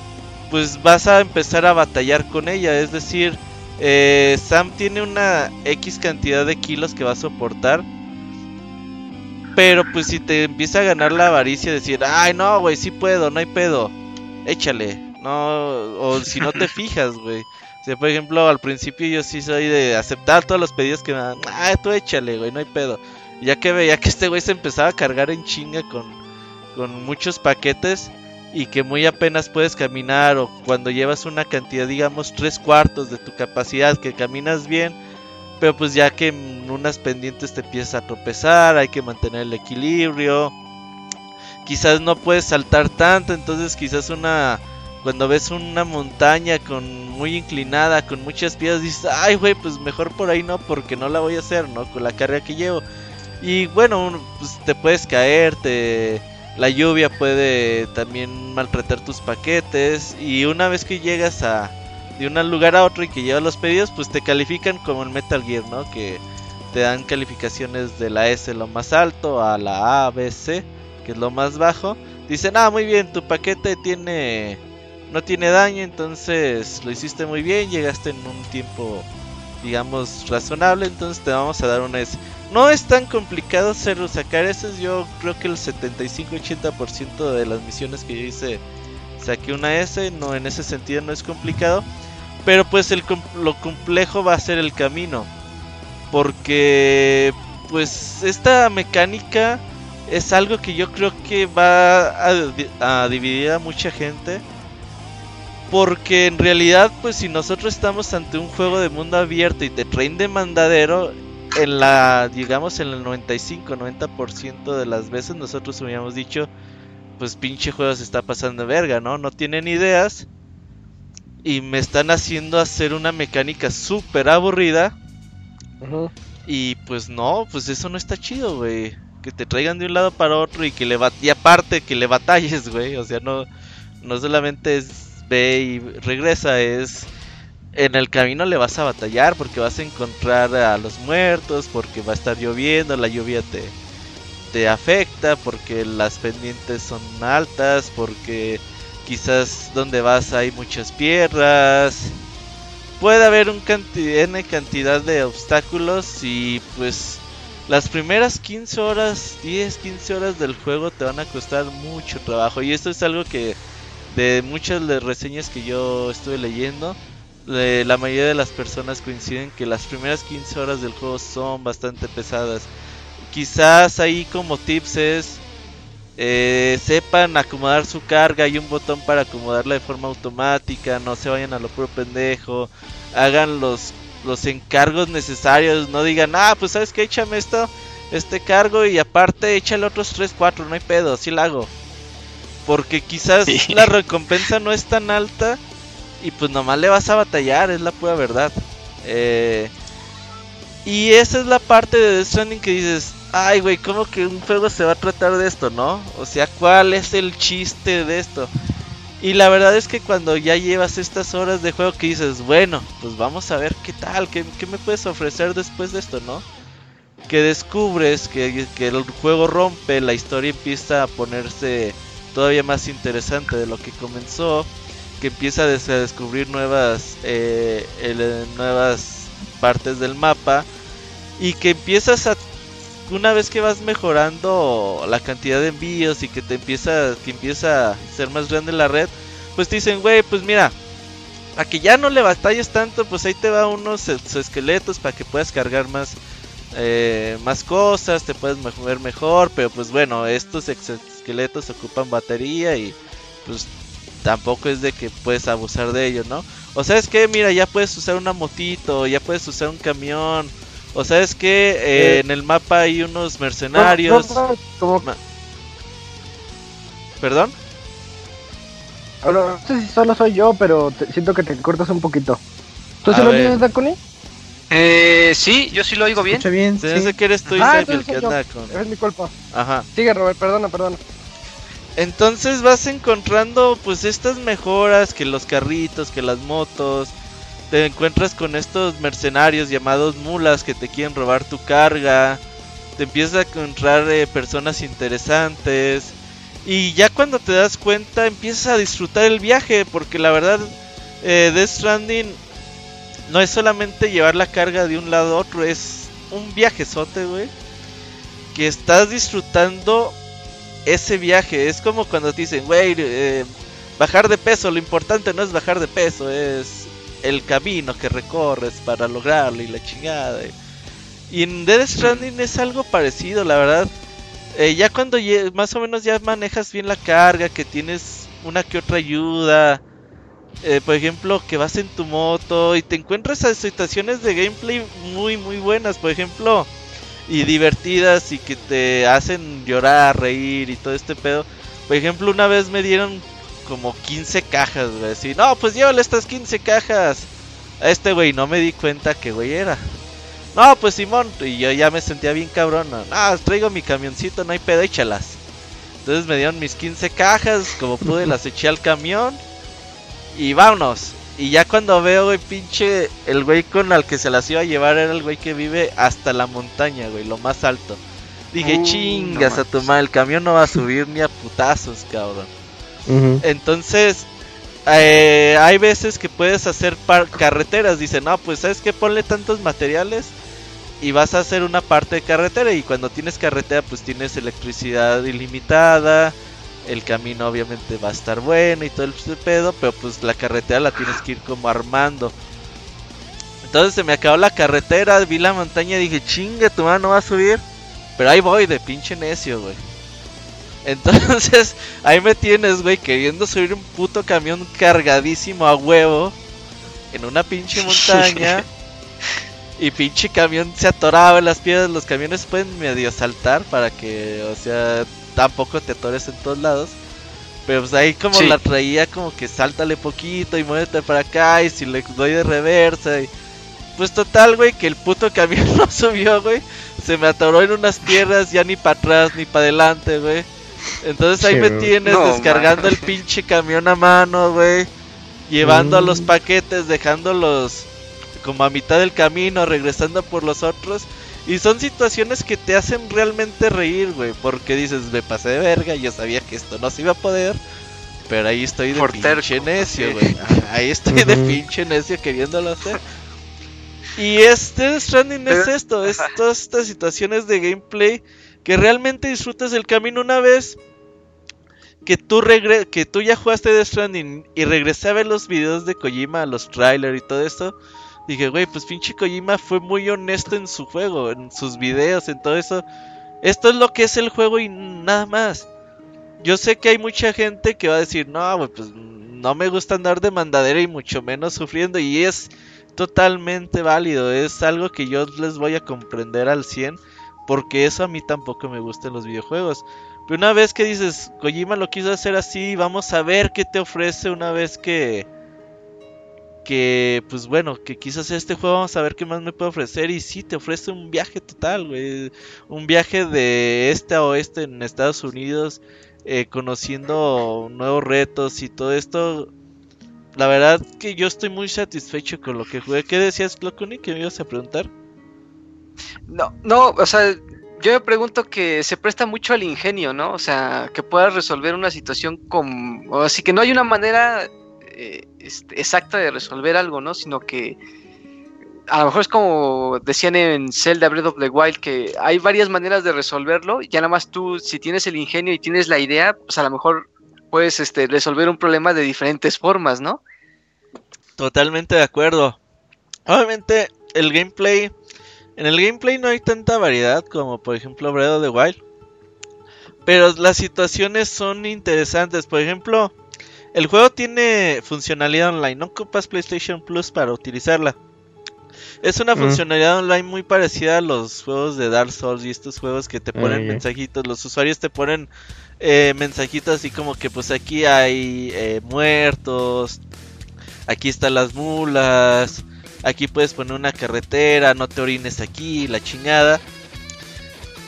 pues vas a empezar a batallar con ella. Es decir, eh, Sam tiene una X cantidad de kilos que va a soportar. Pero pues si te empieza a ganar la avaricia, decir, ay no, güey, sí puedo, no hay pedo, échale. No, o si no te fijas, güey. O sea, por ejemplo, al principio yo sí soy de aceptar todos los pedidos que me dan. Ah, tú échale, güey, no hay pedo. Ya que veía que este güey se empezaba a cargar en chinga con, con muchos paquetes y que muy apenas puedes caminar o cuando llevas una cantidad, digamos, tres cuartos de tu capacidad, que caminas bien, pero pues ya que en unas pendientes te empiezas a tropezar, hay que mantener el equilibrio, quizás no puedes saltar tanto, entonces quizás una... Cuando ves una montaña con muy inclinada, con muchas piedras, dices, ay, güey, pues mejor por ahí no, porque no la voy a hacer, ¿no? Con la carga que llevo. Y bueno, pues te puedes caer, la lluvia puede también maltratar tus paquetes. Y una vez que llegas a de un lugar a otro y que llevas los pedidos, pues te califican como el Metal Gear, ¿no? Que te dan calificaciones de la S lo más alto a la A, B, C, que es lo más bajo. Dicen, ah, muy bien, tu paquete tiene no tiene daño, entonces lo hiciste muy bien, llegaste en un tiempo, digamos, razonable, entonces te vamos a dar una S. No es tan complicado hacerlo, sacar esos. Yo creo que el 75-80% de las misiones que yo hice saqué una S. No, en ese sentido no es complicado. Pero pues el, lo complejo va a ser el camino. Porque pues esta mecánica es algo que yo creo que va a dividir a mucha gente. Porque en realidad pues si nosotros estamos ante un juego de mundo abierto y te traen de mandadero en la, digamos, en el 95-90% de las veces nosotros hubiéramos dicho, pues pinche juego se está pasando verga, ¿no? No tienen ideas y me están haciendo hacer una mecánica súper aburrida. Y pues no, pues eso no está chido, güey. Que te traigan de un lado para otro y que le y aparte que le batalles, güey. O sea, no, no solamente es ve y regresa, es en el camino le vas a batallar porque vas a encontrar a los muertos, porque va a estar lloviendo, la lluvia te, te afecta, porque las pendientes son altas, porque quizás donde vas hay muchas piedras. Puede haber un cantidad, cantidad de obstáculos y pues las primeras 15 horas, 10, 15 horas del juego te van a costar mucho trabajo. Y esto es algo que de muchas de reseñas que yo estuve leyendo, la mayoría de las personas coinciden que las primeras 15 horas del juego son bastante pesadas. Quizás ahí como tips es eh, sepan acomodar su carga, hay un botón para acomodarla de forma automática, no se vayan a lo puro pendejo, hagan los, los encargos necesarios, no digan, ah, pues sabes que échame esto, este cargo y aparte échale otros 3, 4, no hay pedo, así lo hago. Porque quizás la recompensa no es tan alta y pues nomás le vas a batallar, es la pura verdad. Eh, y esa es la parte de Death Stranding que dices, ay güey, ¿cómo que un juego se va a tratar de esto, no? O sea, ¿cuál es el chiste de esto? Y la verdad es que cuando ya llevas estas horas de juego que dices, bueno, pues vamos a ver qué tal, qué, me puedes ofrecer después de esto, ¿no? Que descubres que, que el juego rompe, la historia empieza a ponerse todavía más interesante de lo que comenzó que empieza a descubrir nuevas, eh, nuevas partes del mapa y que empiezas a una vez que vas mejorando la cantidad de envíos y que te empieza que empieza a ser más grande la red, pues te dicen, güey, pues mira, a que ya no le batalles tanto, pues ahí te va unos esqueletos para que puedas cargar más eh, más cosas, te puedes mover mejor, pero pues bueno, estos esqueletos ocupan batería y pues tampoco es de que puedes abusar de ello, ¿no? O sabes que, mira, ya puedes usar una motito, ya puedes usar un camión. O sabes que eh, eh, en el mapa hay unos mercenarios. ¿Perdón? no sé si solo soy yo, pero siento que te cortas un poquito. ¿Tú sí lo oyes, Dakuni? Eh, sí, yo sí lo oigo bien. Escucha bien. Sí. que eres tú y ah, el que anda con... Es mi culpa. Ajá. Sigue, Robert, perdona, perdona. Entonces vas encontrando pues estas mejoras que los carritos, que las motos. Te encuentras con estos mercenarios llamados mulas que te quieren robar tu carga. Te empiezas a encontrar eh, personas interesantes. Y ya cuando te das cuenta empiezas a disfrutar el viaje. Porque la verdad, eh, Death Stranding no es solamente llevar la carga de un lado a otro. Es un viajezote, güey. Que estás disfrutando ese viaje. Es como cuando te dicen, güey, eh, bajar de peso, lo importante no es bajar de peso, es el camino que recorres para lograrlo y la chingada. Y en Dead Stranding es algo parecido, la verdad. Eh, ya cuando más o menos ya manejas bien la carga, que tienes una que otra ayuda, eh, por ejemplo, que vas en tu moto y te encuentras a situaciones de gameplay muy, muy buenas. Por ejemplo, y divertidas y que te hacen llorar, reír y todo este pedo. Por ejemplo, una vez me dieron como 15 cajas, güey. Así, no, pues llévale estas 15 cajas. A este güey no me di cuenta que güey era. No, pues Simón, y yo ya me sentía bien cabrón. No, traigo mi camioncito, no hay pedo, échalas. Entonces me dieron mis 15 cajas, como pude las eché al camión. Y vámonos. Y ya cuando veo, güey, pinche, el güey con el que se las iba a llevar era el güey que vive hasta la montaña, güey, lo más alto. Dije, uh, chingas a tu madre, el camión no va a subir ni a putazos, cabrón. Entonces, eh, hay veces que puedes hacer carreteras. Dice, no, pues sabes que ponle tantos materiales y vas a hacer una parte de carretera. Y cuando tienes carretera, pues tienes electricidad ilimitada el camino obviamente va a estar bueno y todo el pedo, pero pues la carretera la tienes que ir como armando. Entonces se me acabó la carretera, vi la montaña y dije, chinga, tu mano va a subir. Pero ahí voy, de pinche necio, güey. Entonces, ahí me tienes, güey, queriendo subir un puto camión cargadísimo a huevo en una pinche montaña. y pinche camión se atoraba en las piedras. Los camiones pueden medio saltar para que, o sea, tampoco te atores en todos lados. Pero pues ahí como la traía como que sáltale poquito y muévete para acá y si le doy de reversa y... Pues total, güey, que el puto camión no subió, güey. Se me atoró en unas piernas, ya ni para atrás ni para adelante, güey. Entonces ahí me tienes descargando el pinche camión a mano, güey. llevando a los mm. paquetes, dejándolos como a mitad del camino, regresando por los otros. Y son situaciones que te hacen realmente reír, güey. Porque dices, me pasé de verga, yo sabía que esto no se iba a poder. Pero ahí estoy de pinche necio, güey. Ahí estoy de pinche necio queriéndolo hacer. Y este Stranding es esto, es todas estas situaciones de gameplay que realmente disfrutas el camino una vez que tú regre que tú ya jugaste de Stranding y regresé a ver los videos de Kojima, los trailers y todo esto. Dije, güey, pues pinche Kojima fue muy honesto en su juego, en sus videos, en todo eso. Esto es lo que es el juego y nada más. Yo sé que hay mucha gente que va a decir, no, güey, pues no me gusta andar de mandadera y mucho menos sufriendo. Y es totalmente válido, es algo que yo les voy a comprender al 100. Porque eso a mí tampoco me gusta en los videojuegos. Pero una vez que dices, Kojima lo quiso hacer así, vamos a ver qué te ofrece una vez que que pues bueno, que hacer este juego, vamos a ver qué más me puede ofrecer. Y sí, te ofrece un viaje total, güey. Un viaje de este a oeste en Estados Unidos, eh, conociendo nuevos retos y todo esto. La verdad que yo estoy muy satisfecho con lo que jugué. ¿Qué decías, Locuni, que me ibas a preguntar? No, no, o sea, yo me pregunto que se presta mucho al ingenio, ¿no? O sea, que puedas resolver una situación con... Así que no hay una manera eh, exacta de resolver algo, ¿no? Sino que a lo mejor es como decían en Zelda Breath of the Wild, que hay varias maneras de resolverlo, ya nada más tú, si tienes el ingenio y tienes la idea, pues a lo mejor puedes este, resolver un problema de diferentes formas, ¿no? Totalmente de acuerdo. Obviamente, el gameplay. En el gameplay no hay tanta variedad como, por ejemplo, Breath of the Wild. Pero las situaciones son interesantes. Por ejemplo, el juego tiene funcionalidad online, no ocupas PlayStation Plus para utilizarla. Es una mm. funcionalidad online muy parecida a los juegos de Dark Souls y estos juegos que te ponen mensajitos. Los usuarios te ponen eh, mensajitos así como que pues aquí hay eh, muertos, aquí están las mulas, aquí puedes poner una carretera, no te orines aquí, la chingada.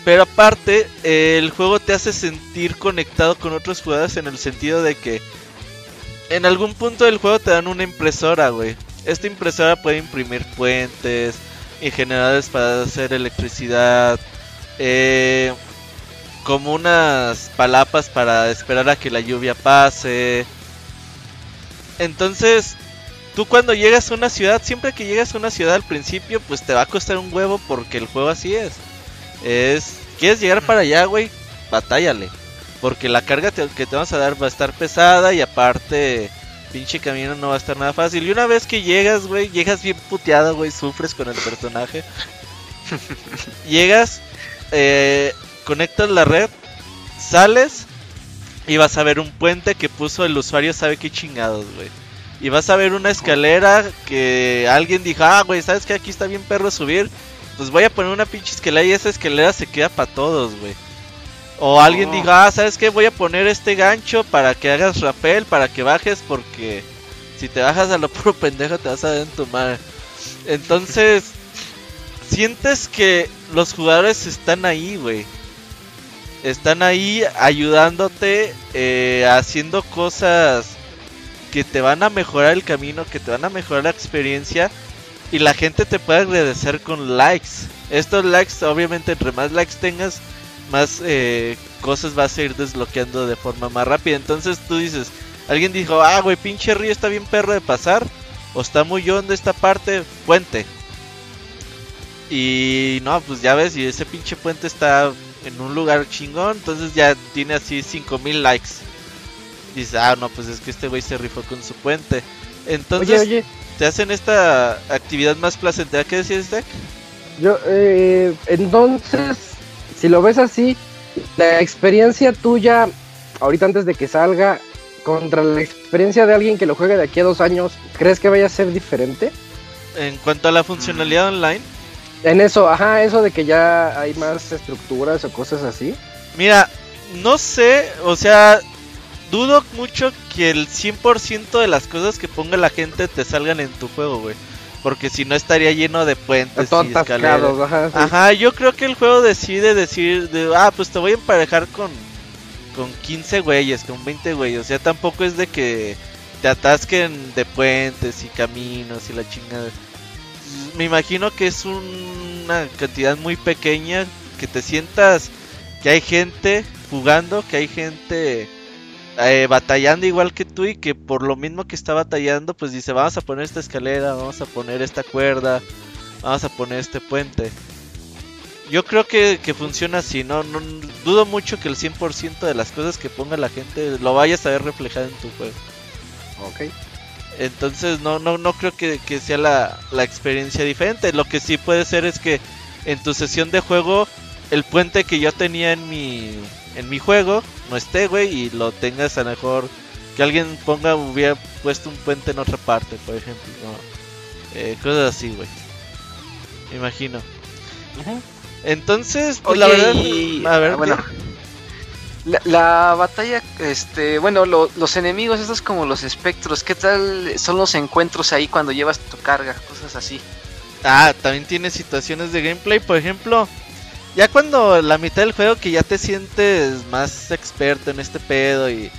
Pero aparte, el juego te hace sentir conectado con otros jugadores en el sentido de que en algún punto del juego te dan una impresora, güey. Esta impresora puede imprimir puentes y generadores para hacer electricidad. Eh, como unas palapas para esperar a que la lluvia pase. Entonces, tú cuando llegas a una ciudad, siempre que llegas a una ciudad al principio, pues te va a costar un huevo porque el juego así es. Es, ¿quieres llegar para allá, güey? Batállale. Porque la carga que te vamos a dar va a estar pesada y aparte pinche camino no va a estar nada fácil. Y una vez que llegas, güey, llegas bien puteado, güey, sufres con el personaje. llegas, eh, conectas la red, sales y vas a ver un puente que puso el usuario sabe qué chingados, güey. Y vas a ver una escalera que alguien dijo, ah, güey, ¿sabes que aquí está bien perro subir? Pues voy a poner una pinche escalera y esa escalera se queda para todos, güey. O alguien diga, ah, ¿sabes qué? Voy a poner este gancho para que hagas rappel, para que bajes, porque si te bajas a lo puro pendejo te vas a dar en tu madre. Entonces, sientes que los jugadores están ahí, güey. Están ahí ayudándote, eh, haciendo cosas que te van a mejorar el camino, que te van a mejorar la experiencia. Y la gente te puede agradecer con likes. Estos likes, obviamente, entre más likes tengas, más eh, cosas vas a ir desbloqueando de forma más rápida. Entonces tú dices, alguien dijo, ah, güey, pinche río está bien perro de pasar. O está muy hondo esta parte, puente. Y no, pues ya ves, y ese pinche puente está en un lugar chingón, entonces ya tiene así 5000 likes. Dices, ah, no, pues es que este güey se rifó con su puente. Entonces, te hacen esta actividad más placentera. ¿Qué decías, Zach? Yo, eh, entonces, si lo ves así, la experiencia tuya, ahorita antes de que salga, contra la experiencia de alguien que lo juegue de aquí a dos años, ¿crees que vaya a ser diferente? En cuanto a la funcionalidad online. En eso, ajá, eso de que ya hay más estructuras o cosas así. Mira, no sé, o sea, dudo mucho que el 100% de las cosas que ponga la gente te salgan en tu juego, güey. Porque si no estaría lleno de puentes y escaleras. Ajá, yo creo que el juego decide decir, de, ah, pues te voy a emparejar con, con 15 güeyes, con 20 güeyes. O sea, tampoco es de que te atasquen de puentes y caminos y la chingada. Me imagino que es una cantidad muy pequeña que te sientas que hay gente jugando, que hay gente eh, batallando igual que tú y que por lo mismo que está batallando, pues dice, vamos a poner esta escalera, vamos a poner esta cuerda, vamos a poner este puente. Yo creo que, funciona así, ¿no? ¿no? Dudo mucho que el 100% de las cosas que ponga la gente lo vayas a ver reflejado en tu juego. Ok. Entonces no, no, no creo que, sea la, la, experiencia diferente. Lo que sí puede ser es que en tu sesión de juego el puente que yo tenía en mi, en mi juego no esté, güey, y lo tengas a lo mejor que alguien ponga, hubiera puesto un puente en otra parte, por ejemplo. Eh, cosas así, güey. Me imagino. Entonces, pues la verdad, a ver, bueno. La, batalla, este, bueno, los enemigos, estos como los espectros, ¿qué tal son los encuentros ahí cuando llevas tu carga? Cosas así. Ah, también tiene situaciones de gameplay, por ejemplo, ya cuando la mitad del juego que ya te sientes más experto en este pedo y,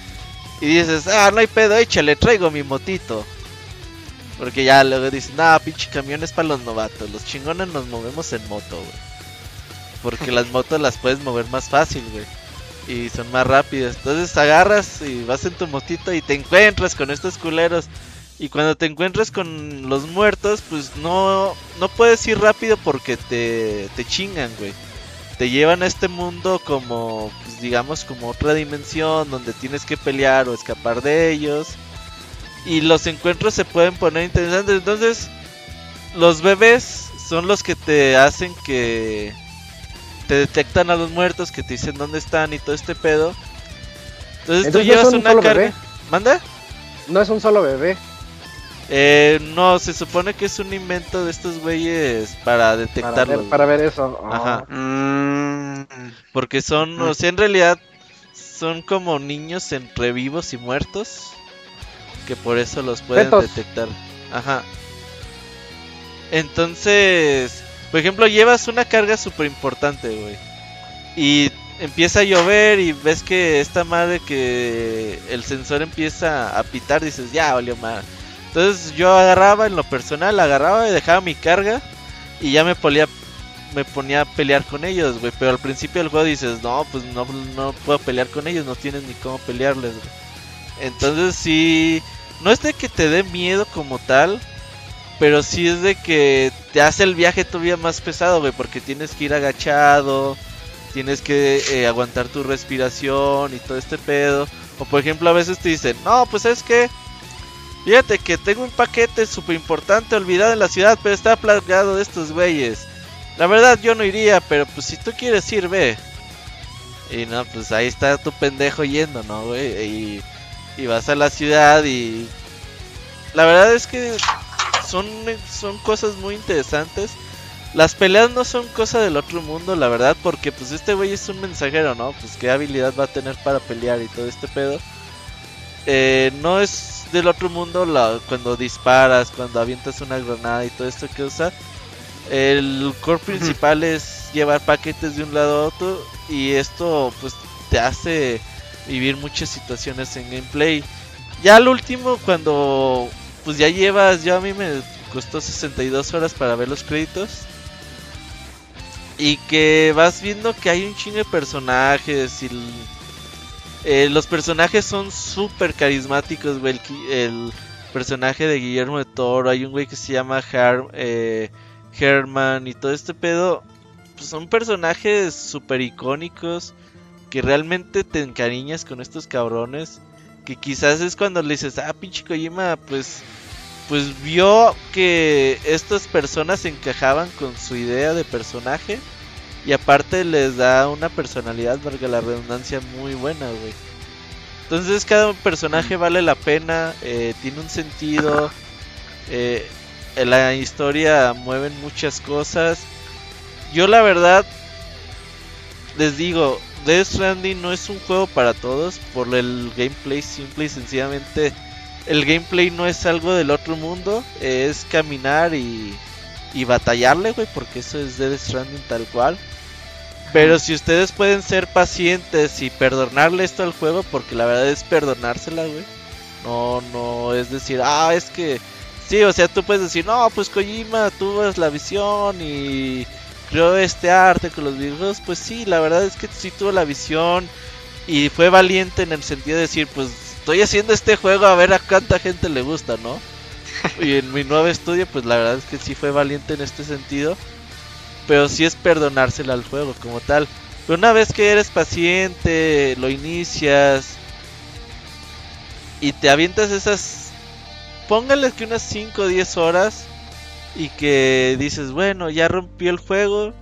y dices, ah, no hay pedo, échale, traigo mi motito. Porque ya luego dicen, ah, pinche camión es para los novatos, los chingones nos movemos en moto, güey. Porque las motos las puedes mover más fácil, güey. Y son más rápidas. Entonces agarras y vas en tu motito y te encuentras con estos culeros. Y cuando te encuentras con los muertos, pues no, no puedes ir rápido porque te, te chingan, güey. Te llevan a este mundo como, pues digamos, como otra dimensión donde tienes que pelear o escapar de ellos. Y los encuentros se pueden poner interesantes. Entonces, los bebés son los que te hacen que te detectan a los muertos, que te dicen dónde están y todo este pedo. Entonces, tú llevas una carga. ¿Manda? No es un solo bebé. Eh, no, se supone que es un invento de estos güeyes para detectarlo. Para ver, eso. Ajá. Mm. Porque son, o sea, en realidad son como niños entre vivos y muertos. Que por eso los pueden detectar. Ajá. Entonces, por ejemplo, llevas una carga súper importante, güey. Y empieza a llover y ves que esta madre que el sensor empieza a pitar, dices, ya, valió mal. Entonces yo agarraba en lo personal, agarraba y dejaba mi carga y ya me ponía, me ponía a pelear con ellos, güey. Pero al principio del juego dices, no, pues no, no puedo pelear con ellos, no tienes ni cómo pelearles, güey. Entonces sí, no es de que te dé miedo como tal, pero sí es de que te hace el viaje todavía más pesado, güey, porque tienes que ir agachado, tienes que eh, aguantar tu respiración y todo este pedo. O por ejemplo, a veces te dicen, no, pues es que, fíjate que tengo un paquete súper importante olvidado en la ciudad, pero está plagado de estos güeyes. La verdad yo no iría, pero pues si tú quieres ir, ve. Y no, pues ahí está tu pendejo yendo, ¿no, güey? Y, y vas a la ciudad y... La verdad es que son, son cosas muy interesantes. Las peleas no son cosa del otro mundo, la verdad, porque pues este güey es un mensajero, ¿no? Pues qué habilidad va a tener para pelear y todo este pedo. Eh, no es del otro mundo la, cuando disparas, cuando avientas una granada y todo esto que usa. El core principal es llevar paquetes de un lado a otro y esto pues te hace vivir muchas situaciones en gameplay. Ya al último cuando pues ya llevas, yo a mí me costó 62 horas para ver los créditos. Y que vas viendo que hay un chingo de personajes y eh, los personajes son súper carismáticos, güey. El, personaje de Guillermo de Toro, hay un güey que se llama eh, Herman y todo este pedo. Pues son personajes súper icónicos que realmente te encariñas con estos cabrones que quizás es cuando le dices, ah, pinche Kojima, pues, pues vio que estas personas encajaban con su idea de personaje y aparte les da una personalidad, valga la redundancia, muy buena, güey. Entonces cada personaje vale la pena, eh, tiene un sentido, eh, en la historia mueven muchas cosas. Yo la verdad les digo, Death Stranding no es un juego para todos por el gameplay simple y sencillamente el gameplay no es algo del otro mundo, es caminar y, y batallarle, güey, porque eso es Death Stranding tal cual. Pero si ustedes pueden ser pacientes y perdonarle esto al juego, porque la verdad es perdonársela, güey. No, no es decir, ah, es que sí, o sea, tú puedes decir, no, pues Kojima tuvo la visión y creó este arte con los videojuegos. Pues sí, la verdad es que sí tuvo la visión y fue valiente en el sentido de decir, pues estoy haciendo este juego a ver a cuánta gente le gusta, ¿no? Y en mi nuevo estudio, pues la verdad es que sí fue valiente en este sentido. Pero sí es perdonársela al juego como tal. Pero una vez que eres paciente, lo inicias y te avientas esas, póngale que unas 5 o 10 horas y que dices, bueno, ya rompió el juego,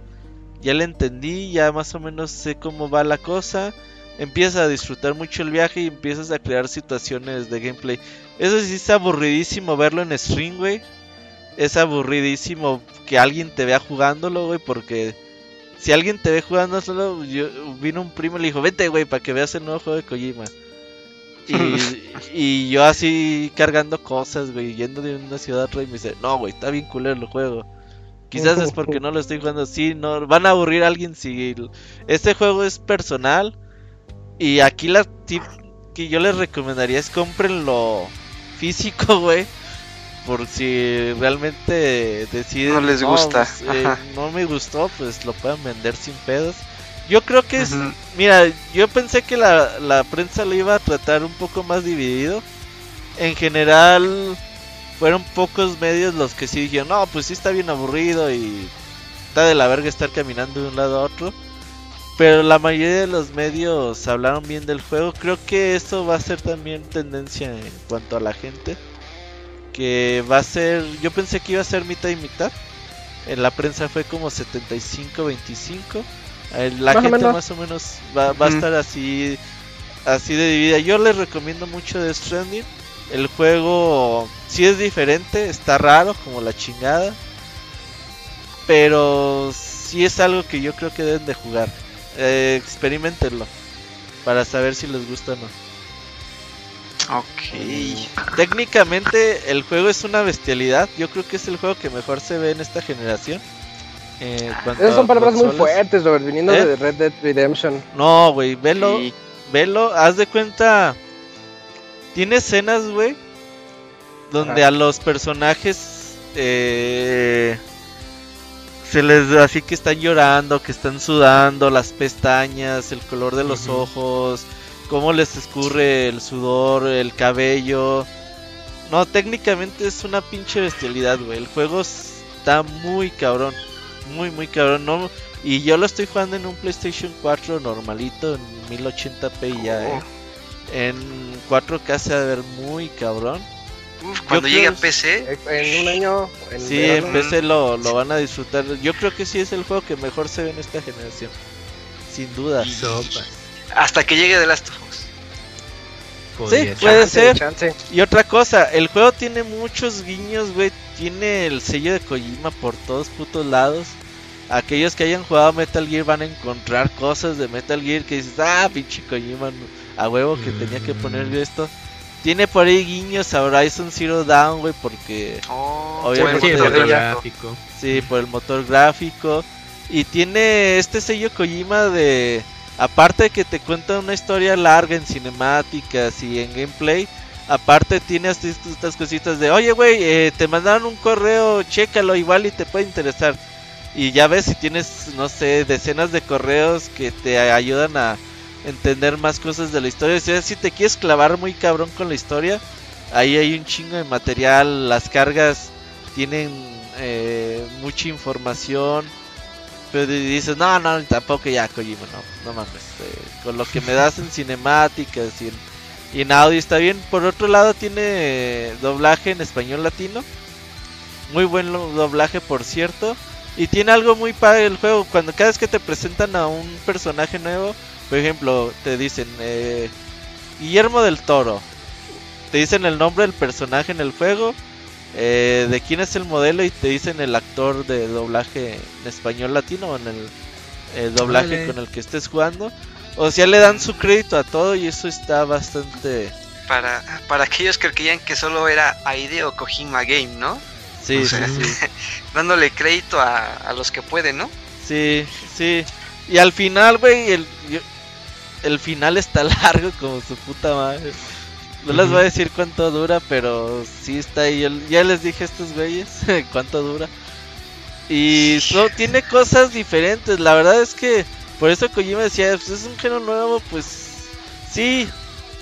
ya le entendí, ya más o menos sé cómo va la cosa, empiezas a disfrutar mucho el viaje y empiezas a crear situaciones de gameplay. Eso sí es aburridísimo verlo en stream. Es aburridísimo que alguien te vea jugándolo, güey, porque si alguien te ve jugando solo, yo, vino un primo y le dijo, vete, güey, para que veas el nuevo juego de Kojima. Y, yo así cargando cosas, güey, yendo de una ciudad rey, me dice, no, güey, está bien culero el juego. Quizás es porque no lo estoy jugando así, no, van a aburrir a alguien si... Este juego es personal. Y aquí la tip que yo les recomendaría es cómprenlo físico, güey por si realmente deciden no les gusta pues, eh, no me gustó pues lo pueden vender sin pedos. Yo creo que es mira yo pensé que la, la prensa lo iba a tratar un poco más dividido. En general fueron pocos medios los que sí dijeron no pues sí está bien aburrido y está de la verga estar caminando de un lado a otro pero la mayoría de los medios hablaron bien del juego. Creo que eso va a ser también tendencia en cuanto a la gente que va a ser, yo pensé que iba a ser mitad y mitad. En la prensa fue como 75-25. La gente más o menos va, va a estar así, así de dividida. Yo les recomiendo mucho The Stranding. El juego sí es diferente, está raro como la chingada. Pero sí es algo que yo creo que deben de jugar. Eh, experimentenlo para saber si les gusta o no. Ok. Técnicamente el juego es una bestialidad. Yo creo que es el juego que mejor se ve en esta generación. Eh, Esas son palabras muy fuertes, Robert, viniendo ¿Eh? de Red Dead Redemption. No, güey, velo, velo, haz de cuenta. Tiene escenas, güey, donde a los personajes eh, se les así que están llorando, que están sudando, las pestañas, el color de los ojos cómo les escurre el sudor, el cabello. No, técnicamente es una pinche bestialidad, güey. El juego está muy cabrón. Muy, muy cabrón. No, y yo lo estoy jugando en un PlayStation 4 normalito, en 1080p ya, eh. En 4K se va a ver muy cabrón. cuando llegue a PC. En un año. sí, en PC lo, lo, van a disfrutar. Yo creo que sí es el juego que mejor se ve en esta generación. Sin duda. Hasta que llegue The Last of. Sí, puede ser. Y otra cosa, el juego tiene muchos guiños, güey. Tiene el sello de Kojima por todos putos lados. Aquellos que hayan jugado Metal Gear van a encontrar cosas de Metal Gear que dices, ah, pinche Kojima, a huevo que tenía que poner mm. esto. Tiene por ahí guiños a Horizon Zero Dawn, güey, porque oh, obviamente por el motor gráfico. Sí, por el motor gráfico. Y tiene este sello Kojima de Aparte de que te cuenta una historia larga en cinemáticas y en gameplay, aparte tienes estas cositas de, oye, güey, eh, te mandaron un correo, chécalo igual y te puede interesar. Y ya ves si tienes, no sé, decenas de correos que te ayudan a entender más cosas de la historia. Si te quieres clavar muy cabrón con la historia, ahí hay un chingo de material, las cargas tienen eh, mucha información pero dices, no, no, tampoco ya, Kojima, no, no mames. Eh, con lo que me das en cinemáticas y en, audio está bien. Por otro lado, tiene doblaje en español latino. Muy buen doblaje, por cierto. Y tiene algo muy padre el juego. Cuando cada vez que te presentan a un personaje nuevo, por ejemplo, te dicen eh, Guillermo del Toro. Te dicen el nombre del personaje en el juego eh, de quién es el modelo y te dicen el actor de doblaje en español latino o en el, doblaje con el que estés jugando. O sea, le dan su crédito a todo y eso está bastante... Para, para aquellos que creían que solo era Aide o Kojima Game, ¿no? Sí, sí, dándole crédito a, los que pueden, ¿no? Sí, sí. Y al final, güey, el, el final está largo como su puta madre. No les voy a decir cuánto dura, pero sí está ahí. ya les dije a estos güeyes cuánto dura. Y tiene cosas diferentes. La verdad es que por eso Kojima decía, pues es un género nuevo, pues sí.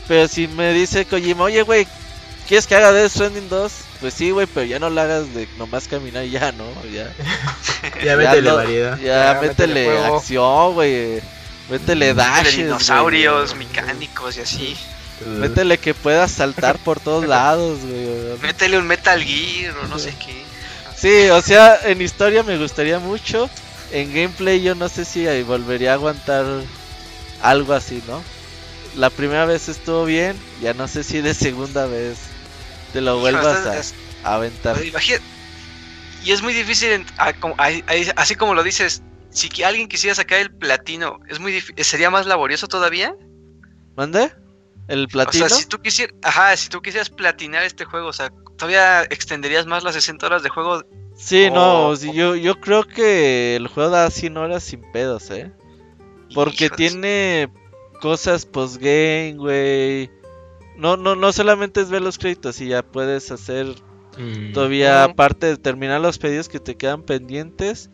Pero si me dice Kojima, oye, güey, ¿quieres que haga Death Stranding 2? Pues sí, güey, pero ya no lo hagas de nomás caminar y ya, ¿no? Ya, ya métele variedad. Ya, ya métele, acción, güey. Métele dash. Dinosaurios mecánicos y así. Métele que puedas saltar por todos lados, güey. Métele un Metal Gear o no sé qué. Sí, o sea, en historia me gustaría mucho. En gameplay yo no sé si volvería a aguantar algo así, ¿no? La primera vez estuvo bien, ya no sé si de segunda vez te lo vuelvas a, aventar. Y es muy difícil, así como lo dices, si alguien quisiera sacar el platino, es muy sería más laborioso todavía. ¿Mande? ¿El platino? O sea, si tú quisieras, ajá, si tú quisieras platinar este juego, o sea, todavía extenderías más las 60 horas de juego. Sí, no, yo, yo creo que el juego da 100 horas sin pedos, ¿eh? Porque tiene cosas postgame, güey. No, no, no solamente es ver los créditos y ya puedes hacer mm. todavía, aparte de terminar los pedidos que te quedan pendientes.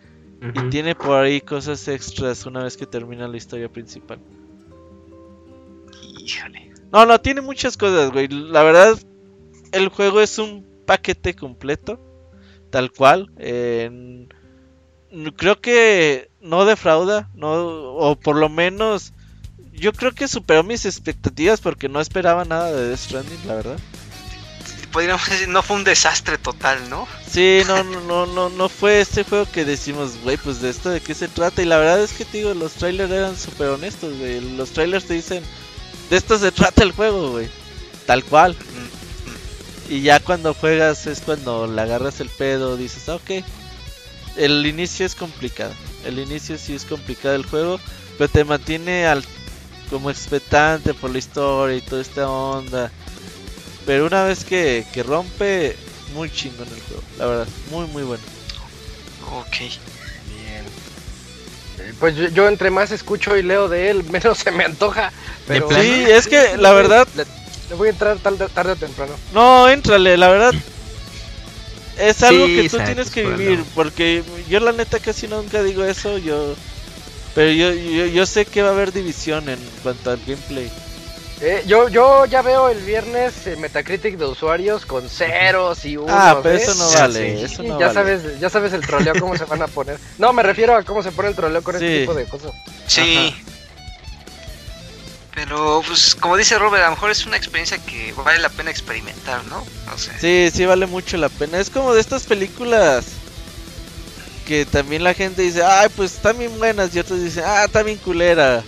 Y tiene por ahí cosas extras una vez que termina la historia principal. Híjole. No, no, tiene muchas cosas, güey. La verdad, el juego es un paquete completo. Tal cual. creo que no defrauda. No, o por lo menos. Yo creo que superó mis expectativas porque no esperaba nada de Death Stranding, la verdad. Podríamos decir, no fue un desastre total, ¿no? Sí, no, no, no, no fue este juego que decimos, güey, pues de esto de qué se trata. Y la verdad es que, te digo, los trailers eran súper honestos, güey. Los trailers te dicen, de esto se trata el juego, güey. Tal cual. Y ya cuando juegas es cuando le agarras el pedo, dices, ah, ok. El inicio es complicado. El inicio sí es complicado el juego, pero te mantiene al como expectante por la historia y toda esta onda. Pero una vez que, que rompe, muy chingón el juego, la verdad, muy muy bueno. Ok. Pues yo, entre más escucho y leo de él, menos se me antoja. Pero sí, es que la verdad... Le, voy a entrar tarde, tarde, o temprano. No, éntrale, la verdad. Es algo que tú tienes que vivir, porque yo la neta casi nunca digo eso, yo... Pero yo, yo, yo sé que va a haber división en cuanto al gameplay. Eh, yo, yo ya veo el viernes eh, Metacritic de usuarios con ceros y unos. Ah, pero eso no vale. Eso no ya, Sabes, ya sabes el troleo, cómo se van a poner. No, me refiero a cómo se pone el troleo con este tipo de cosas. Sí. Pero, pues, como dice Robert, a lo mejor es una experiencia que vale la pena experimentar, ¿no? Sí, sí, vale mucho la pena. Es como de estas películas que también la gente dice, ay, pues están bien buenas. Y otros dicen, ah, está bien culera.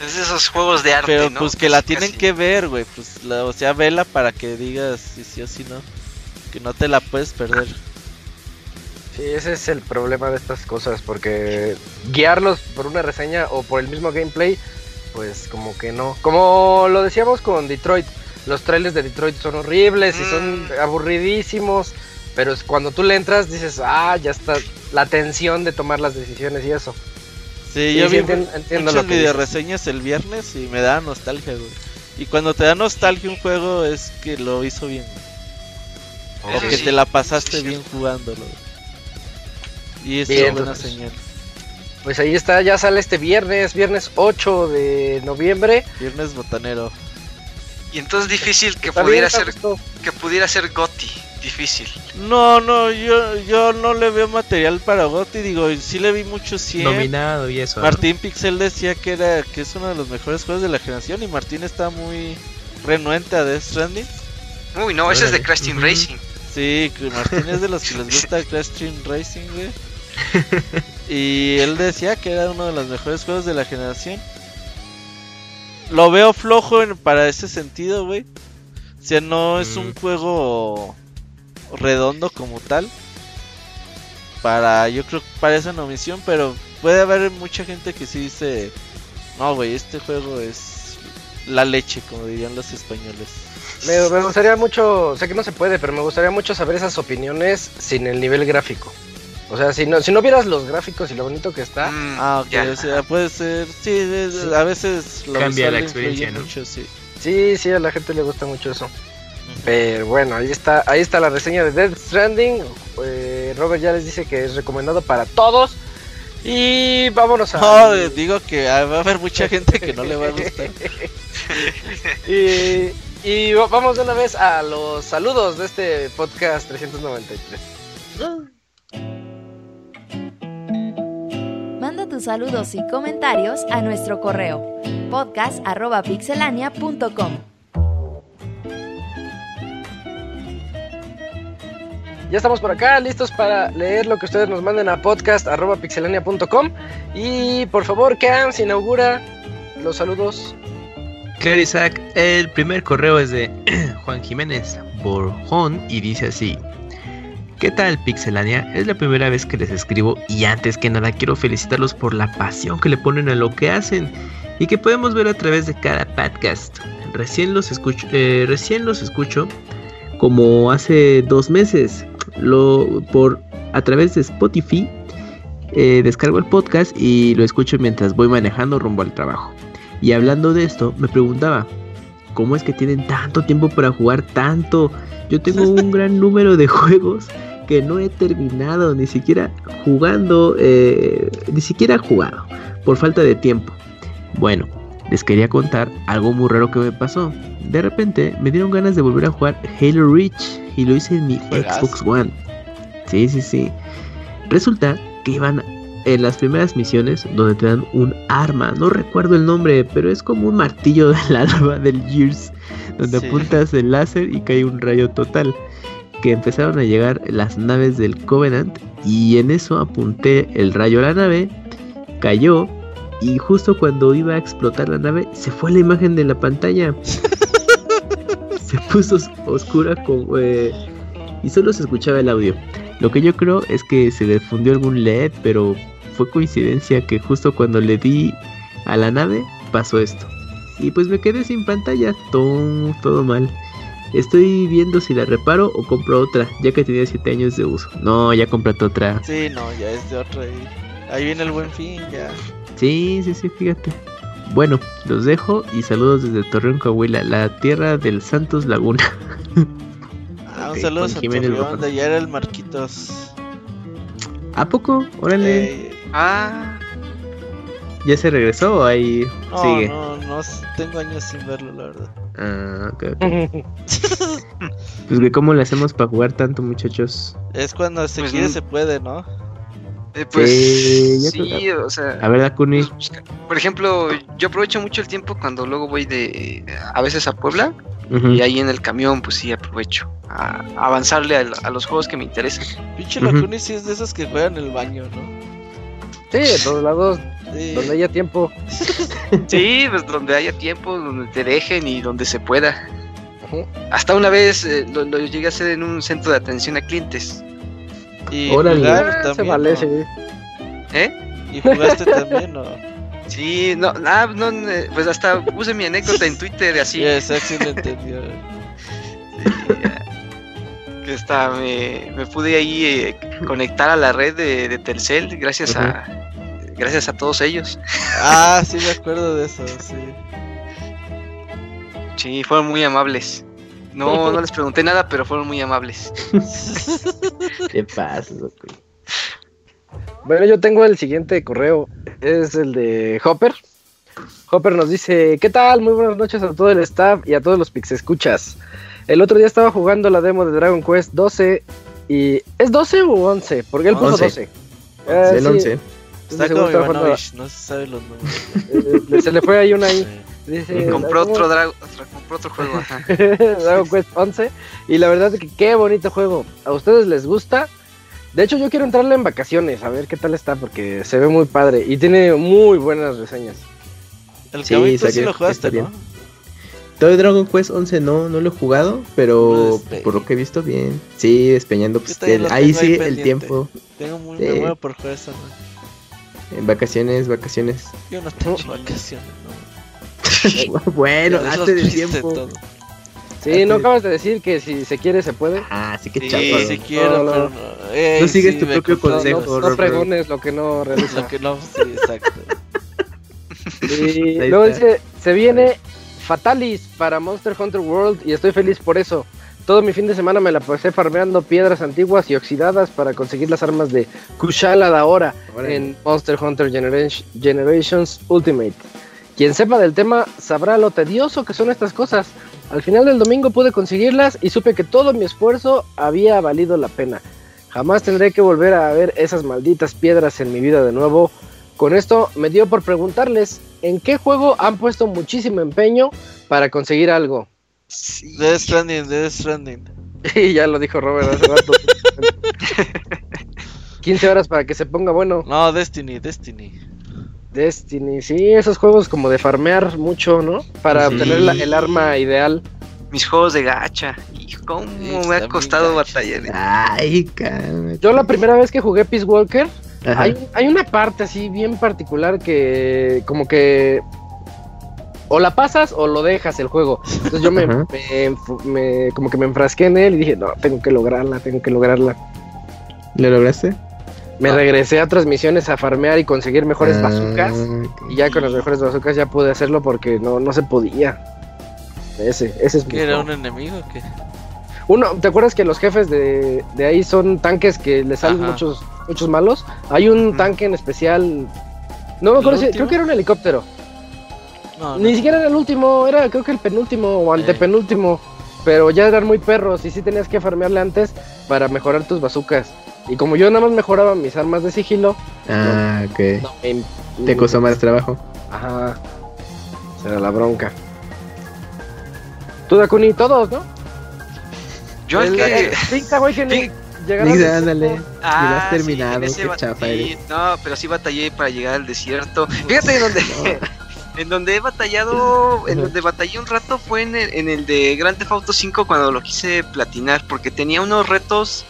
Es de esos juegos de arte, Pero pues que la tienen que ver, güey. Pues, la, o sea, vela para que digas si sí o si no. Que no te la puedes perder. Sí, ese es el problema de estas cosas, porque guiarlos por una reseña o por el mismo gameplay, pues como que no. Como lo decíamos con Detroit, los trailers de Detroit son horribles y son mm. aburridísimos, pero cuando tú le entras dices, ah, ya está la tensión de tomar las decisiones y eso. Sí, yo vi entiendo, muchas videoreseñas el viernes y me da nostalgia, güey. Y cuando te da nostalgia un juego es que lo hizo bien. O que te la pasaste bien jugándolo. Y eso es una señal. Pues ahí está, ya sale este viernes, viernes 8 de noviembre. Viernes botanero. Y entonces difícil que pudiera ser que pudiera ser Gotti difícil. No, no, yo, yo no le veo material para Gotti, digo, sí le vi mucho 100. Nominado y eso. Martín Pixel decía que era que es uno de los mejores juegos de la generación y Martín está muy renuente a Death Stranding. Uy, no, ese es de Crash Team Racing. Sí, Martín es de los que les gusta Crash Team Racing, güey. y él decía que era uno de los mejores juegos de la generación. Lo veo flojo en, para ese sentido, güey. O sea, no es un juego redondo como tal. Para, yo creo que para esa nomisión, pero puede haber mucha gente que sí dice, no, güey, este juego es la leche, como dirían los españoles. Me, gustaría mucho, sé que no se puede, pero me gustaría mucho saber esas opiniones sin el nivel gráfico. O sea, si no, si no vieras los gráficos y lo bonito que está. Mm, ah, ok, o sea, puede ser. Sí, a veces lo cambia la experiencia, ¿no? Mucho, sí. Sí, sí, a la gente le gusta mucho eso. Pero bueno, ahí está, ahí está la reseña de Death Stranding. Eh, Robert ya les dice que es recomendado para todos. Y vámonos a. No, digo que va a haber mucha gente que no le va a gustar. y, y vamos de una vez a los saludos de este podcast 393. Manda tus saludos y comentarios a nuestro correo podcast.pixelania.com. Ya estamos por acá, listos para leer lo que ustedes nos manden a podcast.pixelania.com. Y por favor, Cam, se inaugura los saludos. Claro, Isaac, el primer correo es de Juan Jiménez Borjón y dice así. ¿Qué tal Pixelania? Es la primera vez que les escribo y antes que nada quiero felicitarlos por la pasión que le ponen a lo que hacen y que podemos ver a través de cada podcast. Recién los escucho, eh, recién los escucho como hace dos meses lo por a través de Spotify eh, descargo el podcast y lo escucho mientras voy manejando rumbo al trabajo. Y hablando de esto, me preguntaba, ¿cómo es que tienen tanto tiempo para jugar tanto? Yo tengo un gran número de juegos que no he terminado, ni siquiera jugando, eh, ni siquiera jugado, por falta de tiempo. Bueno, les quería contar algo muy raro que me pasó. De repente me dieron ganas de volver a jugar Halo Reach y lo hice en mi Xbox One. Sí, sí, sí. Resulta que iban en las primeras misiones donde te dan un arma, no recuerdo el nombre, pero es como un martillo del alma del Gears, donde apuntas el láser y cae un rayo total. Que empezaron a llegar las naves del Covenant y en eso apunté el rayo a la nave, cayó y justo cuando iba a explotar la nave se fue la imagen de la pantalla. se puso oscura con, eh, y solo se escuchaba el audio. Lo que yo creo es que se le fundió algún LED, pero fue coincidencia que justo cuando le di a la nave pasó esto. Y pues me quedé sin pantalla, todo, todo mal. Estoy viendo si la reparo o compro otra, ya que tenía 7 años de uso. No, ya compré otra. Sí, no, ya es de otra. Ahí viene el buen fin, ya. Sí, sí, sí, fíjate. Bueno, los dejo y saludos desde Torreón, Coahuila, la tierra del Santos Laguna. Ah, un saludo a Torreón, de allá era el Marquitos. ¿A poco? Órale. Eh, ah. ¿Ya se regresó o ahí no, sigue? No, no, tengo años sin verlo, la verdad. Ah, ok, ok. pues, ¿cómo le hacemos para jugar tanto, muchachos? Es cuando se pues quiere, se puede, ¿no? Eh, pues sí, o sea. A ver, Kuni. Por ejemplo, yo aprovecho mucho el tiempo cuando luego voy de a veces a Puebla y ahí en el camión, pues sí aprovecho a, avanzarle a, los juegos que me interesan. Pinche uh sí es de esos que juegan en el baño, ¿no? Sí, de todos lados, donde haya tiempo. sí, pues donde haya tiempo, donde te dejen y donde se pueda. Hasta una vez eh, lo, lo llegué a hacer en un centro de atención a clientes. Y jugar también. Se vale, sí. ¿Eh? ¿Y jugaste también no? Sí, no, ah, no, pues hasta puse mi anécdota en Twitter así. Sí, exacto, lo entendió. que está, me, me, pude ahí eh, conectar a la red de, de Telcel gracias a gracias a todos ellos. Ah, sí me acuerdo de eso, sí. Sí, fueron muy amables. No, no les pregunté nada, pero fueron muy amables. ¿Qué pasa, Bueno, yo tengo el siguiente correo. Es el de Hopper. Hopper nos dice: ¿Qué tal? Muy buenas noches a todo el staff y a todos los Pix Escuchas. El otro día estaba jugando la demo de Dragon Quest 12 y. ¿Es 12 o 11? Porque él puso 12. Eh, el 11. Está como no se sabe los nombres. Eh, se le fue ahí una ahí. Dice, compró otro, compró otro juego. Dragon Quest 11. Y la verdad es que qué bonito juego. ¿A ustedes les gusta? De hecho, yo quiero entrarle en vacaciones a ver qué tal está porque se ve muy padre y tiene muy buenas reseñas. El sí, sí lo jugaste, ¿no? Todo Dragon Quest 11 no, no lo he jugado, pero por lo que he visto bien. Sí, despeñando. Pues, ahí sí el tiempo. Tengo muy sí. por jugar eso, En vacaciones, vacaciones. Yo no tengo vacaciones, bueno, hazte de tiempo. Sí, no acabas de decir que si se quiere se puede. Ah, sí que sí, chapo. Si quiero, no, no. no sigues tu propio consejo. No, pregones lo que no realizas. lo que no, sí, exacto. y luego dice, se viene Fatalis para Monster Hunter World y estoy feliz por eso. Todo mi fin de semana me la pasé farmeando piedras antiguas y oxidadas para conseguir las armas de Kushala de ahora en Monster Hunter Generations Ultimate. Quien sepa del tema sabrá lo tedioso que son estas cosas. Al final del domingo pude conseguirlas y supe que todo mi esfuerzo había valido la pena. Jamás tendré que volver a ver esas malditas piedras en mi vida de nuevo. Con esto me dio por preguntarles en qué juego han puesto muchísimo empeño para conseguir algo. Sí. Death Stranding, Death Stranding. Y ya lo dijo Robert hace rato. 15 horas para que se ponga bueno. No, Destiny, Destiny. Destiny, sí, esos juegos como de farmear mucho, ¿no? Para obtener el arma ideal. Mis juegos de gacha. Y cómo me ha costado batallar. Ay, Yo la primera vez que jugué Peace Walker, hay, hay, una parte así bien particular que como que o la pasas o lo dejas el juego. Entonces yo me, como que me enfrasqué en él y dije, no, tengo que lograrla, tengo que lograrla. ¿Le lograste? Me regresé a transmisiones a farmear y conseguir mejores ah, bazucas. Y ya con las mejores bazucas ya pude hacerlo porque no, no se podía. Ese, ese es ¿Que era un enemigo o qué? Uno, ¿te acuerdas que los jefes de, de ahí son tanques que le salen muchos, muchos malos? Hay un tanque en especial. No me acuerdo si, creo que era un helicóptero. Ni siquiera era el último, era creo que el penúltimo o antepenúltimo. Pero ya eran muy perros y sí tenías que farmearle antes para mejorar tus bazucas. Y como yo nada más mejoraba mis armas de sigilo. Ah, ok. Te costó más trabajo. Ajá. Será la bronca. Tú, Dakuni, todos, ¿no? Yo el, que. güey, que ándale. Ah, has terminado. qué chafa No, pero sí batallé para llegar al desierto. Fíjate dónde. En donde he batallado, en donde batallé un rato fue en el, en el de Grand Theft Auto 5 cuando lo quise platinar, porque tenía unos retos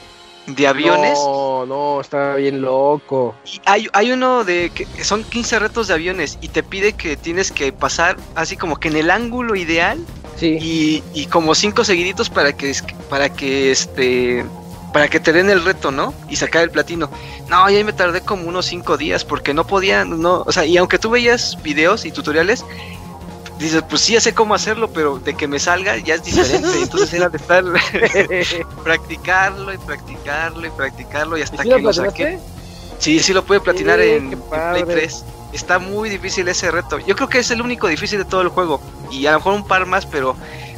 de aviones. No, no, está bien loco. Y hay, hay uno de que son 15 retos de aviones y te pide que tienes que pasar así como que en el ángulo ideal. Sí. Y, y como cinco seguiditos para que para que este para que te den el reto, ¿no? Y sacar el platino. No, y ahí me tardé como unos cinco días porque no podía, no, o sea, y aunque tú veías videos y tutoriales, dices, pues sí, ya sé cómo hacerlo, pero de que me salga ya es diferente. Entonces era de estar practicarlo y practicarlo y practicarlo y hasta que lo saqué. Sí, sí lo pude platinar en, Play 3. Está muy difícil ese reto. Yo creo que es el único difícil de todo el juego. Y a lo mejor un par más, pero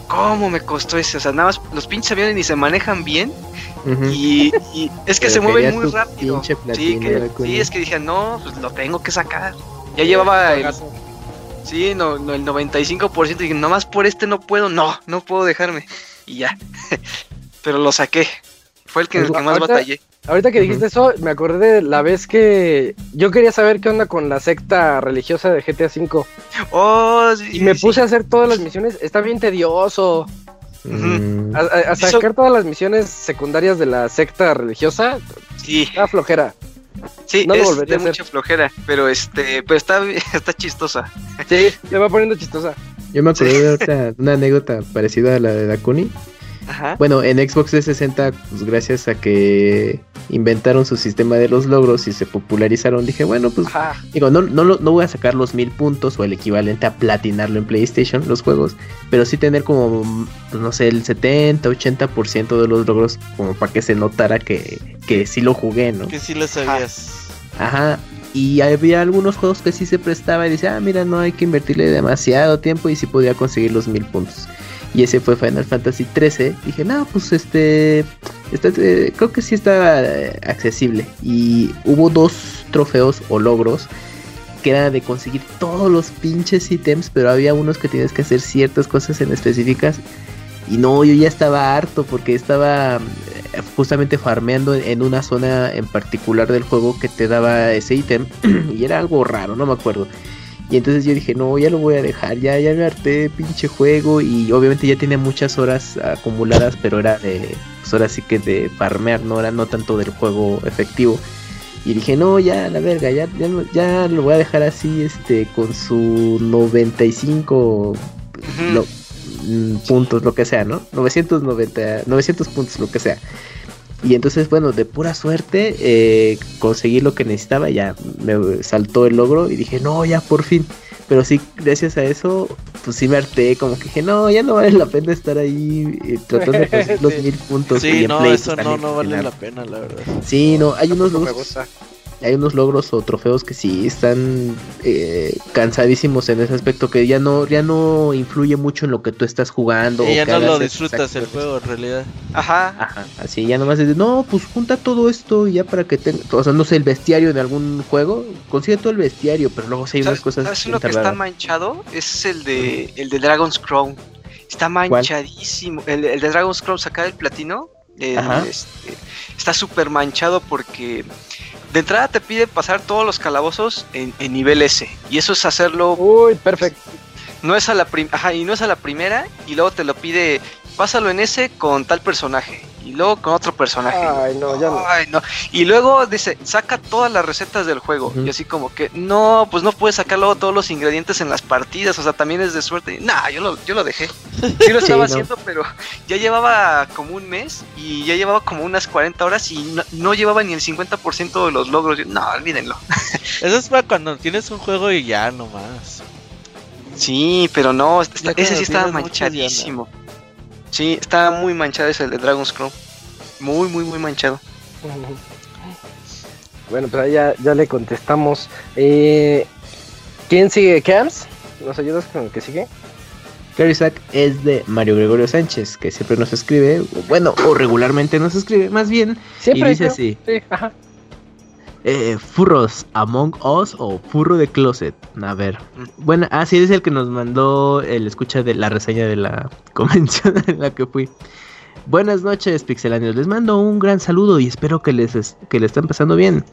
¿cómo me costó ese? O sea, nada más los pinches aviones ni se manejan bien y, es que se mueven muy rápido. Sí, es que dije, no, pues lo tengo que sacar. Ya llevaba el, sí, no, no, el 95%. Y dije, nomás por este no puedo. No, no puedo dejarme. Y ya. Pero lo saqué. Fue el que, pues, más batallé. Ahorita que dijiste eso, me acordé de la vez que yo quería saber qué onda con la secta religiosa de GTA V. Oh, y me puse a hacer todas las misiones. Está bien tedioso. A, sacar todas las misiones secundarias de la secta religiosa. Sí. Está flojera. Sí, no es de mucha flojera, pero este, pero está, está chistosa. Sí, se va poniendo chistosa. Yo me acuerdo de una anécdota parecida a la de Dakuni. Bueno, en Xbox 360, pues gracias a que inventaron su sistema de los logros y se popularizaron, dije, bueno, pues digo, no, no, no voy a sacar los mil puntos o el equivalente a platinarlo en PlayStation, los juegos, pero sí tener como, pues, no sé, el 70, 80% de los logros como para que se notara que, que sí lo jugué, ¿no? Que sí lo sabías. Ajá. Y había algunos juegos que sí se prestaba y decía, ah, mira, no hay que invertirle demasiado tiempo y sí podía conseguir los mil puntos. Y ese fue Final Fantasy 13. Dije, no, pues este, este, creo que sí está eh, accesible. Y hubo dos trofeos o logros que era de conseguir todos los pinches ítems, pero había unos que tienes que hacer ciertas cosas en específicas. Y no, yo ya estaba harto porque estaba eh, justamente farmeando en una zona en particular del juego que te daba ese ítem. y era algo raro, no me acuerdo. Y entonces yo dije, no, ya lo voy a dejar, ya, ya me harté pinche juego. Y obviamente ya tenía muchas horas acumuladas, pero era de, pues ahora sí que de farmear, no era no tanto del juego efectivo. Y dije, no, ya, la verga, ya, ya, ya lo voy a dejar así, este, con su 95 mm, puntos, lo que sea, ¿no? 990, 900 puntos, lo que sea. Y entonces, bueno, de pura suerte eh, conseguí lo que necesitaba, ya me saltó el logro y dije, no, ya por fin. Pero sí, gracias a eso pues sí me harté, como que dije, no, ya no vale la pena estar ahí eh, tratando de conseguir los mil puntos. Sí, no, eso no, no vale la pena, la verdad. Sí, no, hay unos logros, hay unos logros o trofeos que sí están eh, cansadísimos en ese aspecto que ya no ya no influye mucho en lo que tú estás jugando. Y ya no lo disfrutas el juego en realidad. Ajá. Ajá. Así ya nomás es no, pues junta todo esto y ya para que tenga, o sea, no sé, el bestiario de algún juego, consigue todo el bestiario, pero luego si hay unas cosas. ¿Sabes uno que está manchado? Es el de el de Dragon's Crown. Está manchadísimo. El, el, de Dragon's Crown sacar el platino. este, está súper manchado porque de entrada te pide pasar todos los calabozos en, nivel S. Y eso es hacerlo. Uy, perfecto. No es a la Ajá, y no es a la primera. Y luego te lo pide. Pásalo en S con tal personaje y luego con otro personaje. Ay, no, ya no. Ay, no. Y luego dice, saca todas las recetas del juego. Y así como que, no, pues no puedes sacar luego todos los ingredientes en las partidas. O sea, también es de suerte. Nah, yo lo, yo lo dejé. Sí lo estaba haciendo, pero ya llevaba como un mes y ya llevaba como unas 40 horas y no, llevaba ni el 50% de los logros. No, olvídenlo. Eso es para cuando tienes un juego y ya nomás. Sí, pero no, ese sí estaba manchadísimo. Sí, está muy manchado ese de Dragon's Crown. Muy, muy, muy manchado. Bueno, pero ya, ya le contestamos. Eh, ¿Quién sigue? ¿Cams? ¿Nos ayudas con el que sigue? Isaac es de Mario Gregorio Sánchez, que siempre nos escribe, bueno, o regularmente nos escribe, más bien. Siempre y dice así. Sí, ajá. Eh, furros Among Us o Furro de Closet. A ver. Bueno, ah, sí, es el que nos mandó el escucha de la reseña de la convención en la que fui. Buenas noches, pixelanios. Les mando un gran saludo y espero que les, que le estén pasando bien.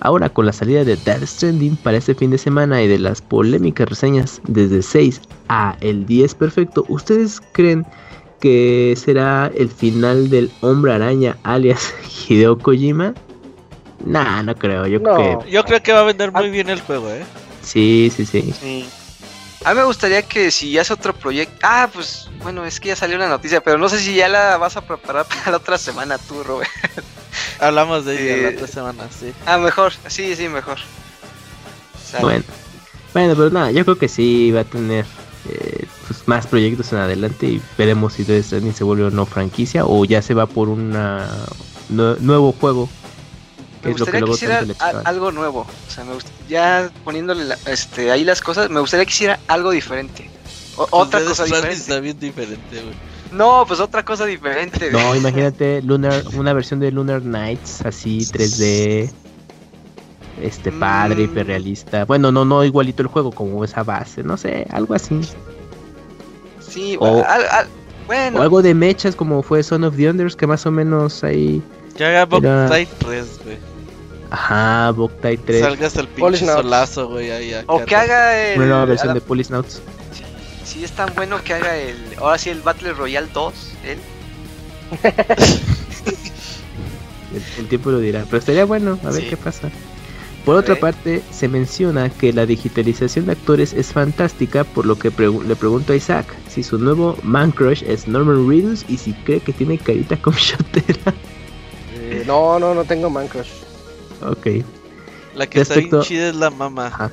Ahora, con la salida de Dead Stranding para este fin de semana y de las polémicas reseñas desde 6 a el 10 perfecto, ¿ustedes creen que será el final del Hombre Araña alias Hideo Kojima? Nah, no creo. Yo, creo que... yo creo que va a vender muy bien el juego, ¿eh? Sí, sí, sí. A mí me gustaría que si ya es otro proyecto. Ah, pues bueno, es que ya salió una noticia, pero no sé si ya la vas a preparar para la otra semana tú, Robert. Hablamos de ella la otra semana, sí. Ah, mejor, sí, sí, mejor. Bueno, bueno, pero nada, yo creo que sí va a tener eh, pues, más proyectos en adelante y veremos si Death Stranding se vuelve o no franquicia o ya se va por un nuevo juego me gustaría que, hiciera algo nuevo. O sea, me ya poniéndole este, ahí las cosas, me gustaría que hiciera algo diferente. Otra cosa diferente. bien diferente, No, pues otra cosa diferente. No, imagínate Lunar, una versión de Lunar Nights así 3D. Este padre, mm. hiperrealista. Bueno, no, no igualito el juego, como esa base, no sé, algo así. Sí, o, bueno. O algo de mechas como fue Son of the Unders, que más o menos ahí. Que haga Boktai 3, güey. Ajá, Boktai 3. Salgas al pinche solazo, güey. o que haga el. Una nueva versión de Polisnauts. Sí, sí, es tan bueno que haga el. Ahora sí, el Battle Royale 2. Él. el, tiempo lo dirá. Pero estaría bueno, a ver qué pasa. Por otra parte, se menciona que la digitalización de actores es fantástica, por lo que le pregunto a Isaac si su nuevo man crush es Norman Reedus y si cree que tiene carita como shotera. Eh, no, no, no tengo man crush. Ok. La que está bien chida es la mamá.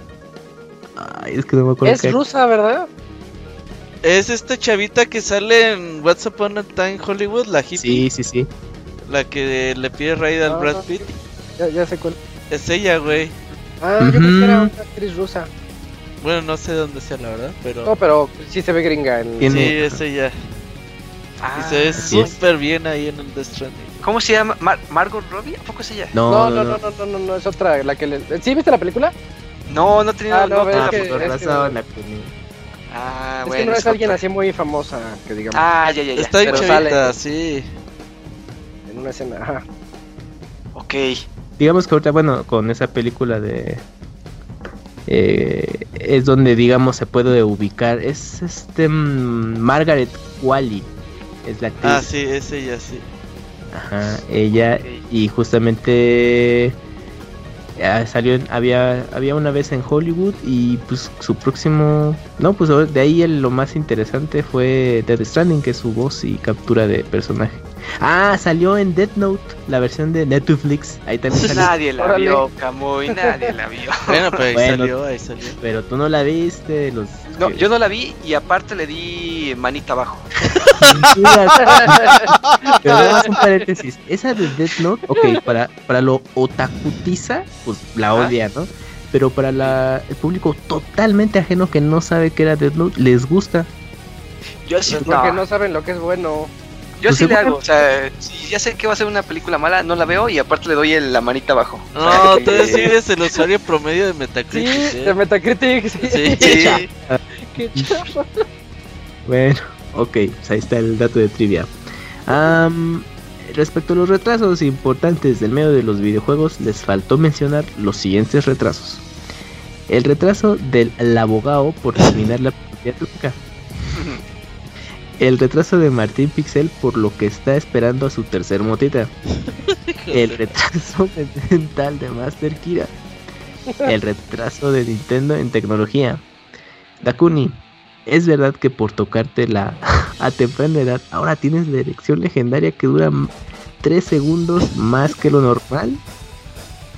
Ay, es que no me acuerdo. Es rusa, ¿verdad? Es esta chavita que sale en What's Upon a Time Hollywood, la hippie. Sí, sí, sí. La que le pide raid al Brad Pitt. Ya, ya sé cuál. Es ella, güey. Ah, yo pensé que era una actriz rusa. Bueno, no sé dónde sea, la verdad, pero... No, pero sí se ve gringa. En... Sí, es ella. Ah, y se ve súper bien ahí en el Death Stranding. ¿Cómo se llama? ¿Margot Robbie? ¿A poco es ella? No no no, no, no, no, no, es otra, la que le... ¿Sí viste la película? No, no he tenido... Ah, no, es que, es que... Ah, es bueno, que no es, alguien así muy famosa, que digamos. Ah, ya, ya, ya. Está en sale sí. En una escena, ajá. Ok. Digamos que ahorita, bueno, con esa película de... Eh, es donde, digamos, se puede ubicar. Es este... Mm, Margaret Wally. Es la actriz. Ah, sí, es ella, sí. Ajá, ella y justamente ah, salió había había una vez en Hollywood y pues su próximo no pues de ahí lo más interesante fue Dead Stranding que es su voz y captura de personaje. Ah salió en Death Note la versión de Netflix ahí también salió. nadie la vio Camuy nadie la vio. Bueno pero ahí salió ahí salió. pero tú no la viste los No, yo no la vi y aparte le di manita abajo. Pero vamos un paréntesis. Esa de Death Note, ok, para, para lo otakutiza, pues la odia, ¿no? Pero para la, el público totalmente ajeno que no sabe que era Death Note, les gusta. Yo sí, porque no saben lo que es bueno. Yo pues sí le hago, o sea, si ya sé que va a ser una película mala, no la veo y aparte le doy la manita abajo. No, tú eres el usuario promedio de Metacritic. Sí, ¿eh? de Metacritic, sí. Sí, sí. Qué chafa. Bueno, ok, pues ahí está el dato de trivia. respecto a los retrasos importantes del medio de los videojuegos, les faltó mencionar los siguientes retrasos. El retraso del abogado por terminar la propia truca el retraso de Martín Pixel por lo que está esperando a su tercer motita. El retraso mental de Master Kira. El retraso de Nintendo en tecnología. Dakuni, ¿es verdad que por tocarte la a temprana edad ahora tienes la erección legendaria que dura 3 segundos más que lo normal?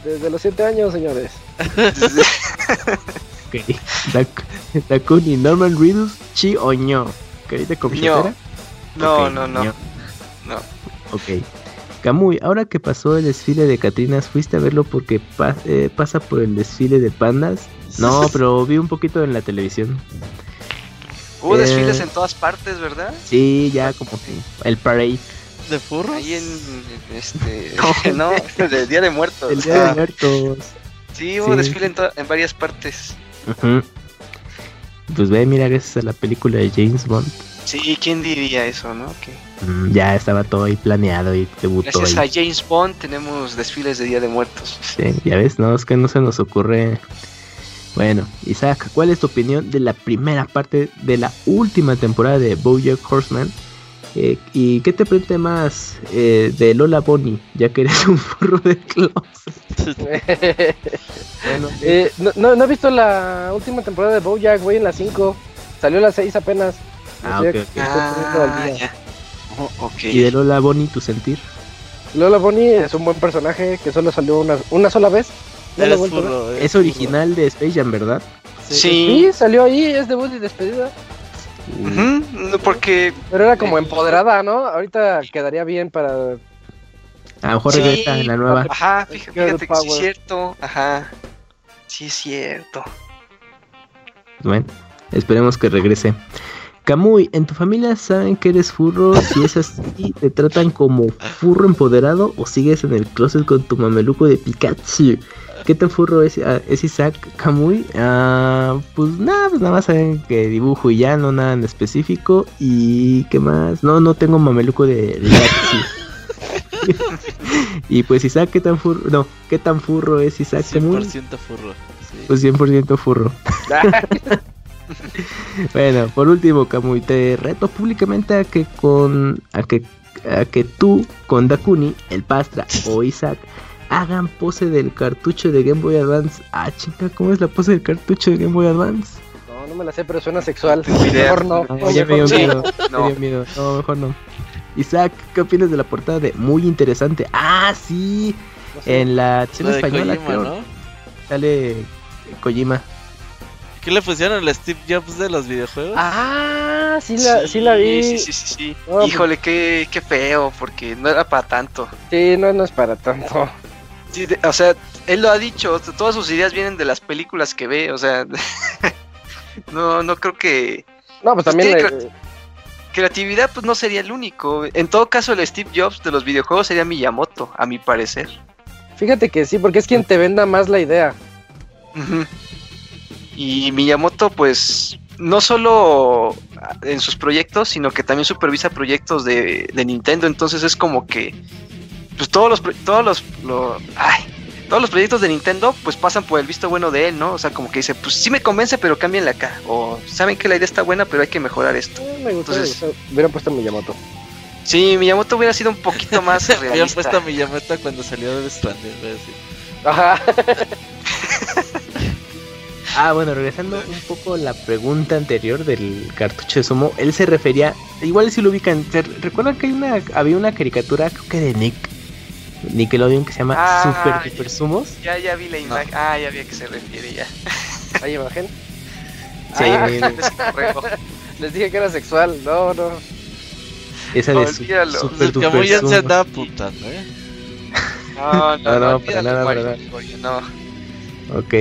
Desde los 7 años, señores. Dakuni, Norman Reedus, Chi Oño. ¿Carita No, no, no, no. Ok. Kamui, ahora que pasó el desfile de Catrinas, ¿fuiste a verlo porque eh, pasa por el desfile de pandas? No, pero vi un poquito en la televisión. Hubo desfiles eh, en todas partes, ¿verdad? Sí, ya como que el parade. ¿De furros? Ahí en, este... no, el Día de Muertos. El Día de Muertos. Sí, hubo desfile en, en, varias partes. Pues ve, mira, gracias a la película de James Bond. Sí, ¿quién diría eso, no? Mm, ya estaba todo ahí planeado y debutó. Gracias a James Bond tenemos desfiles de Día de Muertos. Sí, ya ves, no, es que no se nos ocurre. Bueno, Isaac, ¿cuál es tu opinión de la primera parte de la última temporada de BoJack Horseman? Eh, ¿Y qué te prende más eh, de Lola Bonnie, ya que eres un forro de closet? bueno, eh, no, no, he visto la última temporada de BoJack, güey, en la 5. Salió la 6 apenas. Ah, ok, okay. ¿Y de Lola Bonnie tu sentir? Lola Bonnie es un buen personaje que solo salió una, una sola vez. es original de Space Jam, ¿verdad? Sí. sí. salió ahí, es debut y despedida porque. Pero era como empoderada, ¿no? Ahorita quedaría bien para. A lo mejor regresa en la nueva. Ajá, fíjate, que sí es cierto. Ajá. Sí es cierto. Bueno, esperemos que regrese. Kamui, ¿en tu familia saben que eres furro? Si es así, ¿te tratan como furro empoderado o sigues en el closet con tu mameluco de Pikachu? ¿Qué tan furro es, ah, es Isaac Kamui? Ah, pues nada, pues nada más saben que dibujo y ya, no nada en específico. ¿Y qué más? No, no tengo mameluco de, y pues Isaac, ¿qué tan furro? No, ¿qué tan furro es Isaac 100% furro. Pues 100% furro. bueno, por último, Kamui, te reto públicamente a que con a que a que tú con Dakuni, el Pastra o Isaac hagan pose del cartucho de Game Boy Advance. Ah, chica, ¿cómo es la pose del cartucho de Game Boy Advance? No, no me la sé, pero suena sexual. Mejor no. no ya me dio miedo. No. Me dio miedo. No, mejor no. Isaac, ¿qué opinas de la portada de Muy Interesante? Ah, sí. En la edición española, Kojima, ¿no? Sale Kojima. ¿Qué le pusieron al Steve Jobs de los videojuegos? Ah, sí la, sí, la vi. Sí, sí, sí, sí. Pues Híjole, qué, qué feo, porque no era para tanto. Sí, no, no es para tanto o sea, él lo ha dicho, todas sus ideas vienen de las películas que ve, o sea, no, no creo que... No, pues, pues también... creatividad pues no sería el único. En todo caso el Steve Jobs de los videojuegos sería Miyamoto, a mi parecer. Fíjate que sí, porque es quien te venda más la idea. Y Miyamoto pues no solo en sus proyectos, sino que también supervisa proyectos de, de Nintendo, entonces es como que pues todos los todos los, todos los proyectos de Nintendo pues pasan por el visto bueno de él, ¿no? O sea, como que dice, pues sí me convence, pero cámbienle acá. O saben que la idea está buena, pero hay que mejorar esto. Eh, me gusta, Entonces, hubieran puesto a Miyamoto. Sí, Miyamoto hubiera sido un poquito más realista. Hubieran puesto a Miyamoto cuando salió de Stranding, Ajá. Ah, bueno, regresando un poco a la pregunta anterior del cartucho de Sumo, él se refería, igual si lo ubican, ¿recuerdan que hay una, había una caricatura, creo que de Nick, Nickelodeon que se llama ah, Super Super Sumos. Ya, ya vi la imagen. Ah, ya vi a qué se refiere ya. ¿Hay imagen? Sí, ah, les dije que era sexual, no, no. Esa de super duper ya se andaba putando, ¿eh? No, no, no, para nada, para nada. No. Ok.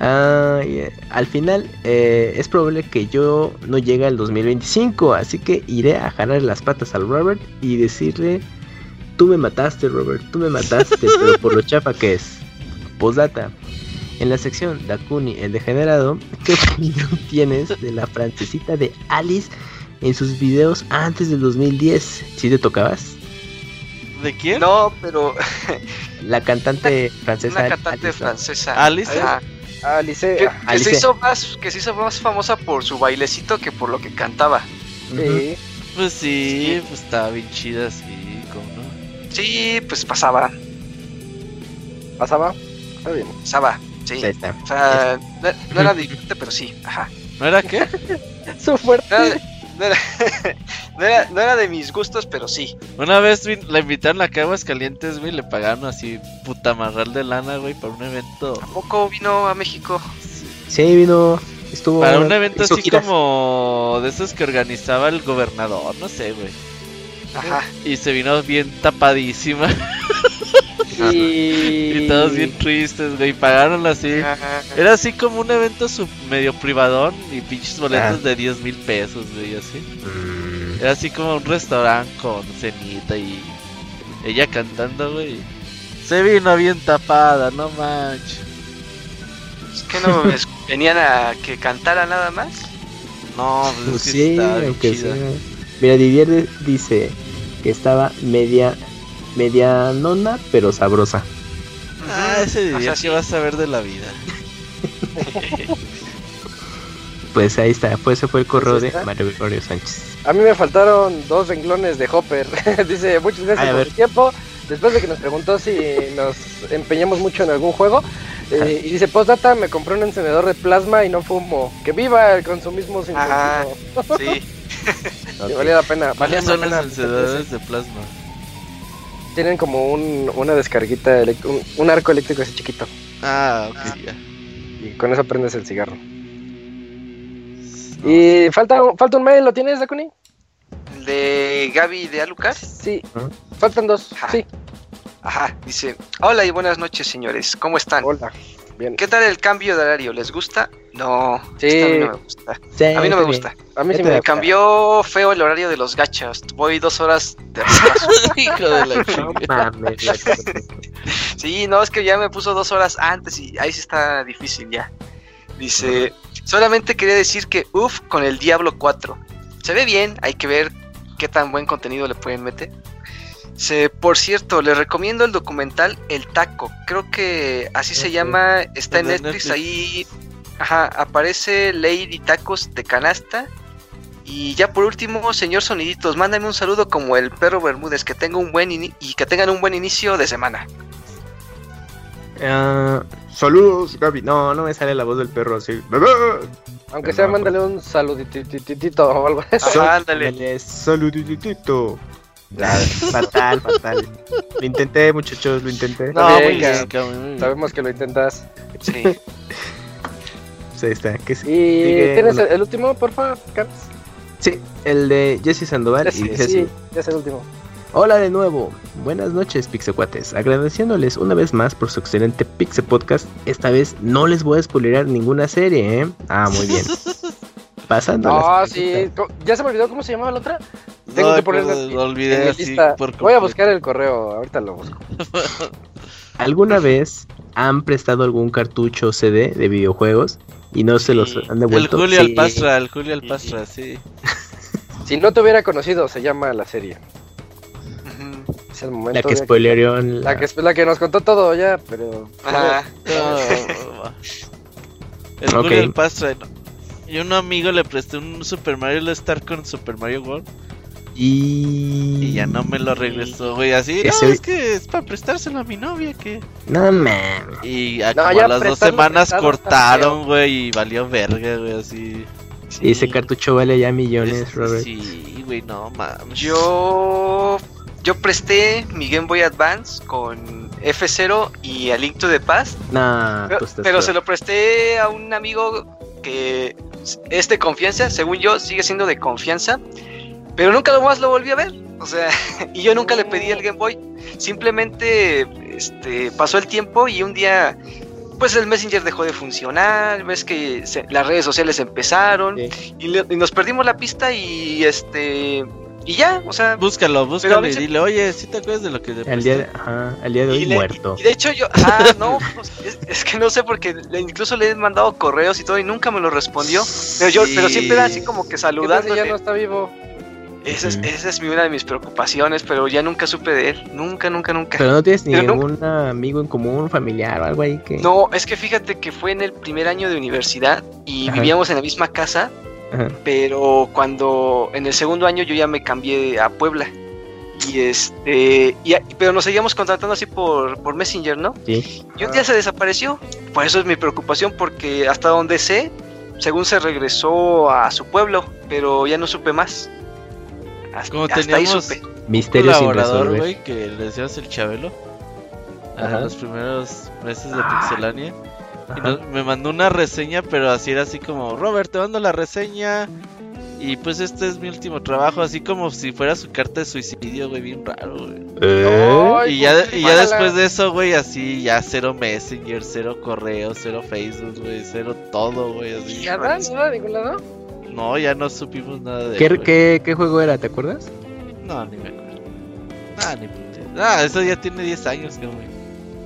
Ah, Al final eh, es probable que yo no llegue al 2025, así que iré a jalar las patas al Robert y decirle, tú me mataste Robert, tú me mataste, pero por lo chafa que es. Postdata. En la sección Dakuni el degenerado, ¿qué opinión tienes de la francesita de Alice en sus videos antes del 2010? ¿Sí te tocabas? ¿De quién? No, pero... la cantante francesa. Una cantante francesa. Alice. Alice. Que, Se hizo más, que se hizo más famosa por su bailecito que por lo que cantaba. Sí. Pues sí, pues estaba bien chida, sí. Sí, pues pasaba. ¿Pasaba? Está bien. Pasaba, sí. O sea, no, era diferente, pero sí, ajá. ¿No era qué? Su fuerte. No era, no, era, de mis gustos, pero sí. Una vez la invitaron a Caguas Calientes, güey, le pagaron así puta marral de lana, güey, para un evento. ¿A poco vino a México? Sí, vino. Estuvo. Para un evento así como de esos que organizaba el gobernador, no sé, güey. Ajá. Y se vino bien tapadísima. Y... todos bien tristes, güey. Pagaron así. Era así como un evento medio privadón y pinches boletos de 10 mil pesos, güey, así. Mm. Era así como un restaurante con cenita y ella cantando, güey. Se vino bien tapada, no manches. Es que no venían a que cantara nada más. No, pues, sí, aunque sea. Mira, Didier dice que estaba media medianona, pero sabrosa. Ah, ese día que vas a ver de la vida. pues ahí está, pues ese fue el correo de Mario Gregorio Sánchez. A mí me faltaron dos renglones de Hopper. Dice, muchas gracias por el tiempo. Después de que nos preguntó si nos empeñamos mucho en algún juego. Eh, y dice, postdata, me compré un encendedor de plasma y no fumo. Que viva el consumismo sin Ajá, Sí. Valía la pena. Valía son los encendedores de plasma? tienen como un, una descarguita, un, arco eléctrico así chiquito. Ah, ok, ya. Y con eso prendes el cigarro. Y falta, falta un mail, ¿lo tienes, Dakuni? ¿El de Gaby de Alucard? Sí, faltan dos, sí. Ajá, dice, hola y buenas noches señores, ¿cómo están? Hola. ¿Qué tal el cambio de horario? ¿Les gusta? No, sí. a mí no me gusta. a mí no me gusta. A mí sí me, cambió feo el horario de los gachas. Voy dos horas de Hijo de la Sí, no, es que ya me puso dos horas antes y ahí sí está difícil ya. Dice, solamente quería decir que uff con el Diablo 4. Se ve bien, hay que ver qué tan buen contenido le pueden meter por cierto, les recomiendo el documental El Taco. Creo que así se llama. Está en Netflix, Ahí ajá, aparece Lady Tacos de Canasta. Y ya por último, señor Soniditos, mándame un saludo como el perro Bermúdez. Que tenga un buen y que tengan un buen inicio de semana. Ah, saludos, Gaby. No, no me sale la voz del perro así. Aunque sea, mándale un saluditito o algo así. Ándale. Saluditito fatal, fatal. Lo intenté, muchachos, lo intenté. No, Sabemos que lo intentas. Sí. Pues ahí está. ¿Qué ¿Y tienes el, último, porfa, Carlos? Sí, el de Jesse Sandoval. y dice sí, ya es el último. Hola de nuevo, buenas noches Pixecuates, agradeciéndoles una vez más por su excelente Pixe Podcast, esta vez no les voy a spoilerar ninguna serie, ¿eh? Ah, muy bien. Pasando. Ah, sí, ya se me olvidó cómo se llamaba la otra. Tengo que ponerlo lo olvidé así Voy a buscar el correo, ahorita lo busco. ¿Alguna vez han prestado algún cartucho CD de videojuegos y no se los han devuelto? El Julio Alpastra, el Julio Alpastra, sí. si no te hubiera conocido, se llama la serie. Es el momento. La que spoileó. La... que, la que nos contó todo ya, pero. Ah, el Julio Alpastra. Y un amigo le presté un Super Mario All Star con Super Mario World. Y... ya no me lo regresó, güey. Así, no, es que es para prestárselo a mi novia, que... No, man. Y a, como las dos semanas cortaron, güey, y valió verga, güey, así... Y ese cartucho vale ya millones, Robert. Sí, güey, no mames. Yo... Yo presté mi Game Boy Advance con F0 y a Link to the Past. Nah, pero, pues pero se lo presté a un amigo que es de confianza, según yo, sigue siendo de confianza, pero nunca más lo volví a ver. O sea, y yo nunca le pedí el Game Boy. Simplemente este, pasó el tiempo y un día, pues el Messenger dejó de funcionar, ves que las redes sociales empezaron y, nos perdimos la pista y este y ya, o sea. Búscalo, búscalo y dile, oye, si te acuerdas de lo que te el día, de, ajá, el día de hoy muerto. Y, de hecho yo, ah, no, pues, es, que no sé porque incluso le he mandado correos y todo y nunca me lo respondió. Pero yo, pero siempre era así como que saludando. ya no está vivo. Esa es, esa es una de mis preocupaciones, pero ya nunca supe de él. Nunca, nunca, nunca. Pero no tienes ningún amigo en común, familiar o algo ahí que. No, es que fíjate que fue en el primer año de universidad y vivíamos en la misma casa pero cuando en el segundo año yo ya me cambié a Puebla. Y este, y, pero nos seguíamos contratando así por, por Messenger, ¿no? Sí. Y un día se desapareció. Por eso es mi preocupación, porque hasta donde sé, según se regresó a su pueblo, pero ya no supe más. Hasta, Como teníamos ahí Misterio un colaborador, güey, que le decías el Chabelo. A los primeros meses de Pixelania. Y me mandó una reseña, pero así era así como, Robert, te mando la reseña. Y pues este es mi último trabajo, así como si fuera su carta de suicidio, güey, bien raro, güey. ¿Eh? y ya, y ya después de eso, güey, así ya cero Messenger, cero correo, cero Facebook, güey, cero todo, güey, así. ¿Ya nada? ¿Nada de ningún lado? No, ya no supimos nada de ¿Qué, ¿qué, ¿Qué, juego era? ¿Te acuerdas? No, ni me acuerdo. Ah, ni puta. Ah, eso ya tiene 10 años, güey.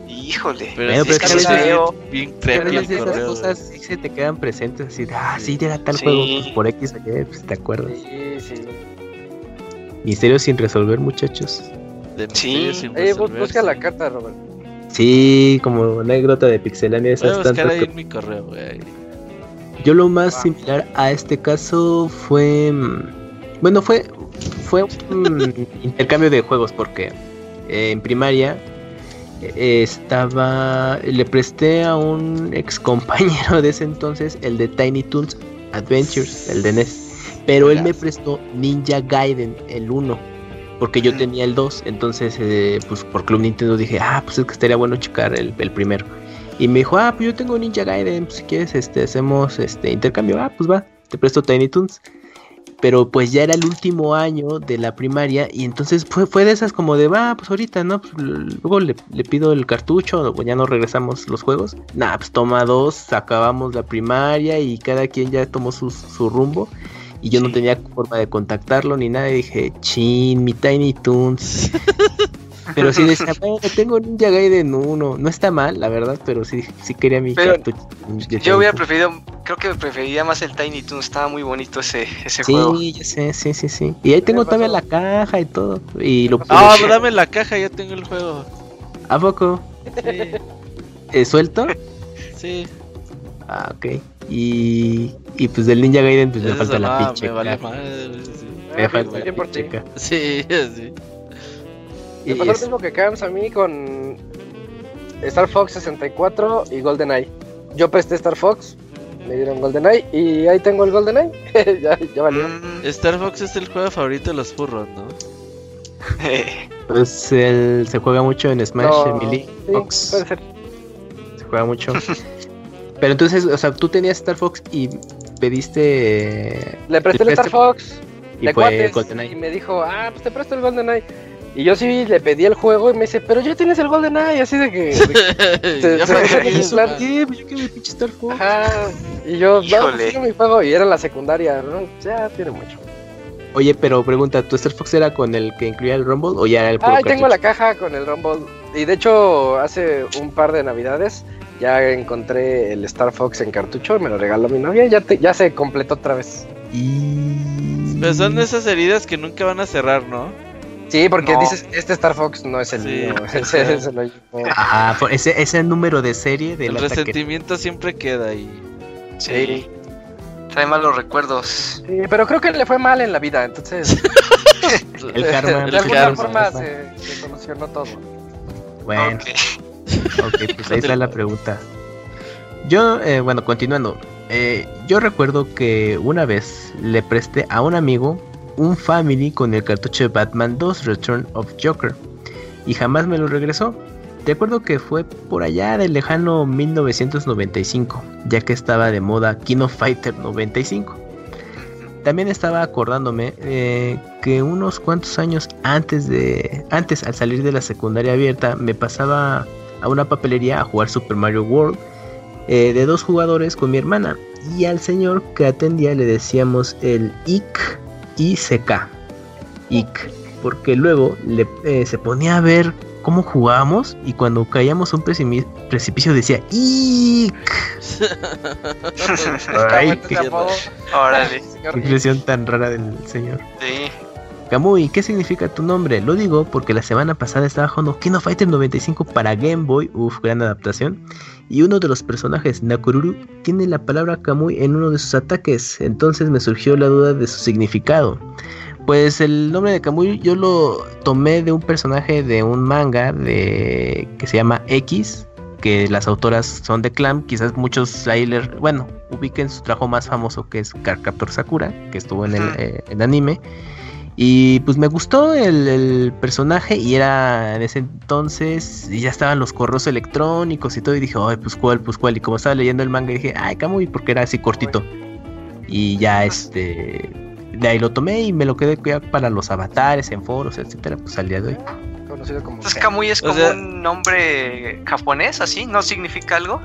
Híjole, pero, es que a veces, bien esas cosas sí se te quedan presentes, así de, ah, sí, era tal juego, pues por X ayer, pues te acuerdas. Sí, sí. Misterio sin resolver, muchachos. De sí, sin eh, busca la carta, Robert. Sí, como anécdota de Pixelania. Voy a buscar ahí en mi correo, güey. Yo lo más similar a este caso fue... Mm, bueno, fue, fue un intercambio de juegos porque eh, en primaria estaba le presté a un ex compañero de ese entonces el de Tiny Toons Adventures, el de NES, pero él me prestó Ninja Gaiden el 1 porque yo tenía el 2, entonces eh, pues por Club Nintendo dije, "Ah, pues es que estaría bueno checar el, el primero." Y me dijo, "Ah, pues yo tengo Ninja Gaiden, pues si quieres este hacemos este intercambio." Ah, pues va, te presto Tiny Toons pero pues ya era el último año de la primaria y entonces fue, fue de esas como de, va, pues ahorita, ¿no? Pues, luego le, pido el cartucho, ya no regresamos los juegos. Nah, pues toma dos, acabamos la primaria y cada quien ya tomó su, su rumbo. Y yo no tenía forma de contactarlo ni nada. Y dije, chin, mi Tiny Toons. Pero sí decía, tengo Ninja Gaiden 1. No está mal, la verdad, pero sí, sí quería mi cartucho. Yo hubiera preferido, creo que preferiría más el Tiny Toons. Estaba muy bonito ese, ese juego. Sí, sí, sí, sí, sí. Y ahí tengo también la caja y todo. Y lo Ah, dame la caja, ya tengo el juego. ¿A poco? Sí. ¿Eh, ¿Suelto? Sí. Ah, ok. Y, y pues del Ninja Gaiden pues me falta la pinche. Me vale madre. Me falta la pinche. Sí, sí. Me pasó lo mismo que Camps a mí con Star Fox 64 y GoldenEye. Yo presté Star Fox, me dieron GoldenEye y ahí tengo el GoldenEye. ya, ya valió. Mm, Star Fox es el juego favorito de los furros, ¿no? pues el, se juega mucho en Smash, Emily. Fox. Puede ser. Se juega mucho. Pero entonces, o sea, tú tenías Star Fox y pediste. Le presté el Star Fox. Y, fue GoldenEye. y me dijo, ah, pues te presto el GoldenEye. Y yo sí le pedí el juego y me dice, pero ya tienes el Golden Eye, así de que. ya me ¿Qué? Yo quiero mi pinche Star Fox. Ajá. Y yo, no, mi juego. Y era la secundaria, ¿no? Ya tiene mucho. Oye, pero pregunta, ¿tu Star Fox era con el que incluía el Rumble o ya era el puro Ah, tengo la caja con el Rumble. Y de hecho, hace un par de navidades ya encontré el Star Fox en cartucho y me lo regaló mi novia. Ya, ya se completó otra vez. Y... Pero son esas heridas que nunca van a cerrar, ¿no? Sí, porque dices, este Star Fox no es el mío. Ese, ese, ah, ese, ese número de serie del El resentimiento siempre queda ahí. Sí. Trae malos recuerdos. Sí, pero creo que le fue mal en la vida, entonces. el karma. De alguna forma se, solucionó todo. Bueno. Ok, pues ahí está la pregunta. Yo, eh, bueno, continuando. Eh, yo recuerdo que una vez le presté a un amigo un Family con el cartucho de Batman 2 Return of Joker y jamás me lo regresó. Recuerdo que fue por allá del lejano 1995, ya que estaba de moda Kino Fighter 95. También estaba acordándome eh, que unos cuantos años antes de antes al salir de la secundaria abierta me pasaba a una papelería a jugar Super Mario World eh, de dos jugadores con mi hermana y al señor que atendía le decíamos el IC ICK IC porque luego le, eh, se ponía a ver cómo jugábamos y cuando caíamos un precipicio decía ¡Ick! Ay, qué, qué impresión tan rara del señor. Sí. Kamui, ¿qué significa tu nombre? Lo digo porque la semana pasada estaba jugando Kino Fighter 95 para Game Boy, uff, gran adaptación. Y uno de los personajes, Nakururu, tiene la palabra Kamui en uno de sus ataques, entonces me surgió la duda de su significado. Pues el nombre de Kamui yo lo tomé de un personaje de un manga de que se llama X, que las autoras son de Clam, quizás muchos sailors, bueno, ubiquen su trabajo más famoso que es Cardcaptor Sakura, que estuvo en el eh, anime. Y pues me gustó el, personaje y era en ese entonces, y ya estaban los correos electrónicos y todo, y dije, ay, pues cuál, pues cuál, y como estaba leyendo el manga dije, ay, Kamui, porque era así cortito. Y ya este, de ahí lo tomé y me lo quedé para los avatares, en foros, etcétera, pues al día de hoy. Conocido como Entonces Kamui es como un nombre japonés, así, ¿no significa algo?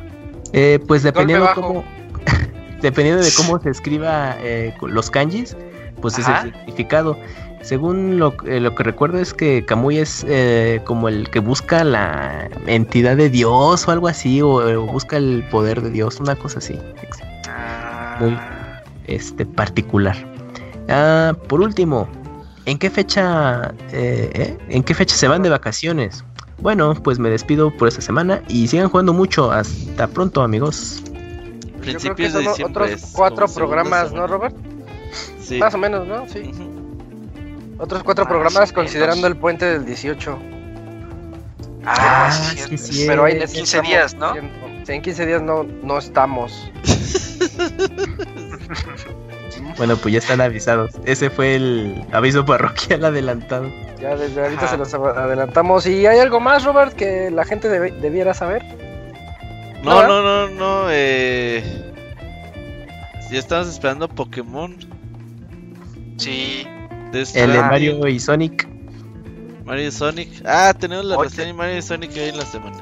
Eh, pues dependiendo cómo, dependiendo de cómo se escriba eh, los kanjis, pues es el significado. Según lo, eh, lo, que recuerdo es que Kamui es eh, como el que busca la entidad de Dios o algo así, o, busca el poder de Dios, una cosa así. Muy ah. este, particular. Ah, por último, ¿en qué fecha eh, eh, en qué fecha se van de vacaciones? Bueno, pues me despido por esta semana y sigan jugando mucho. Hasta pronto, amigos. Principios de diciembre. Otros cuatro programas, ¿no, Robert? Sí. Más o menos, ¿no? Sí. Otros cuatro ah, programas considerando el puente del 18. Ah, sí, sí, Pero hay 15 días, ¿no? En 15 días no, no estamos. Bueno, pues ya están avisados. Ese fue el aviso parroquial adelantado. Ya desde ahorita se los adelantamos. ¿Y hay algo más, Robert, que la gente debiera saber? No, no, no, no. Eh... Ya estamos esperando Pokémon. Sí. El de Mario y Sonic. Mario y Sonic. Ah, tenemos la reseña de Mario y Sonic hoy en la semana.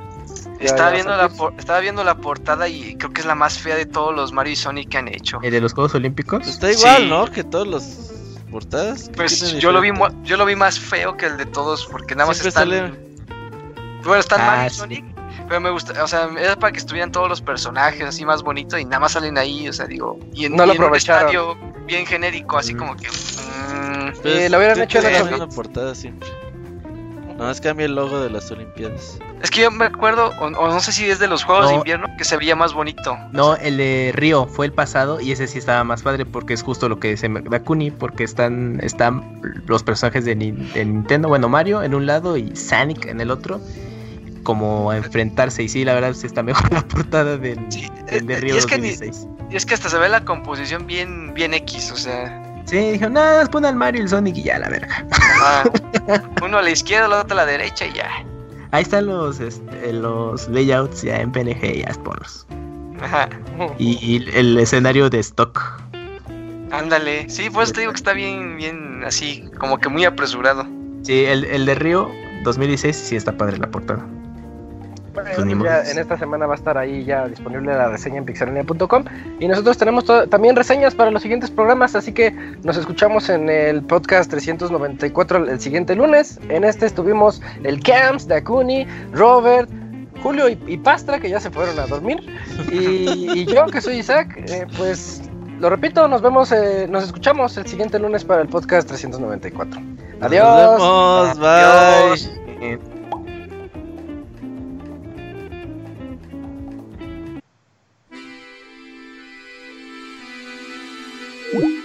Estaba viendo, la estaba viendo la portada y creo que es la más fea de todos los Mario y Sonic que han hecho. ¿El de los Juegos Olímpicos? Pues está igual, ¿no? Que todos los portadas. Pues yo lo vi yo lo vi más feo que el de todos porque nada más están Bueno, están ah, Mario y Sonic, pero me gusta, o sea, era para que estuvieran todos los personajes así más bonitos y nada más salen ahí, o sea, digo, y en, no lo aprovecharon. en un estadio bien genérico, así como que mmm, eh, lo hubieran hecho en la portada siempre. No, es cambia el logo de las Olimpiadas. Es que yo me acuerdo, o, no sé si es de los Juegos de Invierno, que se veía más bonito. No, el de Río fue el pasado y ese sí estaba más padre porque es justo lo que dice Dakuni, porque están, están los personajes de, Nintendo, bueno, Mario en un lado y Sonic en el otro, como a enfrentarse. Y sí, la verdad sí está mejor la portada del, de Río y es Que y es que hasta se ve la composición bien, bien X, o sea... Sí, dijeron, nada, pon al Mario y el Sonic y ya, la verga. uno a la izquierda, el otro a la derecha y ya. Ahí están los, este, los layouts ya en PNG, ya ponlos. Ajá. Y, el escenario de stock. Ándale, sí, pues te digo que está bien, bien así, como que muy apresurado. Sí, el, el de Río 2016 sí está padre la portada. Pues en esta semana va a estar ahí ya disponible la reseña en pixelania.com y nosotros tenemos también reseñas para los siguientes programas, así que nos escuchamos en el podcast 394 el siguiente lunes. En este estuvimos el Camps, Dakuni, Robert, Julio y, Pastra, que ya se fueron a dormir, y, yo, que soy Isaac, eh, pues lo repito, nos vemos, eh, nos escuchamos el siguiente lunes para el podcast 394. Adiós. Nos vemos, bye. you.